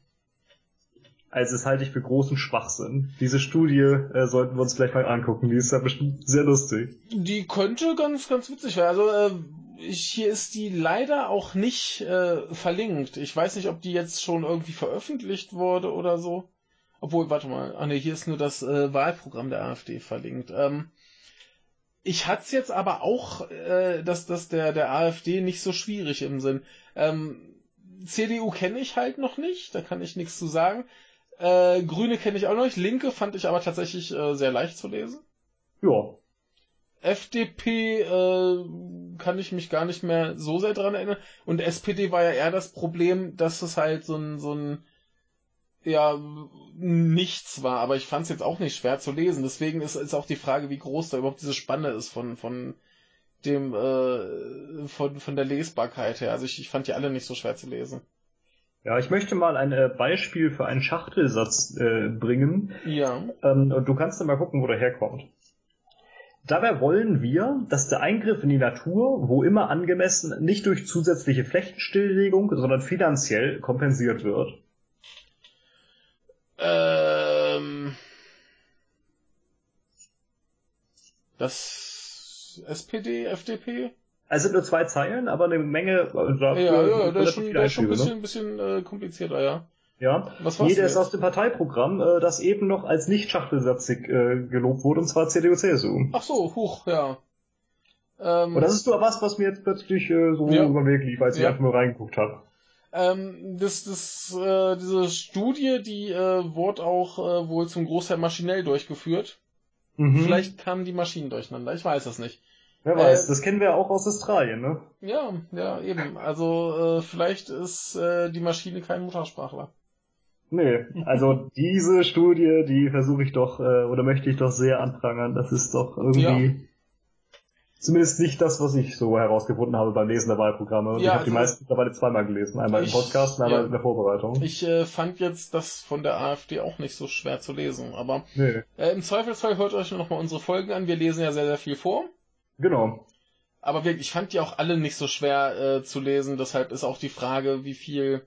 Also das halte ich für großen Schwachsinn. Diese Studie äh, sollten wir uns vielleicht mal angucken. Die ist ja bestimmt sehr lustig. Die könnte ganz, ganz witzig werden. Also äh, ich, hier ist die leider auch nicht äh, verlinkt. Ich weiß nicht, ob die jetzt schon irgendwie veröffentlicht wurde oder so. Obwohl, warte mal. Ah ne, hier ist nur das äh, Wahlprogramm der AfD verlinkt. Ähm, ich hatte es jetzt aber auch, äh, dass das der, der AfD nicht so schwierig im Sinn. Ähm, CDU kenne ich halt noch nicht, da kann ich nichts zu sagen. Äh, Grüne kenne ich auch noch nicht. Linke fand ich aber tatsächlich äh, sehr leicht zu lesen. Ja. FDP äh, kann ich mich gar nicht mehr so sehr dran erinnern. Und SPD war ja eher das Problem, dass es halt so ein, so ein ja, nichts war, aber ich fand es jetzt auch nicht schwer zu lesen. Deswegen ist, ist auch die Frage, wie groß da überhaupt diese Spanne ist von, von dem, äh, von, von der Lesbarkeit her. Also ich, ich fand die alle nicht so schwer zu lesen. Ja, ich möchte mal ein äh, Beispiel für einen Schachtelsatz äh, bringen. Ja. Ähm, und du kannst dann mal gucken, wo der herkommt. Dabei wollen wir, dass der Eingriff in die Natur, wo immer angemessen, nicht durch zusätzliche Flächenstilllegung, sondern finanziell kompensiert wird. Ähm, das SPD, FDP? Es sind nur zwei Zeilen, aber eine Menge. Dafür ja, ja, das ist schon, das ist schon ein bisschen, ne? bisschen äh, komplizierter, ja. Ja. Was nee, der ist aus dem Parteiprogramm, äh, das eben noch als nicht schachtelsatzig äh, gelobt wurde, und zwar CDU-CSU. Ach so, huch, ja. Ähm, und das ist nur was, was mir jetzt plötzlich äh, so ja. über den Weg lief, als ich einfach nur reingeguckt habe. Ähm, das, das, äh, diese Studie, die äh, wurde auch äh, wohl zum Großteil maschinell durchgeführt. Mhm. Vielleicht kamen die Maschinen durcheinander, ich weiß es nicht. Wer weiß, äh, das kennen wir auch aus Australien, ne? Ja, ja, eben. Also äh, vielleicht ist äh, die Maschine kein Muttersprachler. Nee, also diese Studie, die versuche ich doch äh, oder möchte ich doch sehr anprangern. Das ist doch irgendwie ja. zumindest nicht das, was ich so herausgefunden habe beim Lesen der Wahlprogramme. Ja, ich habe also, die meisten mittlerweile zweimal gelesen, einmal ich, im Podcast und einmal ja. in der Vorbereitung. Ich äh, fand jetzt das von der AfD auch nicht so schwer zu lesen, aber nee. äh, im Zweifelsfall hört euch nochmal unsere Folgen an. Wir lesen ja sehr, sehr viel vor. Genau. Aber wirklich, ich fand die auch alle nicht so schwer äh, zu lesen, deshalb ist auch die Frage, wie viel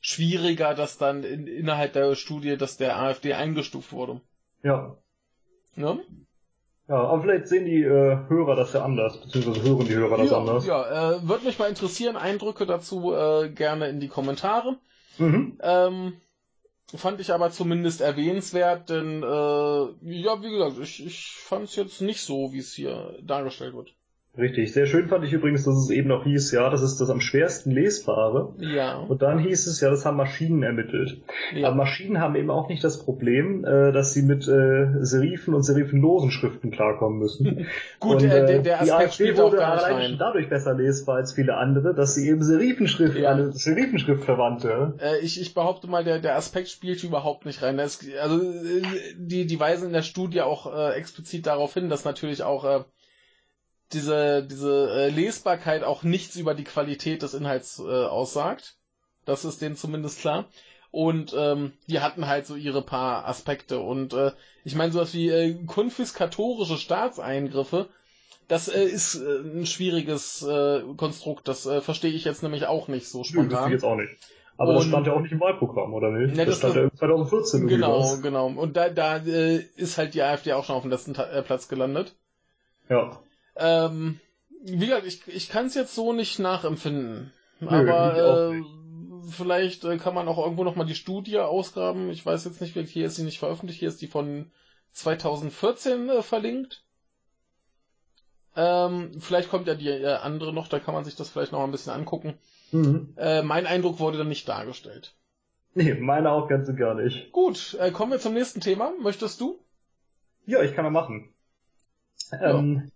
schwieriger das dann in, innerhalb der Studie, dass der AfD eingestuft wurde. Ja. Ne? Ja, aber vielleicht sehen die äh, Hörer das ja anders, beziehungsweise hören die Hörer das ja, anders. Ja, äh, würde mich mal interessieren, Eindrücke dazu äh, gerne in die Kommentare. Mhm. Ähm, fand ich aber zumindest erwähnenswert, denn äh, ja, wie gesagt, ich, ich fand es jetzt nicht so, wie es hier dargestellt wird. Richtig. Sehr schön fand ich übrigens, dass es eben noch hieß, ja, das ist das am schwersten lesbare. Ja. Und dann hieß es ja, das haben Maschinen ermittelt. Ja. Aber Maschinen haben eben auch nicht das Problem, äh, dass sie mit äh, Serifen und serifenlosen Schriften klarkommen müssen. Gut, und, äh, der, der Aspekt die AfD wurde allein schon dadurch besser lesbar als viele andere, dass sie eben Serifenschrift, ja. eine Serifenschrift verwandte. Äh, ich, ich behaupte mal, der, der Aspekt spielt überhaupt nicht rein. Das, also äh, die, die weisen in der Studie auch äh, explizit darauf hin, dass natürlich auch äh, diese, diese äh, Lesbarkeit auch nichts über die Qualität des Inhalts äh, aussagt. Das ist denen zumindest klar. Und ähm, die hatten halt so ihre paar Aspekte. Und äh, ich meine, sowas wie äh, konfiskatorische Staatseingriffe, das äh, ist äh, ein schwieriges äh, Konstrukt. Das äh, verstehe ich jetzt nämlich auch nicht so spontan. Nö, das ich jetzt auch nicht. Aber und, das stand ja auch nicht im Wahlprogramm, oder nicht? Ne, das, das stand ja 2014 Genau, genau. Und da, da äh, ist halt die AfD auch schon auf dem letzten Ta äh, Platz gelandet. Ja. Ähm, wie gesagt, ich, ich kann es jetzt so nicht nachempfinden. Nö, aber äh, vielleicht äh, kann man auch irgendwo nochmal die Studie ausgraben. Ich weiß jetzt nicht, hier ist sie nicht veröffentlicht. Hier ist die von 2014 äh, verlinkt. Ähm, vielleicht kommt ja die äh, andere noch, da kann man sich das vielleicht noch ein bisschen angucken. Mhm. Äh, mein Eindruck wurde dann nicht dargestellt. Nee, meiner auch ganz und gar nicht. Gut, äh, kommen wir zum nächsten Thema. Möchtest du? Ja, ich kann ja machen. Ja. Ähm,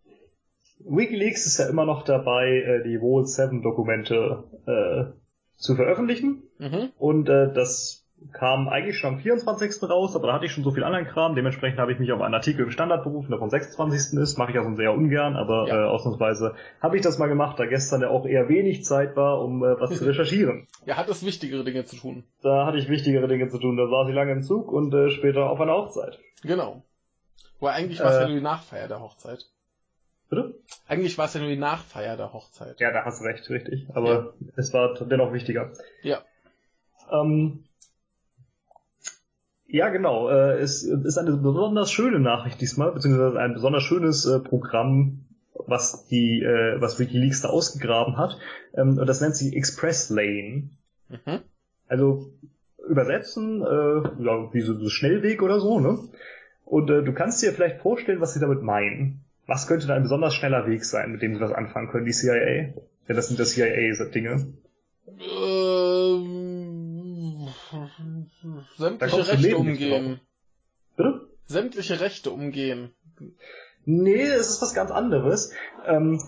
WikiLeaks ist ja immer noch dabei, äh, die Vault 7 Dokumente äh, zu veröffentlichen. Mhm. Und äh, das kam eigentlich schon am 24. raus, aber da hatte ich schon so viel anderen Kram. Dementsprechend habe ich mich auf einen Artikel im Standard berufen, der vom 26. ist. Mache ich also sehr ungern, aber ja. äh, ausnahmsweise habe ich das mal gemacht, da gestern ja auch eher wenig Zeit war, um äh, was zu recherchieren. Ja, hat es wichtigere Dinge zu tun. Da hatte ich wichtigere Dinge zu tun. Da saß ich lange im Zug und äh, später auf einer Hochzeit. Genau. Wo eigentlich war es äh, ja die Nachfeier der Hochzeit. Bitte? Eigentlich war es ja nur die Nachfeier der Hochzeit. Ja, da hast du recht, richtig. Aber ja. es war dennoch wichtiger. Ja. Ähm, ja, genau. Äh, es ist eine besonders schöne Nachricht diesmal, beziehungsweise ein besonders schönes äh, Programm, was die, äh, was WikiLeaks da ausgegraben hat. Ähm, und das nennt sich Express Lane. Mhm. Also übersetzen, äh, ja, wie so, so Schnellweg oder so, ne? Und äh, du kannst dir vielleicht vorstellen, was sie damit meinen. Was könnte da ein besonders schneller Weg sein, mit dem sie was anfangen können, die CIA? Denn das sind das CIA-Dinge. Ähm, sämtliche Rechte umgehen. Bitte? Sämtliche Rechte umgehen. Nee, es ist was ganz anderes. Ähm,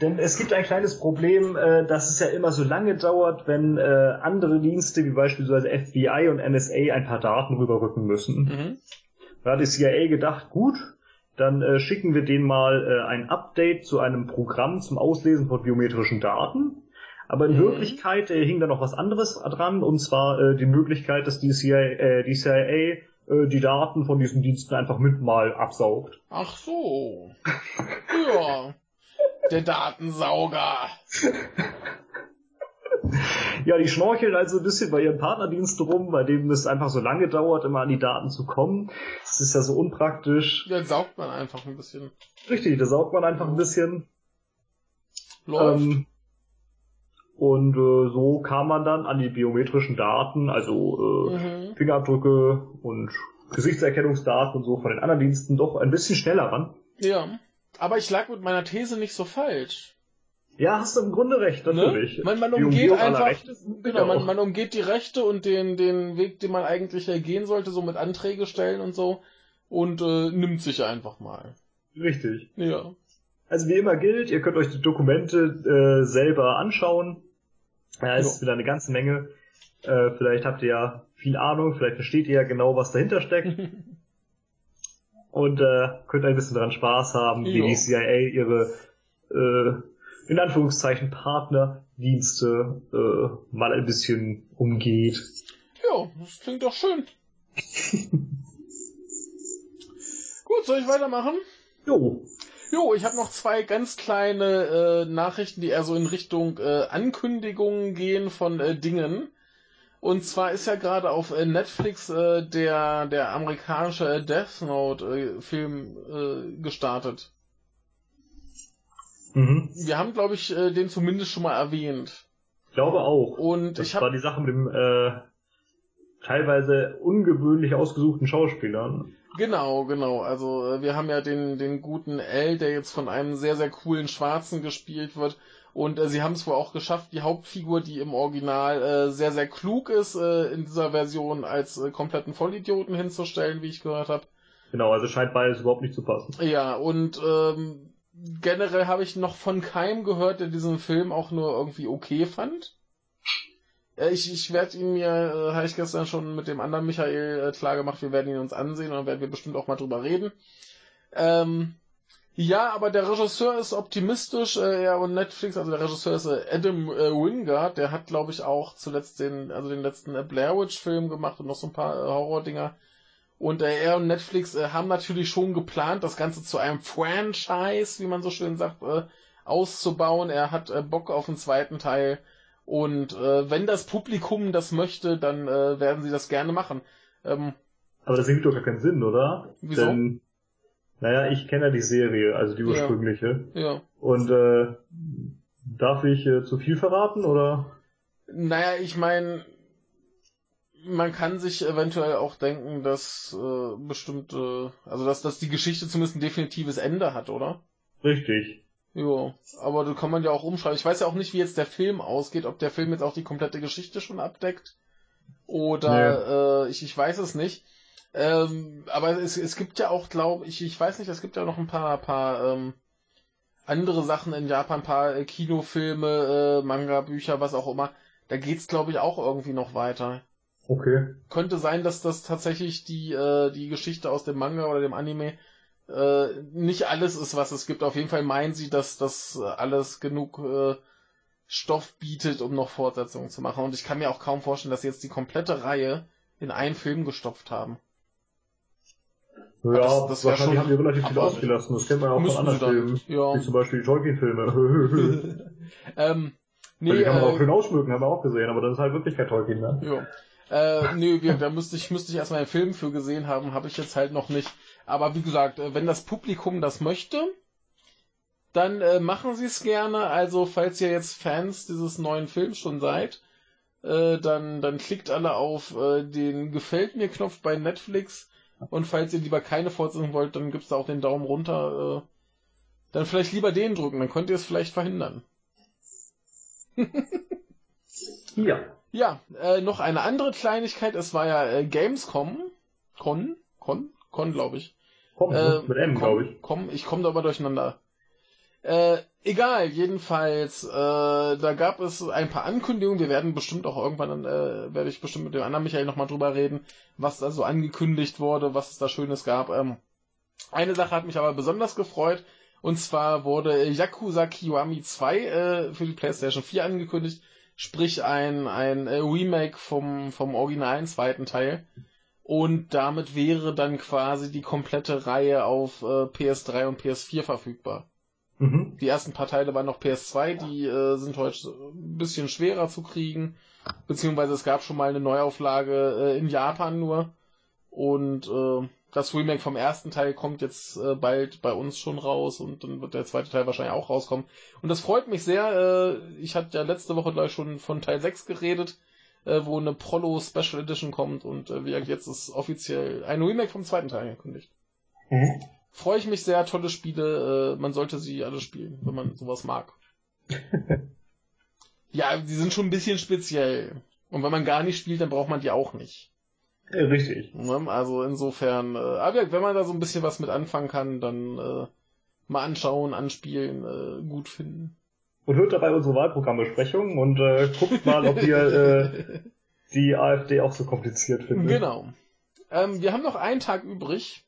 denn es gibt ein kleines Problem, äh, dass es ja immer so lange dauert, wenn äh, andere Dienste wie beispielsweise FBI und NSA ein paar Daten rüberrücken müssen. Mhm. Da hat die CIA gedacht, gut, dann äh, schicken wir denen mal äh, ein Update zu einem Programm zum Auslesen von biometrischen Daten. Aber in mhm. Wirklichkeit äh, hing da noch was anderes dran, und zwar äh, die Möglichkeit, dass die CIA, äh, die, CIA äh, die Daten von diesen Diensten einfach mit mal absaugt. Ach so. ja. Der Datensauger. Ja, die schnorcheln also ein bisschen bei ihren Partnerdiensten rum, bei denen es einfach so lange dauert, immer an die Daten zu kommen. Das ist ja so unpraktisch. Dann saugt man einfach ein bisschen. Richtig, da saugt man einfach ein bisschen. Läuft. Ähm, und äh, so kam man dann an die biometrischen Daten, also äh, mhm. Fingerabdrücke und Gesichtserkennungsdaten und so von den anderen Diensten doch ein bisschen schneller ran. Ja, aber ich lag mit meiner These nicht so falsch. Ja, hast du im Grunde recht, ne? natürlich. Ne? Man, man umgeht einfach, genau, man, man umgeht die Rechte und den, den Weg, den man eigentlich gehen sollte, so mit Anträge stellen und so und äh, nimmt sich einfach mal. Richtig. Ja. Also wie immer gilt, ihr könnt euch die Dokumente äh, selber anschauen. Ja, es ist wieder eine ganze Menge. Äh, vielleicht habt ihr ja viel Ahnung, vielleicht versteht ihr ja genau, was dahinter steckt. und äh, könnt ein bisschen daran Spaß haben, wie die CIA ihre äh, in Anführungszeichen Partnerdienste äh, mal ein bisschen umgeht. Ja, das klingt doch schön. Gut, soll ich weitermachen? Jo. Jo, ich habe noch zwei ganz kleine äh, Nachrichten, die eher so in Richtung äh, Ankündigungen gehen von äh, Dingen. Und zwar ist ja gerade auf äh, Netflix äh, der der amerikanische Death Note äh, Film äh, gestartet. Mhm. Wir haben, glaube ich, äh, den zumindest schon mal erwähnt. Ich glaube auch. Und das ich war die Sache mit dem äh, teilweise ungewöhnlich ausgesuchten Schauspielern. Genau, genau. Also äh, wir haben ja den den guten L, der jetzt von einem sehr sehr coolen Schwarzen gespielt wird. Und äh, sie haben es wohl auch geschafft, die Hauptfigur, die im Original äh, sehr sehr klug ist, äh, in dieser Version als äh, kompletten Vollidioten hinzustellen, wie ich gehört habe. Genau, also scheint beides überhaupt nicht zu passen. Ja, und ähm, generell habe ich noch von keinem gehört, der diesen Film auch nur irgendwie okay fand. Ich, ich werde ihn mir, äh, habe ich gestern schon mit dem anderen Michael äh, klar wir werden ihn uns ansehen und dann werden wir bestimmt auch mal drüber reden. Ähm, ja, aber der Regisseur ist optimistisch, äh, ja, und Netflix, also der Regisseur ist äh, Adam äh, Wingard, der hat, glaube ich, auch zuletzt den, also den letzten äh, Blair Witch Film gemacht und noch so ein paar äh, Horror-Dinger. Und äh, er und Netflix äh, haben natürlich schon geplant, das Ganze zu einem Franchise, wie man so schön sagt, äh, auszubauen. Er hat äh, Bock auf einen zweiten Teil. Und äh, wenn das Publikum das möchte, dann äh, werden sie das gerne machen. Ähm, Aber das ergibt doch gar keinen Sinn, oder? Wieso? Denn, naja, ich kenne ja die Serie, also die ursprüngliche. Ja. ja. Und äh, darf ich äh, zu viel verraten, oder? Naja, ich meine, man kann sich eventuell auch denken, dass äh, bestimmte, also dass, dass die Geschichte zumindest ein definitives Ende hat, oder? Richtig. Jo, aber da kann man ja auch umschreiben. Ich weiß ja auch nicht, wie jetzt der Film ausgeht, ob der Film jetzt auch die komplette Geschichte schon abdeckt. Oder nee. äh, ich, ich weiß es nicht. Ähm, aber es, es gibt ja auch, glaube ich, ich weiß nicht, es gibt ja noch ein paar, paar ähm, andere Sachen in Japan, ein paar äh, Kinofilme, äh, Manga-Bücher, was auch immer. Da geht's, glaube ich, auch irgendwie noch weiter. Okay. Könnte sein, dass das tatsächlich die, äh, die Geschichte aus dem Manga oder dem Anime äh, nicht alles ist, was es gibt. Auf jeden Fall meinen sie, dass das alles genug äh, Stoff bietet, um noch Fortsetzungen zu machen. Und ich kann mir auch kaum vorstellen, dass sie jetzt die komplette Reihe in einen Film gestopft haben. Ja, das, das wahrscheinlich haben die relativ viel ausgelassen. Das kennt man ja auch von anderen Filmen. Ja. Wie zum Beispiel die Tolkien-Filme. ähm, nee, die kann man äh, auch schön ausschmücken, haben wir auch gesehen, aber das ist halt wirklich kein Tolkien, ne? Ja. Äh, nö, da müsste ich, müsste ich erstmal einen Film für gesehen haben, habe ich jetzt halt noch nicht. Aber wie gesagt, äh, wenn das Publikum das möchte, dann äh, machen sie es gerne. Also falls ihr jetzt Fans dieses neuen Films schon seid, äh, dann, dann klickt alle auf äh, den Gefällt mir Knopf bei Netflix. Und falls ihr lieber keine Fortsetzung wollt, dann gibt's da auch den Daumen runter. Äh, dann vielleicht lieber den drücken, dann könnt ihr es vielleicht verhindern. ja. Ja, äh, noch eine andere Kleinigkeit. Es war ja äh, Gamescom. Con? Con? Con, glaube ich. Komm, äh, mit M, glaube ich. Komm, ich komme da aber durcheinander. Äh, egal, jedenfalls, äh, da gab es ein paar Ankündigungen. Wir werden bestimmt auch irgendwann, äh, werde ich bestimmt mit dem anderen Michael nochmal drüber reden, was da so angekündigt wurde, was es da Schönes gab. Ähm, eine Sache hat mich aber besonders gefreut. Und zwar wurde Yakuza Kiwami 2 äh, für die PlayStation 4 angekündigt sprich ein, ein äh, Remake vom, vom originalen zweiten Teil. Und damit wäre dann quasi die komplette Reihe auf äh, PS3 und PS4 verfügbar. Mhm. Die ersten paar Teile waren noch PS2, die äh, sind heute ein bisschen schwerer zu kriegen. Beziehungsweise es gab schon mal eine Neuauflage äh, in Japan nur. Und äh, das Remake vom ersten Teil kommt jetzt äh, bald bei uns schon raus und dann wird der zweite Teil wahrscheinlich auch rauskommen. Und das freut mich sehr. Äh, ich hatte ja letzte Woche gleich schon von Teil 6 geredet, äh, wo eine Prolo Special Edition kommt und äh, wie jetzt ist offiziell ein Remake vom zweiten Teil angekündigt. Mhm. Freue ich mich sehr, tolle Spiele. Äh, man sollte sie alle spielen, wenn man sowas mag. ja, die sind schon ein bisschen speziell. Und wenn man gar nicht spielt, dann braucht man die auch nicht. Ja, richtig. Ne? Also insofern, äh, aber wenn man da so ein bisschen was mit anfangen kann, dann äh, mal anschauen, anspielen, äh, gut finden. Und hört dabei unsere Wahlprogrammbesprechung und äh, guckt mal, ob ihr äh, die AfD auch so kompliziert findet. Genau. Ähm, wir haben noch einen Tag übrig.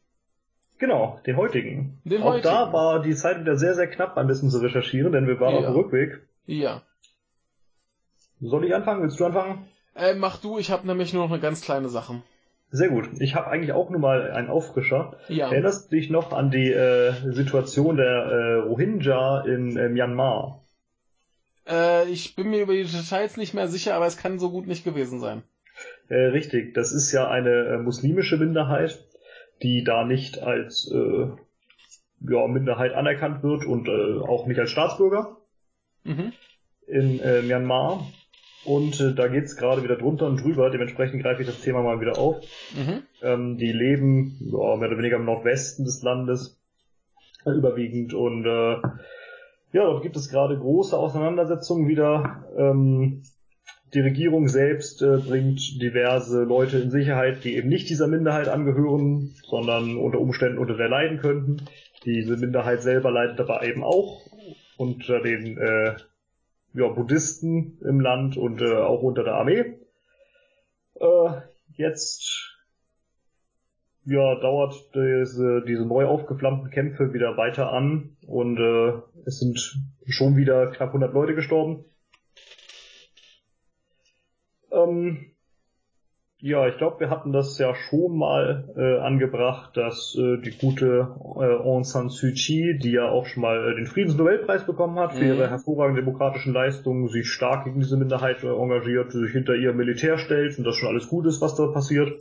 Genau, den heutigen. Den auch heutigen. da war die Zeit wieder sehr, sehr knapp, ein bisschen zu recherchieren, denn wir waren ja. auf dem Rückweg. Ja. Soll ich anfangen? Willst du anfangen? Äh, mach du, ich habe nämlich nur noch eine ganz kleine Sache. Sehr gut. Ich habe eigentlich auch nur mal einen Auffrischer. Ja. Erinnerst du dich noch an die äh, Situation der äh, Rohingya in äh, Myanmar? Äh, ich bin mir über die Details nicht mehr sicher, aber es kann so gut nicht gewesen sein. Äh, richtig, das ist ja eine äh, muslimische Minderheit, die da nicht als äh, ja, Minderheit anerkannt wird und auch nicht als Staatsbürger mhm. in Myanmar. Und äh, da geht's gerade wieder drunter und drüber, dementsprechend greife ich das Thema mal wieder auf. Mhm. Ähm, die leben ja, mehr oder weniger im Nordwesten des Landes äh, überwiegend und äh, ja, dort gibt es gerade große Auseinandersetzungen wieder. Ähm, die Regierung selbst äh, bringt diverse Leute in Sicherheit, die eben nicht dieser Minderheit angehören, sondern unter Umständen unter der leiden könnten. Diese Minderheit selber leidet aber eben auch unter den äh, ja, Buddhisten im Land und äh, auch unter der Armee. Äh, jetzt ja, dauert diese, diese neu aufgeflammten Kämpfe wieder weiter an und äh, es sind schon wieder knapp 100 Leute gestorben. Ähm, ja, ich glaube, wir hatten das ja schon mal äh, angebracht, dass äh, die gute äh, Aung San Suu Kyi, die ja auch schon mal äh, den Friedensnobelpreis bekommen hat für mhm. ihre hervorragenden demokratischen Leistungen, sich stark gegen diese Minderheit äh, engagiert, sich hinter ihr Militär stellt und das schon alles gut ist, was da passiert.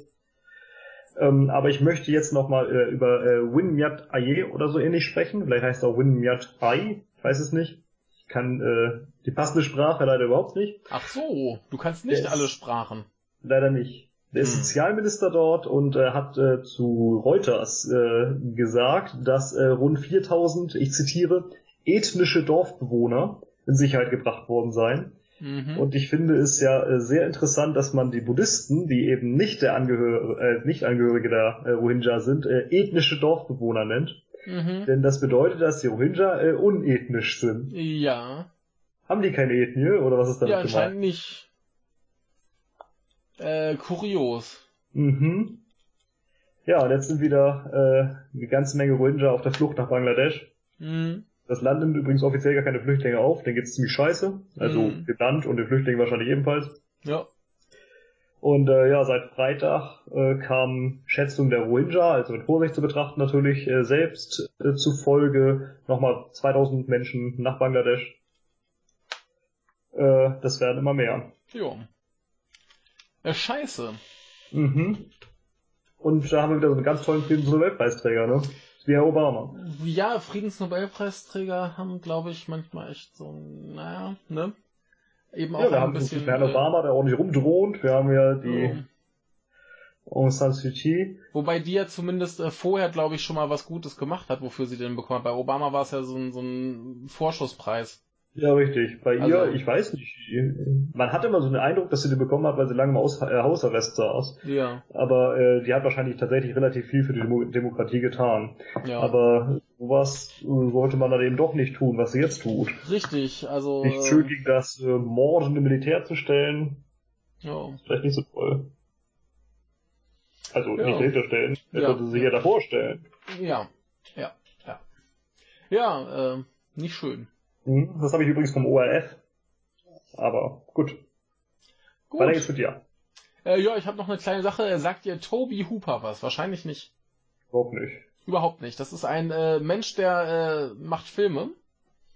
Ähm, aber ich möchte jetzt nochmal äh, über äh, Win Myat Aye oder so ähnlich sprechen. Vielleicht heißt auch Win Myat Ai, ich weiß es nicht. Ich kann äh, die passende Sprache leider überhaupt nicht. Ach so, du kannst nicht Der alle Sprachen. Leider nicht. Der ist hm. Sozialminister dort und äh, hat äh, zu Reuters äh, gesagt, dass äh, rund 4000, ich zitiere, ethnische Dorfbewohner in Sicherheit gebracht worden seien. Mhm. Und ich finde es ja äh, sehr interessant, dass man die Buddhisten, die eben nicht der Angehör äh, nicht Angehörige der Rohingya sind, ethnische Dorfbewohner nennt. Mhm. Denn das bedeutet, dass die Rohingya unethnisch sind. Ja. Haben die keine Ethnie oder was ist damit Ja, anscheinend gemeint? nicht. Äh, kurios. Mhm. Ja, und jetzt sind wieder äh, eine ganze Menge Rohingya auf der Flucht nach Bangladesch. Mhm. Das Land nimmt übrigens offiziell gar keine Flüchtlinge auf, denen geht's ziemlich scheiße. Also mhm. dem Land und den Flüchtlingen wahrscheinlich ebenfalls. Ja. Und äh, ja, seit Freitag äh, kamen Schätzungen der Rohingya, also mit Vorsicht zu betrachten natürlich, äh, selbst äh, zufolge nochmal 2000 Menschen nach Bangladesch. Äh, das werden immer mehr. Ja. Ja, scheiße. Mhm. Und da haben wir wieder so einen ganz tollen Friedensnobelpreisträger, ne? Wie Herr Obama. Ja, Friedensnobelpreisträger haben, glaube ich, manchmal echt so, naja, ne? Eben auch ja, wir ein haben bisschen. Herrn äh, Obama, der ordentlich rumdroht. Wir haben ja die oh. Aung San Suu Kyi. Wobei die ja zumindest äh, vorher, glaube ich, schon mal was Gutes gemacht hat, wofür sie den bekommen hat. Bei Obama war es ja so ein, so ein Vorschusspreis. Ja, richtig. Bei also, ihr, ich weiß nicht. Man hat immer so den Eindruck, dass sie den bekommen hat, weil sie lange im Aus äh, Hausarrest saß. Ja. Aber äh, die hat wahrscheinlich tatsächlich relativ viel für die Demo Demokratie getan. Ja. Aber sowas äh, sollte man dann eben doch nicht tun, was sie jetzt tut. Richtig, also. Nicht schön gegen das äh, mordende Militär zu stellen. Ja. Ist vielleicht nicht so toll. Also ja. nicht dahinter stellen, er ja. sollte sich ja davor stellen. Ja, ja, ja. Ja, äh, nicht schön. Mhm, das habe ich übrigens vom ORF. Aber gut. gut. Weiter geht's mit dir. Äh, ja, ich habe noch eine kleine Sache. Sagt dir Toby Hooper was? Wahrscheinlich nicht. Überhaupt nicht. Überhaupt nicht. Das ist ein äh, Mensch, der äh, macht Filme.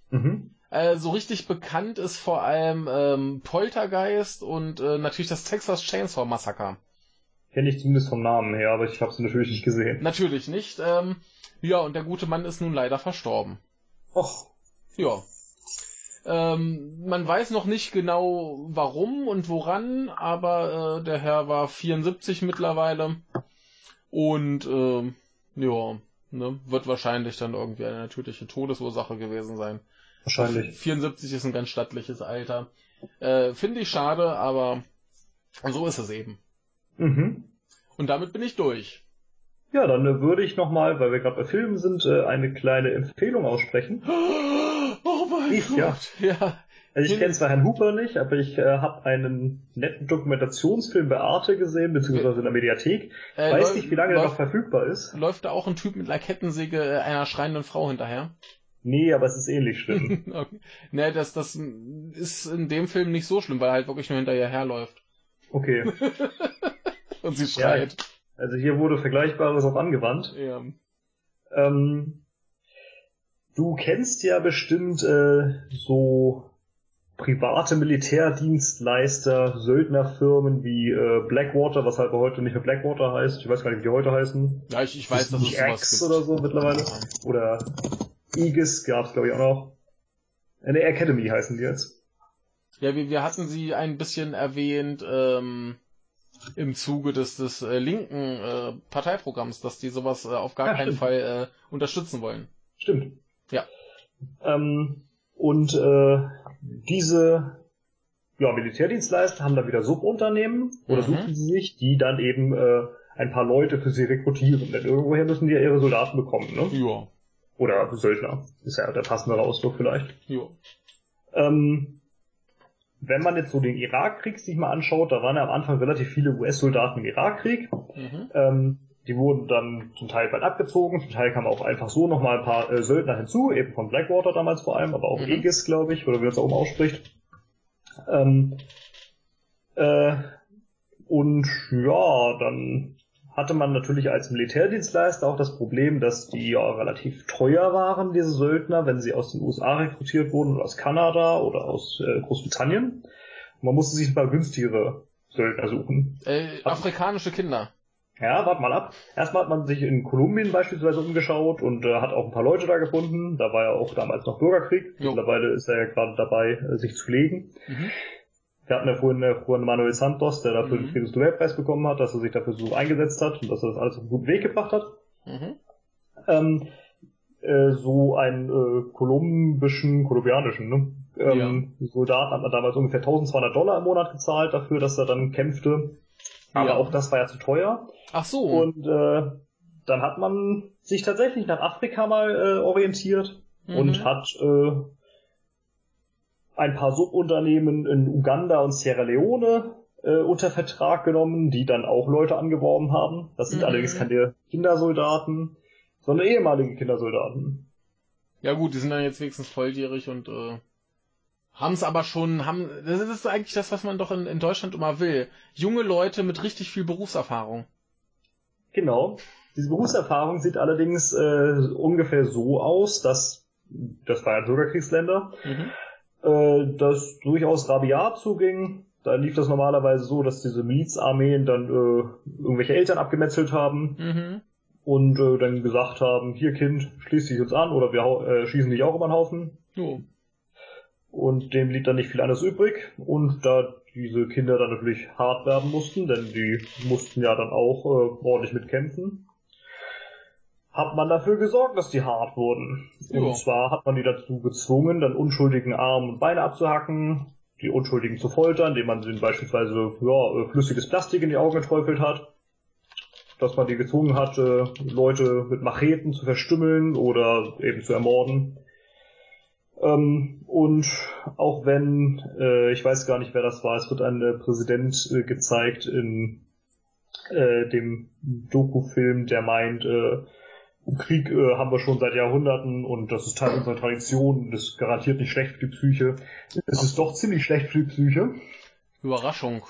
Mhm. Äh, so richtig bekannt ist vor allem ähm, Poltergeist und äh, natürlich das Texas Chainsaw Massacre. Kenne ich zumindest vom Namen her, aber ich habe sie natürlich nicht gesehen. Natürlich nicht. Ähm, ja, und der gute Mann ist nun leider verstorben. Och. Ja. Ähm, man weiß noch nicht genau warum und woran, aber äh, der Herr war 74 mittlerweile und äh, ja, ne, wird wahrscheinlich dann irgendwie eine natürliche Todesursache gewesen sein. Wahrscheinlich. 74 ist ein ganz stattliches Alter. Äh, Finde ich schade, aber so ist es eben. Mhm. Und damit bin ich durch. Ja, dann äh, würde ich nochmal, weil wir gerade bei Filmen sind, äh, eine kleine Empfehlung aussprechen. Ich, ja. Ja. Also ich kenne zwar Herrn Hooper nicht, aber ich äh, habe einen netten Dokumentationsfilm bei Arte gesehen, beziehungsweise in der Mediathek. Äh, Weiß nicht, wie lange der noch verfügbar ist. Läuft da auch ein Typ mit einer Kettensäge äh, einer schreienden Frau hinterher? Nee, aber es ist ähnlich schlimm. okay. Ne, das, das ist in dem Film nicht so schlimm, weil er halt wirklich nur hinterher herläuft. Okay. Und sie schreit. Also hier wurde Vergleichbares auch angewandt. Ja. Ähm, du kennst ja bestimmt äh, so private Militärdienstleister, Söldnerfirmen wie äh, Blackwater, was halt heute nicht mehr Blackwater heißt. Ich weiß gar nicht, wie die heute heißen. Ja, ich, ich weiß, dass es nicht sowas Axe gibt. oder so mittlerweile. Oder Aegis gab's glaube ich auch noch. Eine Academy heißen die jetzt. Ja, wir, wir hatten sie ein bisschen erwähnt ähm, im Zuge des, des äh, linken äh, Parteiprogramms, dass die sowas äh, auf gar Ja, keinen stimmt. Fall äh, unterstützen wollen. Stimmt. Ja. Ähm, und äh, diese ja, Militärdienstleister haben dann wieder Subunternehmen oder Mhm. suchen sie sich, die dann eben äh, ein paar Leute für sie rekrutieren. Denn irgendwoher müssen die ja ihre Soldaten bekommen, ne? Ja. Oder Söldner. Ist ja der passendere Ausdruck vielleicht. Ja. Ähm, wenn man jetzt so den Irakkrieg sich mal anschaut, da waren ja am Anfang relativ viele US-Soldaten im Irakkrieg. Mhm. Ähm, die wurden dann zum Teil bald abgezogen, zum Teil kamen auch einfach so nochmal ein paar äh, Söldner hinzu, eben von Blackwater damals vor allem, aber auch Mhm. Aegis, glaube ich, oder wie man es auch immer ausspricht. Ähm, äh, und ja, dann hatte man natürlich als Militärdienstleister auch das Problem, dass die ja relativ teuer waren, diese Söldner, wenn sie aus den USA rekrutiert wurden oder aus Kanada oder aus äh, Großbritannien. Man musste sich ein paar günstigere Söldner suchen. Äh, afrikanische Kinder. Ja, warte mal ab. Erstmal hat man sich in Kolumbien beispielsweise umgeschaut und äh, hat auch ein paar Leute da gefunden. Da war ja auch damals noch Bürgerkrieg. Jo. Mittlerweile ist er ja gerade dabei, äh, sich zu legen. Mhm. Wir hatten ja vorhin äh, Juan Manuel Santos, der dafür Mhm. den Friedensnobelpreis bekommen hat, dass er sich dafür so eingesetzt hat und dass er das alles auf einen guten Weg gebracht hat. Mhm. Ähm, äh, so einen äh, kolumbischen, kolumbianischen ne? ähm, Soldaten hat man damals ungefähr 1200 Dollar im Monat gezahlt dafür, dass er dann kämpfte. Aber Ja. auch das war ja zu teuer. Ach so. Und äh, dann hat man sich tatsächlich nach Afrika mal äh, orientiert Mhm. und hat äh, ein paar Subunternehmen in Uganda und Sierra Leone äh, unter Vertrag genommen, die dann auch Leute angeworben haben. Das sind Mhm. allerdings keine Kindersoldaten, sondern ehemalige Kindersoldaten. Ja gut, die sind dann jetzt wenigstens volljährig und äh, haben es aber schon, haben. Das ist eigentlich das, was man doch in, in Deutschland immer will. Junge Leute mit richtig viel Berufserfahrung. Genau. Diese Berufserfahrung sieht allerdings äh, ungefähr so aus, dass das war ja Bürgerkriegsländer, Mhm. äh, das durchaus rabiat zuging. Da lief das normalerweise so, dass diese Milizarmeen dann äh, irgendwelche Eltern abgemetzelt haben Mhm. und äh, dann gesagt haben, hier Kind, schließ dich uns an oder wir äh, schießen dich auch über den Haufen. Jo. Und dem blieb dann nicht viel anderes übrig. Und da diese Kinder dann natürlich hart werden mussten, denn die mussten ja dann auch äh, ordentlich mitkämpfen, hat man dafür gesorgt, dass die hart wurden. Ja. Und zwar hat man die dazu gezwungen, dann unschuldigen Arme und Beine abzuhacken, die Unschuldigen zu foltern, indem man ihnen beispielsweise ja, äh, flüssiges Plastik in die Augen geträufelt hat. Dass man die gezwungen hat, Leute mit Macheten zu verstümmeln oder eben zu ermorden. Ähm, und auch wenn, äh, ich weiß gar nicht, wer das war, es wird ein äh, Präsident äh, gezeigt in äh, dem Doku-Film, der meint, äh, Krieg äh, haben wir schon seit Jahrhunderten und das ist Teil unserer Tradition, das ist garantiert nicht schlecht für die Psyche. Es ist doch ziemlich schlecht für die Psyche. Überraschung.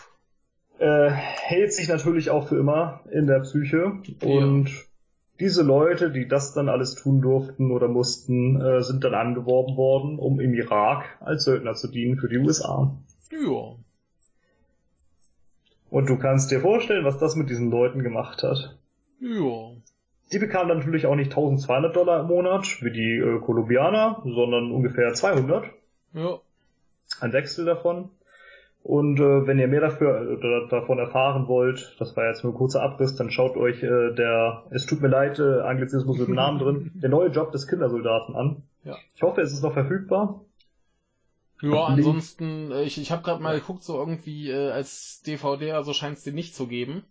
Äh, hält sich natürlich auch für immer in der Psyche und diese Leute, die das dann alles tun durften oder mussten, äh, sind dann angeworben worden, um im Irak als Söldner zu dienen für die USA. Ja. Und du kannst dir vorstellen, was das mit diesen Leuten gemacht hat. Ja. Die bekamen dann natürlich auch nicht 1200 Dollar im Monat, wie die äh, Kolumbianer, sondern ungefähr 200. Ja. Ein Sechstel davon. Und äh, wenn ihr mehr dafür äh, davon erfahren wollt, das war jetzt nur ein kurzer Abriss, dann schaut euch äh, der, es tut mir leid, äh, Anglizismus mit dem Namen drin, der neue Job des Kindersoldaten an. Ja. Ich hoffe, es ist noch verfügbar. Ja, ansonsten, äh, ich, ich habe gerade mal geguckt, so irgendwie äh, als DVD, also scheint es den nicht zu geben.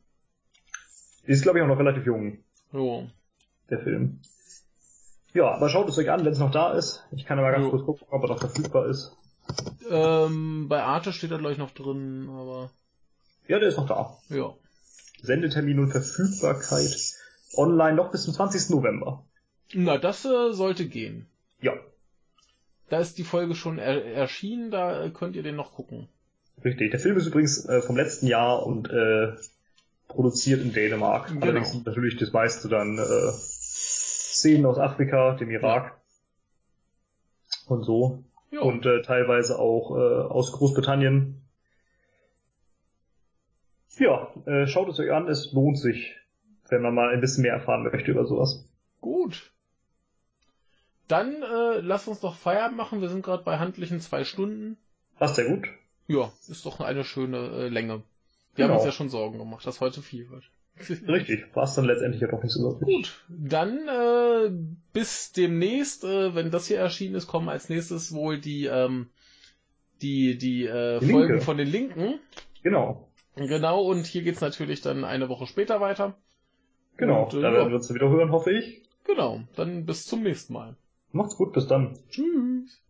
Ist, glaube ich, auch noch relativ jung, Jo. der Film. Ja, aber schaut es euch an, wenn es noch da ist. Ich kann aber ganz Jo. kurz gucken, ob er noch verfügbar ist. Ähm, bei Arte steht er gleich noch drin, aber Ja, der ist noch da. ja. Sendetermin und Verfügbarkeit online noch bis zum 20. November. Na, das äh, sollte gehen. Ja, Da ist die Folge schon er erschienen, da äh, könnt ihr den noch gucken. richtig. Der Film ist übrigens äh, vom letzten Jahr und äh, produziert in Dänemark. Genau. Allerdings sind natürlich das meiste dann äh, Szenen aus Afrika, dem Irak und so. Ja. Und äh, teilweise auch äh, aus Großbritannien. Ja, äh, schaut es euch an, es lohnt sich, wenn man mal ein bisschen mehr erfahren möchte über sowas. Gut. Dann äh, lass uns doch Feierabend machen. Wir sind gerade bei handlichen zwei Stunden. Passt sehr gut. Ja, ist doch eine schöne äh, Länge. Wir haben Genau. uns ja schon Sorgen gemacht, dass heute viel wird. Richtig, war es dann letztendlich ja doch nicht so wirklich. Gut, dann äh, bis demnächst, äh, wenn das hier erschienen ist, kommen als nächstes wohl die ähm, die die, äh, Die Folgen von den Linken. Genau, Genau, und hier geht's natürlich dann eine Woche später weiter. genau. Und, äh, da werden wir uns wieder hören, hoffe ich. Genau, dann bis zum nächsten Mal. Macht's gut, bis dann. Tschüss.